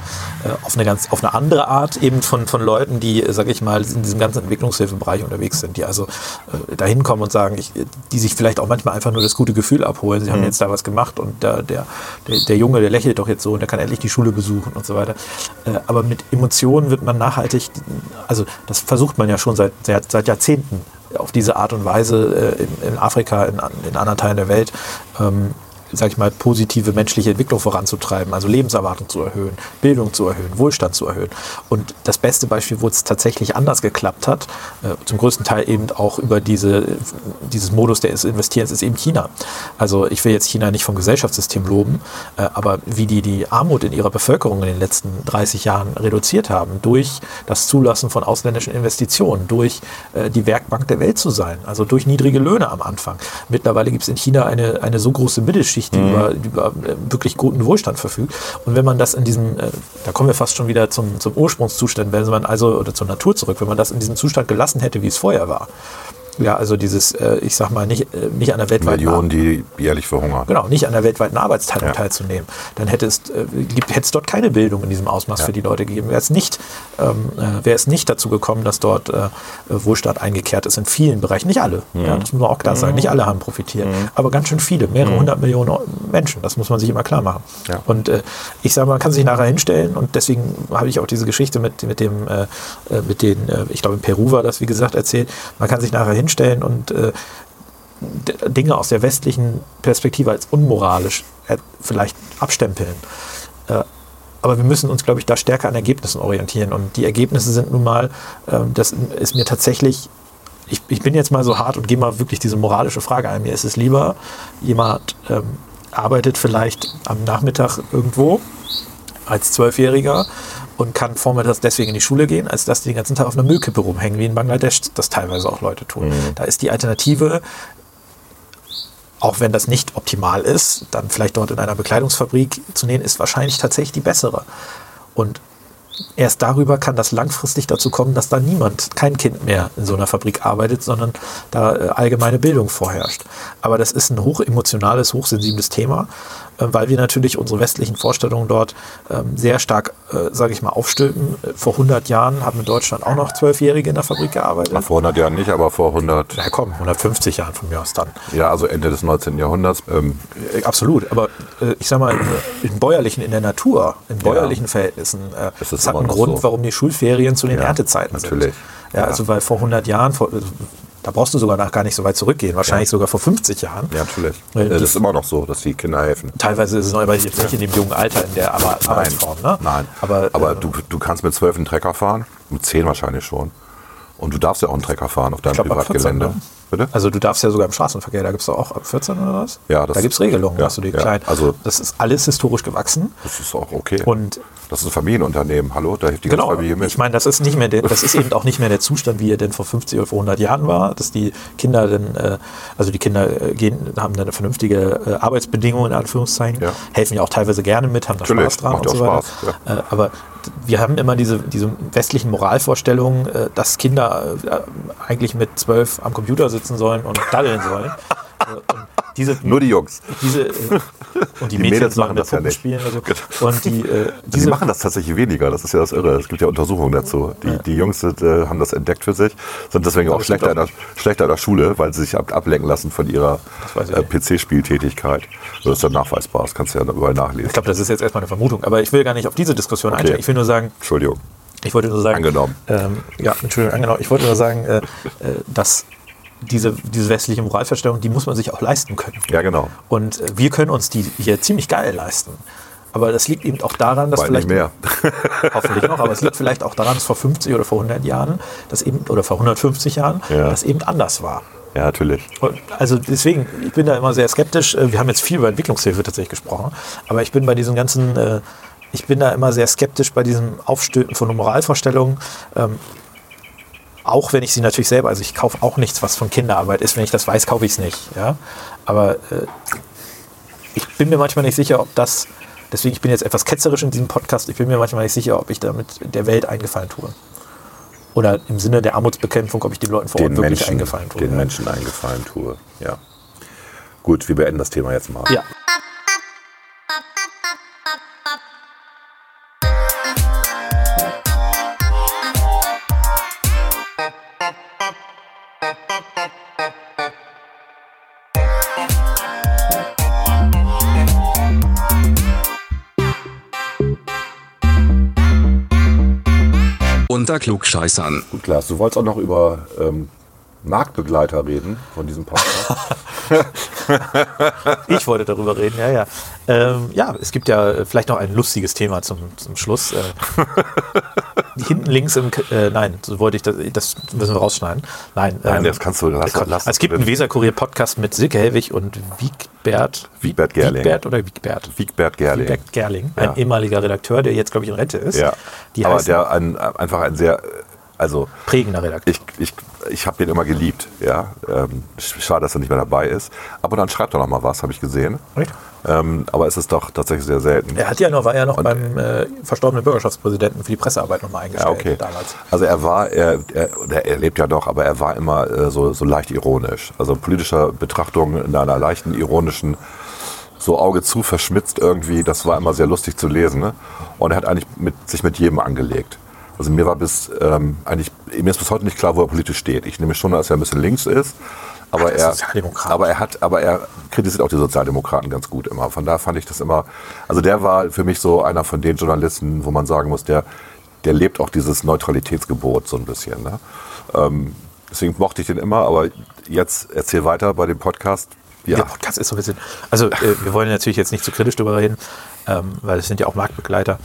Speaker 2: äh, auf eine ganz, auf eine andere Art eben von, von Leuten, die, sag ich mal, in diesem ganzen Entwicklungshilfebereich unterwegs sind, die also äh, da hinkommen und sagen, ich, die sich vielleicht auch manchmal einfach nur das gute Gefühl abholen, sie haben
Speaker 1: Mhm.
Speaker 2: jetzt da was gemacht und der, der, der, Junge, der lächelt doch jetzt so und der kann endlich die Schule besuchen und so weiter. Aber mit Emotionen wird man nachhaltig, also das versucht man ja schon seit, seit, Jahrzehnten auf diese Art und Weise äh, in, in Afrika, in, in anderen Teilen der Welt, ähm, sag ich mal, positive menschliche Entwicklung voranzutreiben, also Lebenserwartung zu erhöhen, Bildung zu erhöhen, Wohlstand zu erhöhen. Und das beste Beispiel, wo es tatsächlich anders geklappt hat, äh, zum größten Teil eben auch über diese, dieses Modus des Investierens, ist eben China. Also ich will jetzt China nicht vom Gesellschaftssystem loben, äh, aber wie die die Armut in ihrer Bevölkerung in den letzten 30 Jahren reduziert haben, durch das Zulassen von ausländischen Investitionen, durch äh, die Werkbank der Welt zu sein, also durch niedrige Löhne am Anfang. Mittlerweile gibt es in China eine, eine so große Mittelschicht, die, mhm. über, die über äh, wirklich guten Wohlstand verfügt. Und wenn man das in diesem, äh, da kommen wir fast schon wieder zum, zum Ursprungszustand, wenn man also, oder zur Natur zurück, wenn man das in diesem Zustand gelassen hätte, wie es vorher war, ja, also dieses, äh, ich sag mal, nicht, äh, nicht an der weltweiten
Speaker 1: Millionen, die jährlich verhungern.
Speaker 2: Genau, nicht an der weltweiten Arbeitsteilung ja. teilzunehmen. Dann hätte es, äh, hätte es dort keine Bildung in diesem Ausmaß ja. für die Leute gegeben. Wäre es nicht, ähm, äh, wäre es nicht dazu gekommen, dass dort äh, Wohlstand eingekehrt ist in vielen Bereichen. Nicht alle, mhm. ja, das muss man auch klar sagen. Nicht alle haben profitiert, mhm. aber ganz schön viele, mehrere mhm. hundert Millionen Menschen. Das muss man sich immer klar machen. Ja. Und äh, ich sage, man kann sich nachher hinstellen und deswegen habe ich auch diese Geschichte mit, mit dem, mit den, ich glaube in Peru war das, wie gesagt, erzählt. Man kann sich nachher hinstellen und äh, Dinge aus der westlichen Perspektive als unmoralisch äh, vielleicht abstempeln. Äh, aber wir müssen uns, glaube ich, da stärker an Ergebnissen orientieren. Und die Ergebnisse sind nun mal, ähm, das ist mir tatsächlich, ich, ich bin jetzt mal so hart und gehe mal wirklich diese moralische Frage ein. Mir ist es lieber, jemand ähm, arbeitet vielleicht am Nachmittag irgendwo als Zwölfjähriger und kann vormittags deswegen in die Schule gehen, als dass die den ganzen Tag auf einer Müllkippe rumhängen, wie in Bangladesch das teilweise auch Leute tun. Mhm. Da ist die Alternative, auch wenn das nicht optimal ist, dann vielleicht dort in einer Bekleidungsfabrik zu nähen, ist wahrscheinlich tatsächlich die bessere. Und erst darüber kann das langfristig dazu kommen, dass da niemand, kein Kind mehr in so einer Fabrik arbeitet, sondern da äh, allgemeine Bildung vorherrscht. Aber das ist ein hochemotionales, hochsensibles Thema weil wir natürlich unsere westlichen Vorstellungen dort ähm, sehr stark, äh, sage ich mal, aufstülpen. Vor 100 Jahren haben in Deutschland auch noch Zwölfjährige in der Fabrik gearbeitet.
Speaker 1: Vor 100 Jahren nicht, aber vor 100...
Speaker 2: Ja komm, 150 Jahren von mir aus dann.
Speaker 1: Ja, also Ende des 19. Jahrhunderts.
Speaker 2: Ähm. Äh, absolut, aber äh, ich sag mal, in bäuerlichen, in der Natur, in bäuerlichen ja. Verhältnissen, äh, das hat einen Grund, so. warum die Schulferien zu den ja, Erntezeiten
Speaker 1: natürlich.
Speaker 2: sind. Ja, also weil vor 100 Jahren, vor, da brauchst du sogar nach gar nicht so weit zurückgehen, wahrscheinlich ja. sogar vor 50 Jahren.
Speaker 1: Ja, natürlich. Weil das ist immer noch so, dass die Kinder helfen.
Speaker 2: Teilweise ist es noch aber jetzt nicht in dem jungen Alter in der Arbeitsform.
Speaker 1: Ne? Nein, aber, aber äh, du, du kannst mit zwölf einen Trecker fahren, mit zehn wahrscheinlich schon. Und du darfst ja auch einen Trecker fahren auf deinem glaub, Privatgelände. 14, ne?
Speaker 2: Bitte? Also du darfst ja sogar im Straßenverkehr, da gibt es auch ab 14 oder was?
Speaker 1: Ja,
Speaker 2: das da gibt es Regelungen, ja, dass du die ja. Also das ist alles historisch gewachsen.
Speaker 1: Das ist auch okay.
Speaker 2: Und
Speaker 1: das ist ein Familienunternehmen, hallo,
Speaker 2: da hilft die genau, Familie mit. Ich meine, das ist nicht mehr, der, das ist eben auch nicht mehr der Zustand, wie er denn vor 50 oder vor 100 Jahren war, dass die Kinder dann, äh, also die Kinder äh, gehen, haben dann vernünftige äh, Arbeitsbedingungen in Anführungszeichen, ja. helfen ja auch teilweise gerne mit, haben da Natürlich, Spaß dran und so weiter. Spaß, ja. Aber wir haben immer diese, diese westlichen Moralvorstellungen, dass Kinder eigentlich mit zwölf am Computer sitzen sollen und daddeln sollen.
Speaker 1: und diese, Nur die Jungs.
Speaker 2: Diese, äh, und die, die Mädchen Mädels machen das ja nicht. Spielen also.
Speaker 1: Genau. Und die, äh, diese, die machen das tatsächlich weniger, das ist ja das Irre. Es gibt ja Untersuchungen dazu. Die, ja. die Jungs sind, äh, haben das entdeckt für sich, sind deswegen auch schlechter in, der, schlechter in der Schule, weil sie sich ab, ablenken lassen von ihrer äh, PC-Spieltätigkeit. Das ist dann nachweisbar, das kannst du ja überall nachlesen.
Speaker 2: Ich glaube, das ist jetzt erstmal eine Vermutung, aber ich will gar nicht auf diese Diskussion okay. einsteigen. Ich will nur sagen.
Speaker 1: Entschuldigung.
Speaker 2: Ich wollte nur sagen.
Speaker 1: Angenommen.
Speaker 2: Ähm, ja, Entschuldigung, angenommen. Ich wollte nur sagen, äh, äh dass diese, diese westliche Moralverstellung, die muss man sich auch leisten können.
Speaker 1: Ja, genau.
Speaker 2: Und äh, wir können uns die hier ziemlich geil leisten. Aber das liegt eben auch daran, dass
Speaker 1: Weil
Speaker 2: vielleicht.
Speaker 1: Nicht mehr. <laughs>
Speaker 2: hoffentlich noch, aber es liegt vielleicht auch daran, dass vor 50 oder vor 100 Jahren, das eben, oder vor 150 Jahren, ja. das eben anders war.
Speaker 1: Ja, natürlich.
Speaker 2: Und also deswegen, ich bin da immer sehr skeptisch. Äh, wir haben jetzt viel über Entwicklungshilfe tatsächlich gesprochen, aber ich bin bei diesen ganzen, äh, ich bin da immer sehr skeptisch bei diesem Aufstöten von Moralvorstellungen. Auch wenn ich sie natürlich selber, also ich kaufe auch nichts, was von Kinderarbeit ist. Wenn ich das weiß, kaufe ich es nicht. Ja? Aber äh, ich bin mir manchmal nicht sicher, ob das, deswegen ich bin jetzt etwas ketzerisch in diesem Podcast, ich bin mir manchmal nicht sicher, ob ich damit der Welt eingefallen tue. Oder im Sinne der Armutsbekämpfung, ob ich den Leuten vor Ort wirklich
Speaker 1: Menschen,
Speaker 2: eingefallen tue.
Speaker 1: Den ja. Menschen eingefallen tue, ja. Gut, wir beenden das Thema jetzt mal.
Speaker 2: Ja.
Speaker 3: Unter Klugscheißern.
Speaker 1: Gut, Klaas, du wolltest auch noch über ähm, Marktbegleiter reden von diesem Podcast. <laughs>
Speaker 2: Ich wollte darüber reden, ja, ja. Ähm, ja, es gibt ja äh, vielleicht noch ein lustiges Thema zum, zum Schluss. <laughs> Äh, hinten links im, äh, nein, so wollte ich das, das müssen wir rausschneiden. Nein,
Speaker 1: Nein,
Speaker 2: ähm,
Speaker 1: das kannst du, lass,
Speaker 2: Komm,
Speaker 1: lass
Speaker 2: es gibt einen Weserkurier-Podcast mit Silke Helwig und Wiegbert.
Speaker 1: Wiegbert Gerling.
Speaker 2: Wiegbert oder Wiegbert?
Speaker 1: Wiegbert Gerling.
Speaker 2: Wiegbert Gerling, ein
Speaker 1: Ja.
Speaker 2: ehemaliger Redakteur, der jetzt, glaube ich, in Rente ist.
Speaker 1: Ja.
Speaker 2: Die
Speaker 1: Aber der ein, einfach ein sehr, also
Speaker 2: prägender Redakteur.
Speaker 1: ich, ich, ich habe den immer geliebt. Ja? Ähm, schade, dass er nicht mehr dabei ist. Aber dann schreibt er noch mal was, habe ich gesehen. Ähm, aber es ist doch tatsächlich sehr selten.
Speaker 2: Er hat ja noch, war ja noch beim äh, verstorbenen Bürgerschaftspräsidenten für die Pressearbeit nochmal eingestellt
Speaker 1: Ja, okay.
Speaker 2: damals.
Speaker 1: Also er war, er, er, er lebt ja noch, aber er war immer äh, so, so leicht ironisch. Also politischer Betrachtung in einer leichten ironischen, so Auge zu verschmitzt irgendwie, das war immer sehr lustig zu lesen. Ne? Und er hat eigentlich mit, sich mit jedem angelegt. Also mir war bis ähm, eigentlich, mir ist bis heute nicht klar, wo er politisch steht. Ich nehme schon, dass er ein bisschen links ist. Aber
Speaker 2: der
Speaker 1: er, aber er hat, aber er kritisiert auch die Sozialdemokraten ganz gut immer. Von daher fand ich das immer, also der war für mich so einer von den Journalisten, wo man sagen muss, der, der lebt auch dieses Neutralitätsgebot so ein bisschen. Ne? Ähm, deswegen mochte ich den immer, aber jetzt erzähl weiter bei dem Podcast. Ja,
Speaker 2: Der Podcast ist so ein bisschen. Also, äh, wir wollen natürlich jetzt nicht zu kritisch darüber reden, ähm, weil es sind ja auch Marktbegleiter.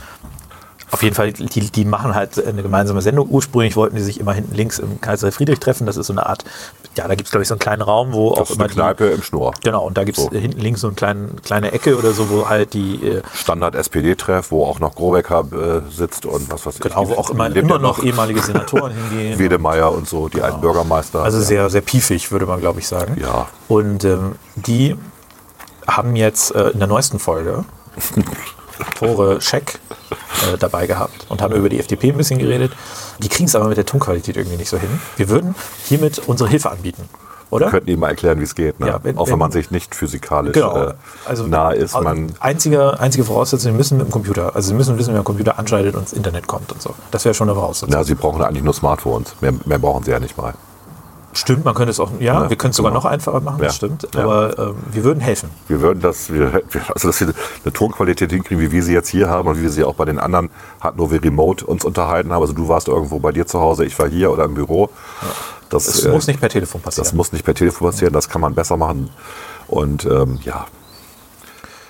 Speaker 2: Auf jeden Fall, die, die machen halt eine gemeinsame Sendung. Ursprünglich wollten die sich immer hinten links im Kaiser Friedrich treffen. Das ist so eine Art, ja, da gibt es, glaube ich, so einen kleinen Raum, wo
Speaker 1: das
Speaker 2: auch
Speaker 1: ist
Speaker 2: immer
Speaker 1: eine Kneipe im Schnur.
Speaker 2: Die, genau, und da gibt es
Speaker 1: So.
Speaker 2: hinten links so eine kleine, kleine Ecke oder so, wo halt die, äh,
Speaker 1: Standard-SPD-Treff, wo auch noch Grobecker äh, sitzt und was weiß ich.
Speaker 2: genau, wo auch immer, immer
Speaker 1: ja
Speaker 2: noch ehemalige <laughs> Senatoren hingehen.
Speaker 1: Wedemeyer und so, die alten Bürgermeister.
Speaker 2: Also
Speaker 1: Ja.
Speaker 2: sehr, sehr piefig, würde man, glaube ich, sagen.
Speaker 1: Ja.
Speaker 2: Und ähm, die haben jetzt äh, in der neuesten Folge <laughs> Tore Scheck äh, dabei gehabt und haben über die FDP ein bisschen geredet. Die kriegen es aber mit der Tonqualität irgendwie nicht so hin. Wir würden hiermit unsere Hilfe anbieten, oder?
Speaker 1: Wir könnten ihm mal erklären, wie es geht. Ne?
Speaker 2: Ja, wenn-
Speaker 1: auch wenn,
Speaker 2: wenn-
Speaker 1: man sich nicht physikalisch
Speaker 2: Genau.
Speaker 1: äh,
Speaker 2: Also
Speaker 1: nah ist. Man,
Speaker 2: einzige, einzige Voraussetzung, sie müssen mit dem Computer, also sie müssen wissen, wie man den Computer anschaltet und ins Internet kommt und so. Das wäre schon eine Voraussetzung.
Speaker 1: na, sie brauchen eigentlich nur Smartphones. Mehr, mehr brauchen sie ja nicht mal.
Speaker 2: Stimmt, man könnte es auch, ja,
Speaker 1: Ja,
Speaker 2: wir können es sogar
Speaker 1: genau.
Speaker 2: noch einfacher machen, das
Speaker 1: Ja.
Speaker 2: stimmt.
Speaker 1: Ja.
Speaker 2: Aber ähm, wir würden helfen.
Speaker 1: Wir würden das, wir, also dass wir eine Tonqualität hinkriegen, wie wir sie jetzt hier haben und wie wir sie auch bei den anderen hatten, wo wir remote uns unterhalten haben. Also du warst irgendwo bei dir zu Hause, ich war hier oder im Büro. Das,
Speaker 2: Es
Speaker 1: äh,
Speaker 2: muss nicht per Telefon passieren.
Speaker 1: das muss nicht per Telefon passieren, das kann man besser machen. Und ähm, ja.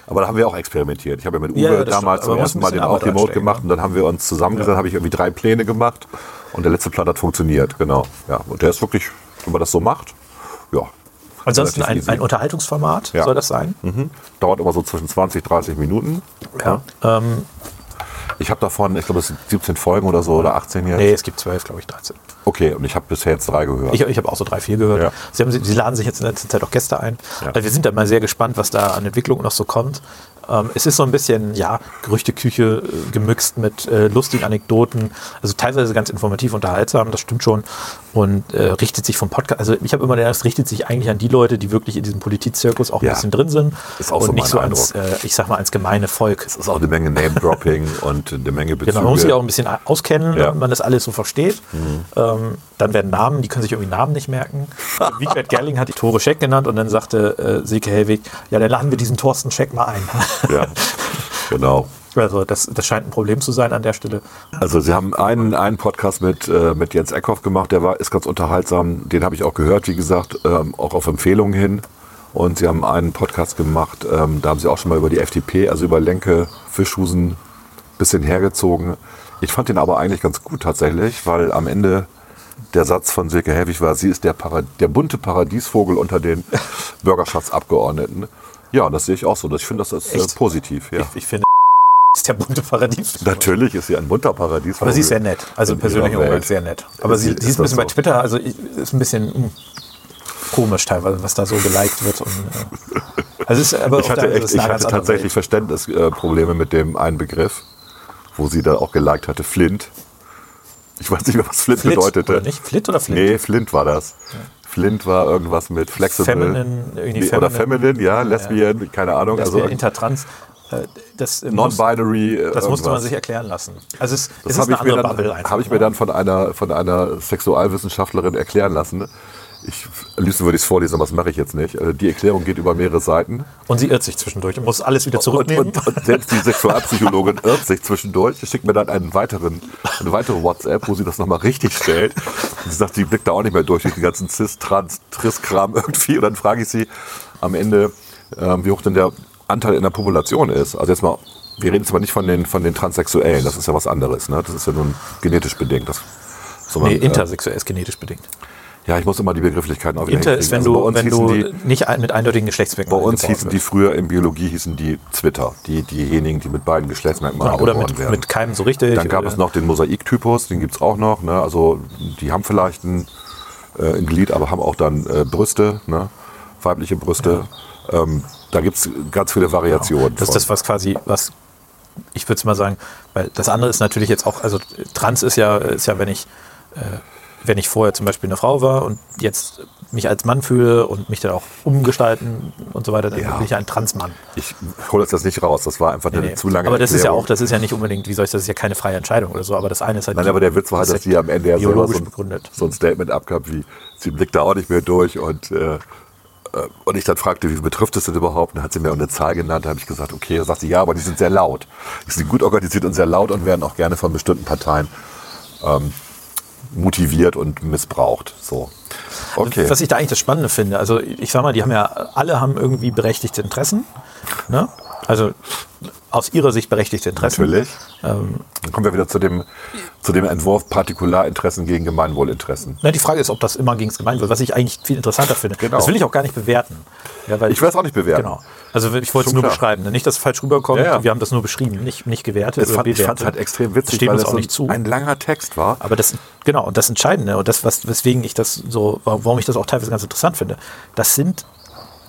Speaker 1: Aber da haben wir auch experimentiert. Ich habe ja mit Uwe
Speaker 2: Ja, ja, das
Speaker 1: damals zum ersten Mal den auch remote gemacht und dann haben wir uns zusammengesetzt, habe ich irgendwie drei Pläne gemacht und der letzte Plan hat funktioniert, genau. Ja, und der ist wirklich, wenn man das so macht, ja.
Speaker 2: Ansonsten ein, ein Unterhaltungsformat
Speaker 1: Ja.
Speaker 2: soll das sein.
Speaker 1: Mhm. Dauert immer so zwischen 20, 30 Minuten.
Speaker 2: Ja. Ähm,
Speaker 1: Ich habe davon, ich glaube, es sind 17 Folgen oder so oder 18 jetzt.
Speaker 2: nee, es gibt zwölf, glaube ich, 13.
Speaker 1: Okay, und ich habe bisher jetzt drei gehört.
Speaker 2: Ich, ich habe auch so drei, vier gehört.
Speaker 1: Ja.
Speaker 2: Sie, haben, sie laden sich jetzt in letzter Zeit auch Gäste ein.
Speaker 1: Ja.
Speaker 2: Also wir sind da mal sehr gespannt, was da an Entwicklung noch so kommt. Ähm, es ist so ein bisschen, ja, Gerüchteküche äh, gemixt mit äh, lustigen Anekdoten. Also teilweise ganz informativ, unterhaltsam, das stimmt schon. Und äh, richtet sich vom Podcast, also ich habe immer den Eindruck, es richtet sich eigentlich an die Leute, die wirklich in diesem Politik-Zirkus auch
Speaker 1: Ja.
Speaker 2: ein bisschen drin sind.
Speaker 1: Ist auch
Speaker 2: und
Speaker 1: so
Speaker 2: nicht so ans, äh, ich sag mal, ans gemeine Volk.
Speaker 1: es ist auch eine Menge Name-Dropping <laughs> und eine Menge Bezüge.
Speaker 2: Genau, man muss sich auch ein bisschen auskennen,
Speaker 1: Ja.
Speaker 2: damit man das alles so versteht.
Speaker 1: Mhm.
Speaker 2: Ähm, dann werden Namen, die können sich irgendwie Namen nicht merken. Wiegbert Gerling hat die Tore Scheck genannt und dann sagte äh, Silke Hellwig, ja, dann laden wir diesen Thorsten Scheck mal ein.
Speaker 1: Ja, <laughs> genau.
Speaker 2: Also das, das scheint ein Problem zu sein an der Stelle.
Speaker 1: Also Sie haben einen, einen Podcast mit, äh, mit Jens Eckhoff gemacht, der war, ist ganz unterhaltsam. Den habe ich auch gehört, wie gesagt, ähm, auch auf Empfehlungen hin. Und Sie haben einen Podcast gemacht, ähm, da haben Sie auch schon mal über die FDP, also über Lenke, Fischhusen, bisschen hergezogen. Ich fand den aber eigentlich ganz gut tatsächlich, weil am Ende der Satz von Silke Helwig war, sie ist der, Para der bunte Paradiesvogel unter den <laughs> Bürgerschaftsabgeordneten. Ja, das sehe ich auch so. Ich finde, das ist äh, positiv. Ja.
Speaker 2: Ich, ich finde, ist der bunte Paradies.
Speaker 1: Natürlich ist sie ein bunter Paradiesvogel.
Speaker 2: Aber sie ist sehr nett. Also persönlich Umgang sehr nett. Aber sie,
Speaker 1: Ist
Speaker 2: sie ist ein bisschen bei
Speaker 1: so?
Speaker 2: Twitter, also ist ein bisschen mh, komisch teilweise, was da so geliked wird. Und, äh, also ist aber
Speaker 1: Ich
Speaker 2: auf der
Speaker 1: hatte,
Speaker 2: anderen
Speaker 1: echt,
Speaker 2: Seite
Speaker 1: ich hatte tatsächlich Verständnisprobleme mit dem einen Begriff, wo sie da auch geliked hatte, Flint. Ich weiß nicht mehr, was Flint,
Speaker 2: Flit,
Speaker 1: bedeutete.
Speaker 2: oder nicht? Flit oder Flint?
Speaker 1: Nee, Flint war das. Flint war irgendwas mit Flexible.
Speaker 2: Feminine, irgendwie
Speaker 1: Nee, Oder
Speaker 2: feminine.
Speaker 1: Feminine, ja, Lesbian, keine Ahnung.
Speaker 2: Das
Speaker 1: also
Speaker 2: intertrans. Äh, Das, äh, muss,
Speaker 1: Non-binary. äh,
Speaker 2: das musste man sich erklären lassen. Also es, es
Speaker 1: Das
Speaker 2: ist
Speaker 1: habe
Speaker 2: eine
Speaker 1: ich, mir
Speaker 2: andere
Speaker 1: dann,
Speaker 2: Bubble einfach.
Speaker 1: hab ich mir
Speaker 2: ne?
Speaker 1: dann von einer, von einer Sexualwissenschaftlerin erklären lassen. Ich, am liebsten würde ich es vorlesen, aber das mache ich jetzt nicht. Also die Erklärung geht über mehrere Seiten.
Speaker 2: Und sie irrt sich zwischendurch und muss alles wieder zurücknehmen.
Speaker 1: Und, und, und selbst die Sexualpsychologin <laughs> irrt sich zwischendurch. Sie schickt mir dann einen weiteren, eine weitere WhatsApp, wo sie das nochmal richtig stellt. Und sie sagt, sie blickt da auch nicht mehr durch, durch den ganzen Cis, Trans, Tris-Kram irgendwie. Und dann frage ich sie am Ende, ähm, wie hoch denn der Anteil in der Population ist. Also jetzt mal, wir reden jetzt mal nicht von den, von den Transsexuellen, das ist ja was anderes. Ne? Das ist ja nun genetisch bedingt. Das, so
Speaker 2: Nee,
Speaker 1: man, äh,
Speaker 2: intersexuell ist genetisch bedingt.
Speaker 1: ja, ich muss immer die Begrifflichkeiten auch wieder
Speaker 2: Inter ist, wenn du,
Speaker 1: Also bei
Speaker 2: wenn
Speaker 1: uns
Speaker 2: du
Speaker 1: die,
Speaker 2: nicht mit eindeutigen Geschlechtsmerkmalen
Speaker 1: Bei uns hießen die
Speaker 2: wirst.
Speaker 1: früher in Biologie hießen die Zwitter, die, diejenigen, die mit beiden Geschlechtsmerkmalen
Speaker 2: Ja, oder mit,
Speaker 1: werden.
Speaker 2: mit keinem so richtig.
Speaker 1: Dann gab
Speaker 2: äh,
Speaker 1: es noch den Mosaiktypus, den gibt es auch noch. Ne? Also die haben vielleicht ein, äh, ein Glied, aber haben auch dann äh, Brüste, ne? weibliche Brüste. Ähm, da gibt es ganz viele Variationen.
Speaker 2: Das ist das, was quasi, was ich würde es mal sagen, weil das andere ist natürlich jetzt auch, also trans ist ja, ist ja, wenn ich, äh, wenn ich vorher zum Beispiel eine Frau war und jetzt mich als Mann fühle und mich dann auch umgestalten und so weiter, dann
Speaker 1: Ja.
Speaker 2: bin ich ein Transmann.
Speaker 1: ich hole jetzt das nicht raus, das war einfach eine
Speaker 2: Nee.
Speaker 1: zu lange
Speaker 2: aber das ist ja
Speaker 1: Erklärung.
Speaker 2: auch, das ist ja nicht unbedingt, wie soll ich das, ist ja keine freie Entscheidung oder so, aber das eine ist halt.
Speaker 1: Nein, aber der Witz war halt, dass die am Ende ja
Speaker 2: biologisch
Speaker 1: so so ein Statement abgab, wie sie blickt da auch nicht mehr durch und äh, und ich dann fragte, wie betrifft es denn überhaupt? Und dann hat sie mir eine Zahl genannt. Da habe ich gesagt, okay. Da sagt sie, ja, aber die sind sehr laut. Die sind gut organisiert und sehr laut und werden auch gerne von bestimmten Parteien ähm, motiviert und missbraucht. So. Okay.
Speaker 2: Was ich da eigentlich das Spannende finde, also ich sag mal, die haben ja, alle haben irgendwie berechtigte Interessen. Ne? Also aus ihrer Sicht berechtigte Interessen.
Speaker 1: Natürlich.
Speaker 2: Ähm,
Speaker 1: Dann kommen wir wieder zu dem, zu dem Entwurf Partikularinteressen gegen Gemeinwohlinteressen.
Speaker 2: Na, die Frage ist, ob das immer gegen das Gemeinwohl, was ich eigentlich viel interessanter finde.
Speaker 1: Genau.
Speaker 2: Das will ich auch gar nicht bewerten. Ja,
Speaker 1: Ich will es auch nicht bewerten.
Speaker 2: Genau. Also ich wollte es nur
Speaker 1: klar.
Speaker 2: beschreiben. ne? Nicht, dass es falsch rüberkommt.
Speaker 1: Ja, ja.
Speaker 2: Wir haben das nur beschrieben, nicht, nicht gewertet.
Speaker 1: Fand, ich fand es halt extrem witzig,
Speaker 2: Steht
Speaker 1: weil
Speaker 2: uns
Speaker 1: es
Speaker 2: auch nicht zu.
Speaker 1: ein langer Text war.
Speaker 2: Aber das, genau, und das Entscheidende und das, was, weswegen ich das so, warum ich das auch teilweise ganz interessant finde, das sind,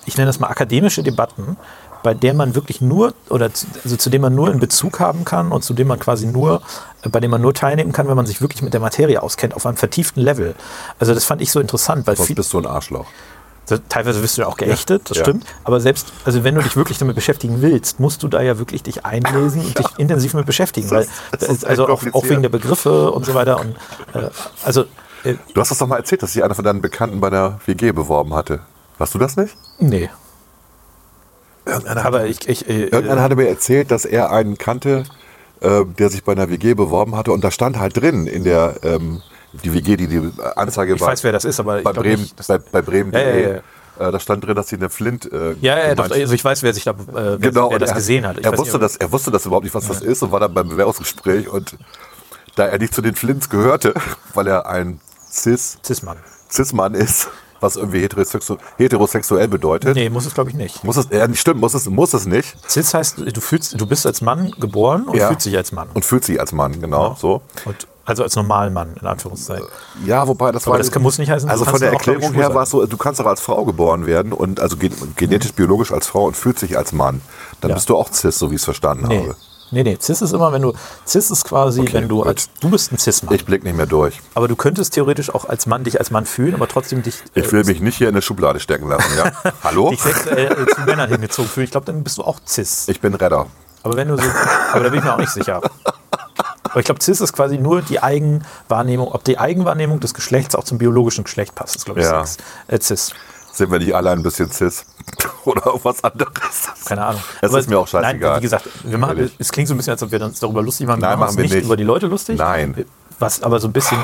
Speaker 2: ich nenne das mal akademische Debatten, bei der man wirklich nur, oder zu, also zu dem man nur in Bezug haben kann und zu dem man quasi nur, äh, bei dem man nur teilnehmen kann, wenn man sich wirklich mit der Materie auskennt, auf einem vertieften Level. Also das fand ich so interessant, weil
Speaker 1: Sonst bist du ein Arschloch.
Speaker 2: so, teilweise wirst du ja auch geächtet, das
Speaker 1: ja.
Speaker 2: stimmt. Aber selbst, also wenn du dich wirklich damit beschäftigen willst, musst du da ja wirklich dich einlesen und dich <laughs> intensiv mit beschäftigen. Weil,
Speaker 1: das ist
Speaker 2: also
Speaker 1: echt
Speaker 2: auch, auch
Speaker 1: kompliziert.
Speaker 2: wegen der Begriffe und so weiter. Und, äh, also, äh,
Speaker 1: Du hast das doch mal erzählt, dass sich einer von deinen Bekannten bei der WG beworben hatte. Warst du das nicht?
Speaker 2: nee.
Speaker 1: Irgendeiner,
Speaker 2: Aber ich, ich äh,
Speaker 1: irgendeiner hatte mir erzählt, dass er einen kannte, äh, der sich bei einer WG beworben hatte. Und da stand halt drin in der ähm, die WG, die die Anzeige
Speaker 2: ich
Speaker 1: war.
Speaker 2: weiß, wer das ist, aber ich
Speaker 1: bei Bremen,
Speaker 2: nicht,
Speaker 1: bei, bei Bremen.
Speaker 2: Ja, ja, ja.
Speaker 1: Äh, da stand drin, dass sie eine Flint. Äh,
Speaker 2: ja, ja, doch, also ich weiß, wer sich da, äh, wer,
Speaker 1: genau,
Speaker 2: wer das
Speaker 1: er,
Speaker 2: gesehen hat. Ich
Speaker 1: Er wusste,
Speaker 2: nicht,
Speaker 1: das, er wusste das überhaupt nicht, was das ist und war dann beim Bewerbungsgespräch. Und da er nicht zu den Flints gehörte, <laughs> weil er ein Cis,
Speaker 2: Cis-Mann.
Speaker 1: Cis-Mann ist, was irgendwie heterosexu heterosexuell bedeutet.
Speaker 2: Nee, muss es glaube ich nicht.
Speaker 1: Muss es, ja, nicht stimmt, muss es, muss es nicht.
Speaker 2: Cis heißt, du, fühlst, du bist als Mann geboren und
Speaker 1: Ja.
Speaker 2: fühlst dich als Mann.
Speaker 1: Und fühlt sich als Mann, genau, so.
Speaker 2: Und, also als Normalmann, in Anführungszeichen.
Speaker 1: Ja, wobei das
Speaker 2: Aber
Speaker 1: war.
Speaker 2: das kann- muss nicht heißen,
Speaker 1: Also von der Erklärung her war es so, du kannst auch als Frau geboren werden und also gen genetisch biologisch als Frau und fühlt sich als Mann. Dann
Speaker 2: Ja.
Speaker 1: bist du auch cis, so wie ich es verstanden
Speaker 2: Nee.
Speaker 1: habe.
Speaker 2: Nee, nee, Cis ist immer, wenn du, Cis ist quasi, wenn du als, du bist ein Cis-Mann.
Speaker 1: Ich blick nicht mehr durch.
Speaker 2: Aber du könntest theoretisch auch als Mann dich als Mann fühlen, aber trotzdem dich,
Speaker 1: Ich will mich nicht hier in eine Schublade stecken lassen, ja? <laughs> Hallo?
Speaker 2: dich sexuell äh, zu Männern hingezogen fühlen. Ich glaube, dann bist du auch Cis.
Speaker 1: Ich bin Redder.
Speaker 2: Aber wenn du so, aber da bin ich mir auch nicht sicher. Aber ich glaube, Cis ist quasi nur die Eigenwahrnehmung, ob die Eigenwahrnehmung des Geschlechts auch zum biologischen Geschlecht passt, ist, glaube ich,
Speaker 1: Ja.
Speaker 2: Sex. Äh, Cis.
Speaker 1: Sind wir nicht alle ein bisschen cis? <laughs> Oder irgendwas anderes?
Speaker 2: Keine Ahnung.
Speaker 1: Es
Speaker 2: Aber
Speaker 1: ist mir auch scheißegal.
Speaker 2: Nein, wie gesagt, wir machen,
Speaker 1: Ehrlich.
Speaker 2: es klingt so ein bisschen, als ob wir uns darüber lustig machen.
Speaker 1: Nein,
Speaker 2: machen
Speaker 1: machen wir
Speaker 2: nicht
Speaker 1: nicht.
Speaker 2: über die Leute lustig.
Speaker 1: Nein.
Speaker 2: Was aber so ein bisschen,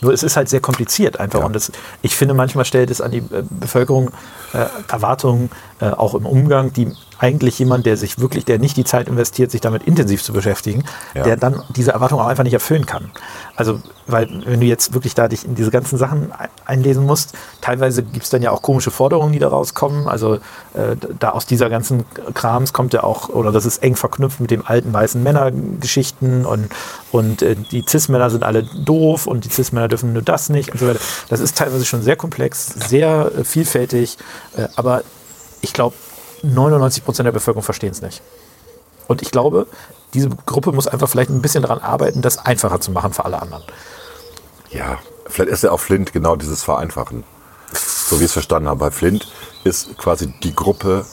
Speaker 2: nur es ist halt sehr kompliziert einfach.
Speaker 1: Ja.
Speaker 2: Und das, ich finde, manchmal stellt es an die äh, Bevölkerung äh, Erwartungen, äh, auch im Umgang, die eigentlich jemand, der sich wirklich, der nicht die Zeit investiert, sich damit intensiv zu beschäftigen,
Speaker 1: Ja.
Speaker 2: der dann diese Erwartungen auch einfach nicht erfüllen kann. Also, weil wenn du jetzt wirklich da dich in diese ganzen Sachen ein- einlesen musst, teilweise gibt es dann ja auch komische Forderungen, die da rauskommen. Also äh, da aus dieser ganzen Krams kommt ja auch, oder das ist eng verknüpft mit dem alten weißen Männergeschichten und, und äh, die Cis-Männer sind alle doof und die Cis-Männer dürfen nur das nicht und so weiter. Das ist teilweise schon sehr komplex, sehr äh, vielfältig, äh, aber ich glaube, 99 Prozent der Bevölkerung verstehen es nicht. Und ich glaube, diese Gruppe muss einfach vielleicht ein bisschen daran arbeiten, das einfacher zu machen für alle anderen.
Speaker 1: Ja, vielleicht ist ja auch Flint genau dieses Vereinfachen. So wie ich es verstanden habe. Bei Flint ist quasi die Gruppe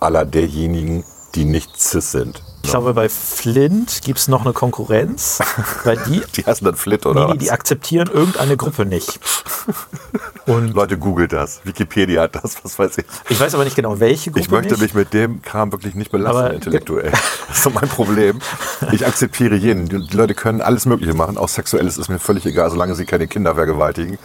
Speaker 1: aller derjenigen, die nicht cis sind.
Speaker 2: Ich glaube, bei Flint gibt es noch eine Konkurrenz, <laughs> weil die,
Speaker 1: Die heißen dann Flint, oder?
Speaker 2: nee, nee, die
Speaker 1: was?
Speaker 2: akzeptieren irgendeine Gruppe nicht. Und-
Speaker 1: Leute, googelt das. Wikipedia hat das, was weiß ich.
Speaker 2: Ich weiß aber nicht genau, welche Gruppe
Speaker 1: Ich möchte
Speaker 2: nicht.
Speaker 1: mich mit dem Kram wirklich nicht belasten,
Speaker 2: Aber-
Speaker 1: intellektuell. <laughs> Das ist so mein Problem. Ich akzeptiere jeden. Die Leute können alles Mögliche machen. Auch Sexuelles ist mir völlig egal, solange sie keine Kinder vergewaltigen.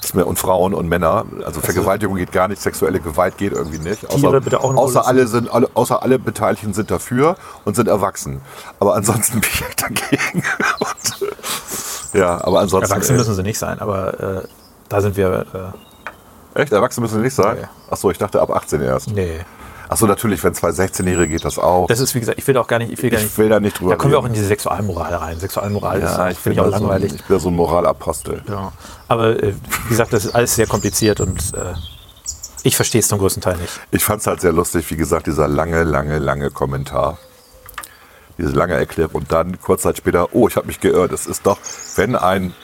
Speaker 1: Das ist mir, und Frauen und Männer. Also Vergewaltigung geht gar nicht, sexuelle Gewalt geht irgendwie nicht.
Speaker 2: Tiere bitte auch
Speaker 1: außer, alle sind, alle, außer alle Beteiligten sind dafür und sind erwachsen. Aber ansonsten <laughs> bin ich dagegen. Und, ja, aber ansonsten.
Speaker 2: Erwachsen
Speaker 1: äh,
Speaker 2: müssen sie nicht sein, aber äh, da sind wir. Äh,
Speaker 1: Echt? Erwachsene müssen nicht sein?
Speaker 2: Nee.
Speaker 1: Ach so, ich dachte ab 18 erst.
Speaker 2: nee.
Speaker 1: Ach so, natürlich, wenn zwei 16-Jährige geht das auch.
Speaker 2: Das ist, wie gesagt, ich will auch gar nicht. Ich will, gar
Speaker 1: Ich
Speaker 2: nicht,
Speaker 1: will da nicht drüber
Speaker 2: Da kommen wir auch in diese Sexualmoral rein. Sexualmoral
Speaker 1: ja,
Speaker 2: ist,
Speaker 1: ich
Speaker 2: finde ich auch
Speaker 1: da so ein-
Speaker 2: langweilig.
Speaker 1: ich bin da so ein Moralapostel.
Speaker 2: Ja. Aber äh, wie gesagt, das ist alles sehr kompliziert und äh, ich verstehe es zum größten Teil nicht.
Speaker 1: Ich fand es halt sehr lustig, wie gesagt, dieser lange, lange, lange Kommentar. Diese lange Erklärung und dann kurz Zeit später, oh, ich habe mich geirrt. Es ist doch, wenn ein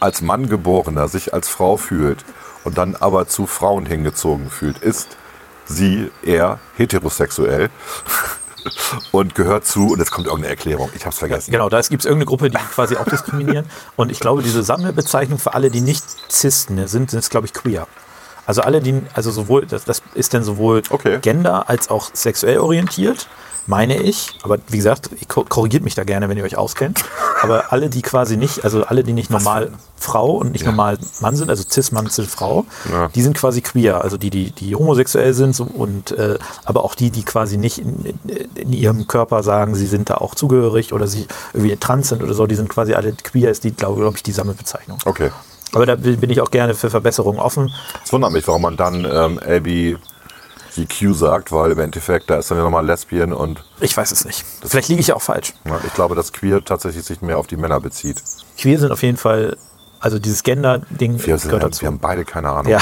Speaker 1: als Mann geborener sich als Frau fühlt und dann aber zu Frauen hingezogen fühlt, ist sie eher heterosexuell <laughs> und gehört zu, und jetzt kommt irgendeine Erklärung, ich habe es vergessen.
Speaker 2: Genau, da gibt es irgendeine Gruppe, die quasi auch diskriminieren. Und ich glaube, diese Sammelbezeichnung für alle, die nicht Cis-ne sind, sind, glaube ich, queer. Also alle, die, also sowohl, das, das ist dann sowohl
Speaker 1: Okay.
Speaker 2: gender als auch sexuell orientiert, meine ich. Aber wie gesagt, korrigiert mich da gerne, wenn ihr euch auskennt. Aber alle, die quasi nicht, also alle, die nicht normal Frau und nicht normal Mann sind, also Cis-Mann, Cis-Frau,
Speaker 1: Ja.
Speaker 2: die sind quasi queer. Also die, die, die homosexuell sind so, und äh, aber auch die, die quasi nicht in, in ihrem Körper sagen, sie sind da auch zugehörig oder sie irgendwie trans sind oder so, die sind quasi alle queer, ist die, glaube glaub ich, die Sammelbezeichnung.
Speaker 1: Okay.
Speaker 2: Aber da bin ich auch gerne für Verbesserungen offen.
Speaker 1: Es wundert mich, warum man dann ähm, LBGQ sagt, weil im Endeffekt, da ist dann ja nochmal Lesbien und
Speaker 2: Ich weiß es nicht. Vielleicht liege ich ja auch falsch.
Speaker 1: ja, ich glaube, dass Queer tatsächlich sich mehr auf die Männer bezieht.
Speaker 2: Queer sind auf jeden Fall, also dieses Gender-Ding
Speaker 1: Wir, sind, wir haben beide keine Ahnung.
Speaker 2: Ja.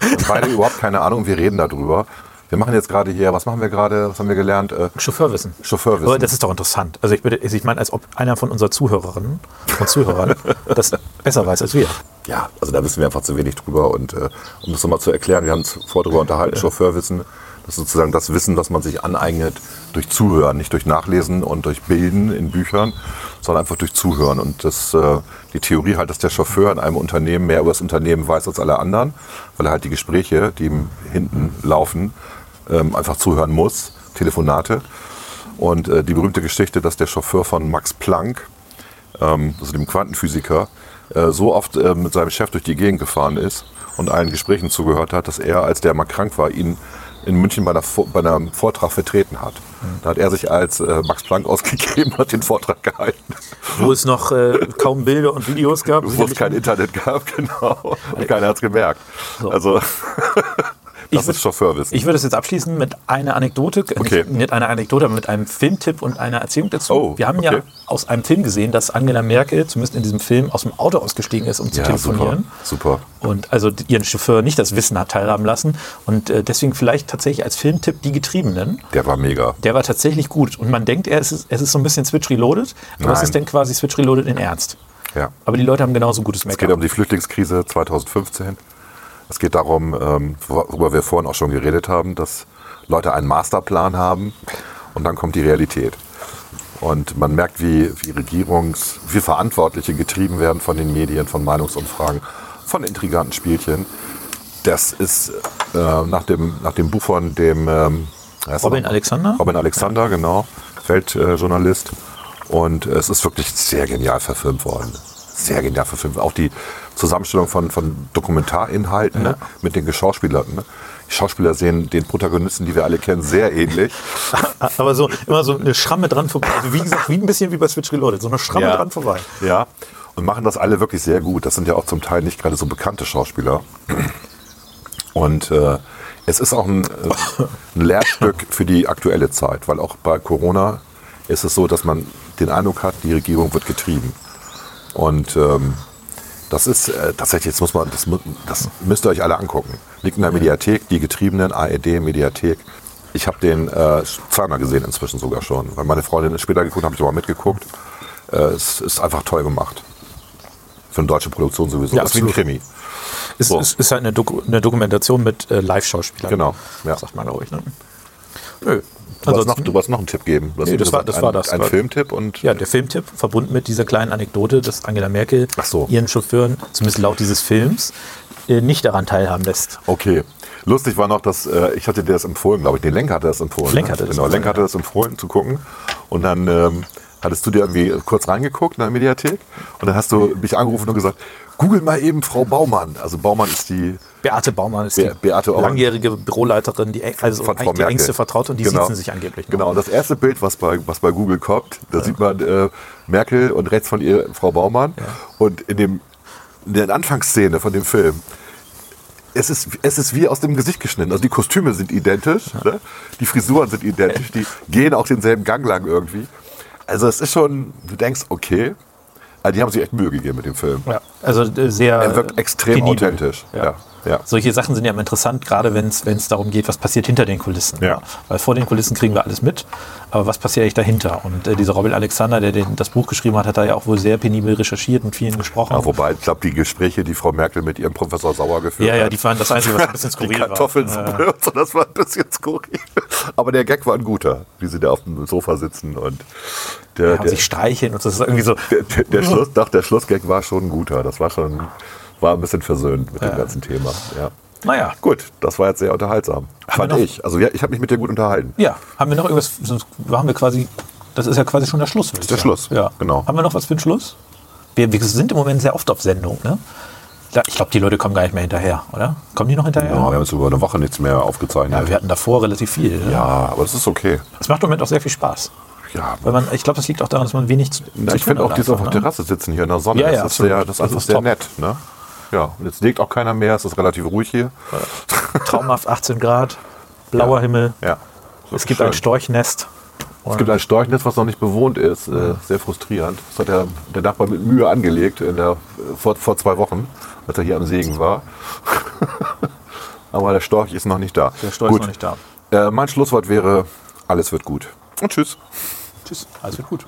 Speaker 1: Wir haben beide überhaupt keine Ahnung wir reden darüber. Wir machen jetzt gerade hier, was machen wir gerade, was haben wir gelernt? Äh,
Speaker 2: Chauffeurwissen.
Speaker 1: Chauffeurwissen.
Speaker 2: Aber das ist doch interessant. Also ich, würde, ich meine, als ob einer von unseren Zuhörerinnen und Zuhörern <laughs> das besser weiß als wir.
Speaker 1: ja, also da wissen wir einfach zu wenig drüber. Und äh, um das nochmal zu erklären, wir haben uns vorher darüber unterhalten, Chauffeurwissen, das ist sozusagen das Wissen, das man sich aneignet durch Zuhören, nicht durch Nachlesen und durch Bilden in Büchern, sondern einfach durch Zuhören. Und das, äh, die Theorie halt, dass der Chauffeur in einem Unternehmen mehr über das Unternehmen weiß als alle anderen, weil er halt die Gespräche, die ihm hinten laufen, ähm, einfach zuhören muss, Telefonate. Und äh, die berühmte Geschichte, dass der Chauffeur von Max Planck, ähm, also dem Quantenphysiker, äh, so oft äh, mit seinem Chef durch die Gegend gefahren ist und allen Gesprächen zugehört hat, dass er, als der mal krank war, ihn in München bei, einer, bei einem Vortrag vertreten hat. Da hat er sich als äh, Max Planck ausgegeben und hat den Vortrag gehalten,
Speaker 2: Wo es noch äh, kaum Bilder und Videos gab. <laughs>
Speaker 1: wo es kein Internet gab, <laughs> genau. Und keiner hat es gemerkt. Also,
Speaker 2: Ich
Speaker 1: das
Speaker 2: würd-
Speaker 1: ist Chauffeurwissen.
Speaker 2: Ich würde es jetzt abschließen mit einer Anekdote, äh,
Speaker 1: Okay.
Speaker 2: nicht mit einer Anekdote, aber mit einem Filmtipp und einer Erzählung dazu.
Speaker 1: Oh,
Speaker 2: Wir haben ja
Speaker 1: okay.
Speaker 2: aus einem Film gesehen, dass Angela Merkel, zumindest in diesem Film, aus dem Auto ausgestiegen ist, um zu
Speaker 1: ja,
Speaker 2: telefonieren.
Speaker 1: super. super.
Speaker 2: Und also ihren Chauffeur nicht das Wissen hat teilhaben lassen. Und äh, deswegen vielleicht tatsächlich als Filmtipp die Getriebenen.
Speaker 1: Der war mega.
Speaker 2: Der war tatsächlich gut. Und man denkt, er ist, es ist so ein bisschen Switch Reloaded, aber es
Speaker 1: Nein.
Speaker 2: ist dann quasi Switch Reloaded in Ernst.
Speaker 1: Ja.
Speaker 2: Aber die Leute haben genauso gutes
Speaker 1: Es geht
Speaker 2: Make-up.
Speaker 1: um die Flüchtlingskrise 2015. Es geht darum, ähm, worüber wir vorhin auch schon geredet haben, dass Leute einen Masterplan haben und dann kommt die Realität. Und man merkt, wie, wie Regierungs-, wie Verantwortliche getrieben werden von den Medien, von Meinungsumfragen, von intriganten Spielchen. Das ist äh, nach, dem, nach dem Buch von dem ähm,
Speaker 2: Robin? Alexander?
Speaker 1: Robin Alexander, genau, Feldjournalist. Und es ist wirklich sehr genial verfilmt worden. Sehr genial verfilmt. Auch die Zusammenstellung von, von Dokumentarinhalten ne, mit den Geschauspielerten. Ne. Die Schauspieler sehen den Protagonisten, die wir alle kennen, sehr ähnlich. <laughs>
Speaker 2: Aber so immer so eine Schramme dran vorbei. Also wie gesagt, wie ein bisschen wie bei Switch Reloaded. So eine Schramme
Speaker 1: Ja.
Speaker 2: dran vorbei.
Speaker 1: Ja. Und machen das alle wirklich sehr gut. Das sind ja auch zum Teil nicht gerade so bekannte Schauspieler. Und äh, es ist auch ein, äh, ein Lehrstück für die aktuelle Zeit, weil auch bei Corona ist es so, dass man den Eindruck hat, die Regierung wird getrieben. Und ähm, das ist äh, tatsächlich, jetzt muss man, das, das müsst ihr euch alle angucken. Liegt in der Mediathek, die Getriebenen, ARD, Mediathek. Ich habe den äh, zweimal gesehen inzwischen sogar schon, weil meine Freundin ist später geguckt, habe ich aber mitgeguckt. Äh, es ist einfach toll gemacht. Für eine deutsche Produktion sowieso.
Speaker 2: Ja,
Speaker 1: das ist wie ein. Krimi.
Speaker 2: Es
Speaker 1: So.
Speaker 2: ist, ist halt eine, Doku eine Dokumentation mit äh, Live-Schauspielern.
Speaker 1: Genau, ja.
Speaker 2: Sagt man, glaube ich. Ne? Nö.
Speaker 1: Du wolltest, noch, du wolltest noch einen Tipp geben.
Speaker 2: Nee, das war- das war
Speaker 1: ein,
Speaker 2: das.
Speaker 1: Ein
Speaker 2: War-
Speaker 1: Filmtipp und
Speaker 2: Ja, der Filmtipp verbunden mit dieser kleinen Anekdote, dass Angela Merkel
Speaker 1: so.
Speaker 2: ihren Chauffeuren, zumindest laut dieses Films, äh, nicht daran teilhaben lässt.
Speaker 1: Okay. Lustig war noch, dass äh, ich hatte dir das empfohlen, glaube ich. Den Lenk hatte das empfohlen.
Speaker 2: Lenk
Speaker 1: ne?
Speaker 2: hatte das
Speaker 1: genau,
Speaker 2: empfohlen,
Speaker 1: Lenk hatte das empfohlen zu gucken. Und dann ähm, hattest du dir irgendwie kurz reingeguckt in der Mediathek. Und dann hast du mich angerufen und gesagt, google mal eben Frau Baumann. Also Baumann ist die
Speaker 2: Beate Baumann ist
Speaker 1: Be-
Speaker 2: die
Speaker 1: Beate
Speaker 2: langjährige Büroleiterin, die, also
Speaker 1: von Frau
Speaker 2: eigentlich die engste Vertraute und die
Speaker 1: Genau.
Speaker 2: sitzen sich angeblich noch.
Speaker 1: Genau, und das erste Bild, was bei, was bei Google kommt, da sieht man äh, Merkel und rechts von ihr Frau Baumann. Und in, dem, in der Anfangsszene von dem Film, es ist, es ist wie aus dem Gesicht geschnitten. Also die Kostüme sind identisch, ne? die Frisuren sind identisch, <laughs> die gehen auch denselben Gang lang irgendwie. Also es ist schon, du denkst, okay, also die haben sich echt Mühe gegeben mit dem Film.
Speaker 2: Ja, also äh, sehr.
Speaker 1: Er wirkt extrem
Speaker 2: penibel.
Speaker 1: authentisch.
Speaker 2: Ja.
Speaker 1: Ja. Ja.
Speaker 2: Solche Sachen sind ja immer interessant, gerade wenn es darum geht, was passiert hinter den Kulissen.
Speaker 1: Ja.
Speaker 2: Weil vor den Kulissen kriegen wir alles mit, aber was passiert eigentlich dahinter? Und äh, dieser Robin Alexander, der den, das Buch geschrieben hat, hat da ja auch wohl sehr penibel recherchiert und vielen gesprochen.
Speaker 1: Ja, wobei, ich glaube, die Gespräche, die Frau Merkel mit ihrem Professor Sauer geführt
Speaker 2: ja,
Speaker 1: hat,
Speaker 2: ja, die waren das Einzige, was ein bisschen <laughs>
Speaker 1: die
Speaker 2: skurril war.
Speaker 1: Kartoffelsuppe und so, das war ein bisschen skurril. Aber der Gag war ein guter, wie sie da auf dem Sofa sitzen und der,
Speaker 2: Haben
Speaker 1: der,
Speaker 2: sich streicheln und das ist irgendwie so.
Speaker 1: der, der, der Schluss, doch, der Schlussgag war schon ein guter. Das war schon, war ein bisschen versöhnt mit dem ganzen Thema. Ja.
Speaker 2: Naja,
Speaker 1: Gut, das war jetzt sehr unterhaltsam. Fand
Speaker 2: noch-
Speaker 1: ich. Also ja, ich habe mich mit dir gut unterhalten.
Speaker 2: ja, haben wir noch irgendwas? Sonst haben wir quasi. Das ist ja quasi schon der Schluss. Das
Speaker 1: ist der Schluss,
Speaker 2: Ja,
Speaker 1: genau.
Speaker 2: Haben wir noch was für den Schluss? Wir, wir sind im Moment sehr oft auf Sendung, ne? Ja, Ich glaube, die Leute kommen gar nicht mehr hinterher, oder? Kommen die noch hinterher?
Speaker 1: Ja, wir haben jetzt über eine Woche nichts mehr aufgezeichnet.
Speaker 2: Ja, wir hatten davor relativ viel.
Speaker 1: Ja, aber das ist okay.
Speaker 2: Es macht im Moment auch sehr viel Spaß.
Speaker 1: Ja,
Speaker 2: Weil man, ich glaube, das liegt auch daran, dass man wenig zu,
Speaker 1: Na,
Speaker 2: zu
Speaker 1: ich finde auch
Speaker 2: hat
Speaker 1: dieses auf der
Speaker 2: ne?
Speaker 1: Terrasse sitzen hier in der Sonne.
Speaker 2: Ja, ja,
Speaker 1: das, ist sehr, das ist einfach sehr
Speaker 2: top.
Speaker 1: nett. Ne? Ja, und jetzt legt auch keiner mehr, es ist relativ ruhig hier.
Speaker 2: Traumhaft 18 Grad, blauer Himmel.
Speaker 1: Ja.
Speaker 2: Es gibt
Speaker 1: schön.
Speaker 2: ein Storchnest.
Speaker 1: Es gibt ein Storchnetz, was noch nicht bewohnt ist. Äh, sehr frustrierend. Das hat der, der Nachbar mit Mühe angelegt in der, vor, vor zwei Wochen, als er hier am Segen war. <laughs> Aber der Storch ist noch nicht da.
Speaker 2: Der Storch ist noch nicht da.
Speaker 1: Äh, mein Schlusswort wäre, alles wird gut. Und tschüss.
Speaker 2: Tschüss, alles wird gut.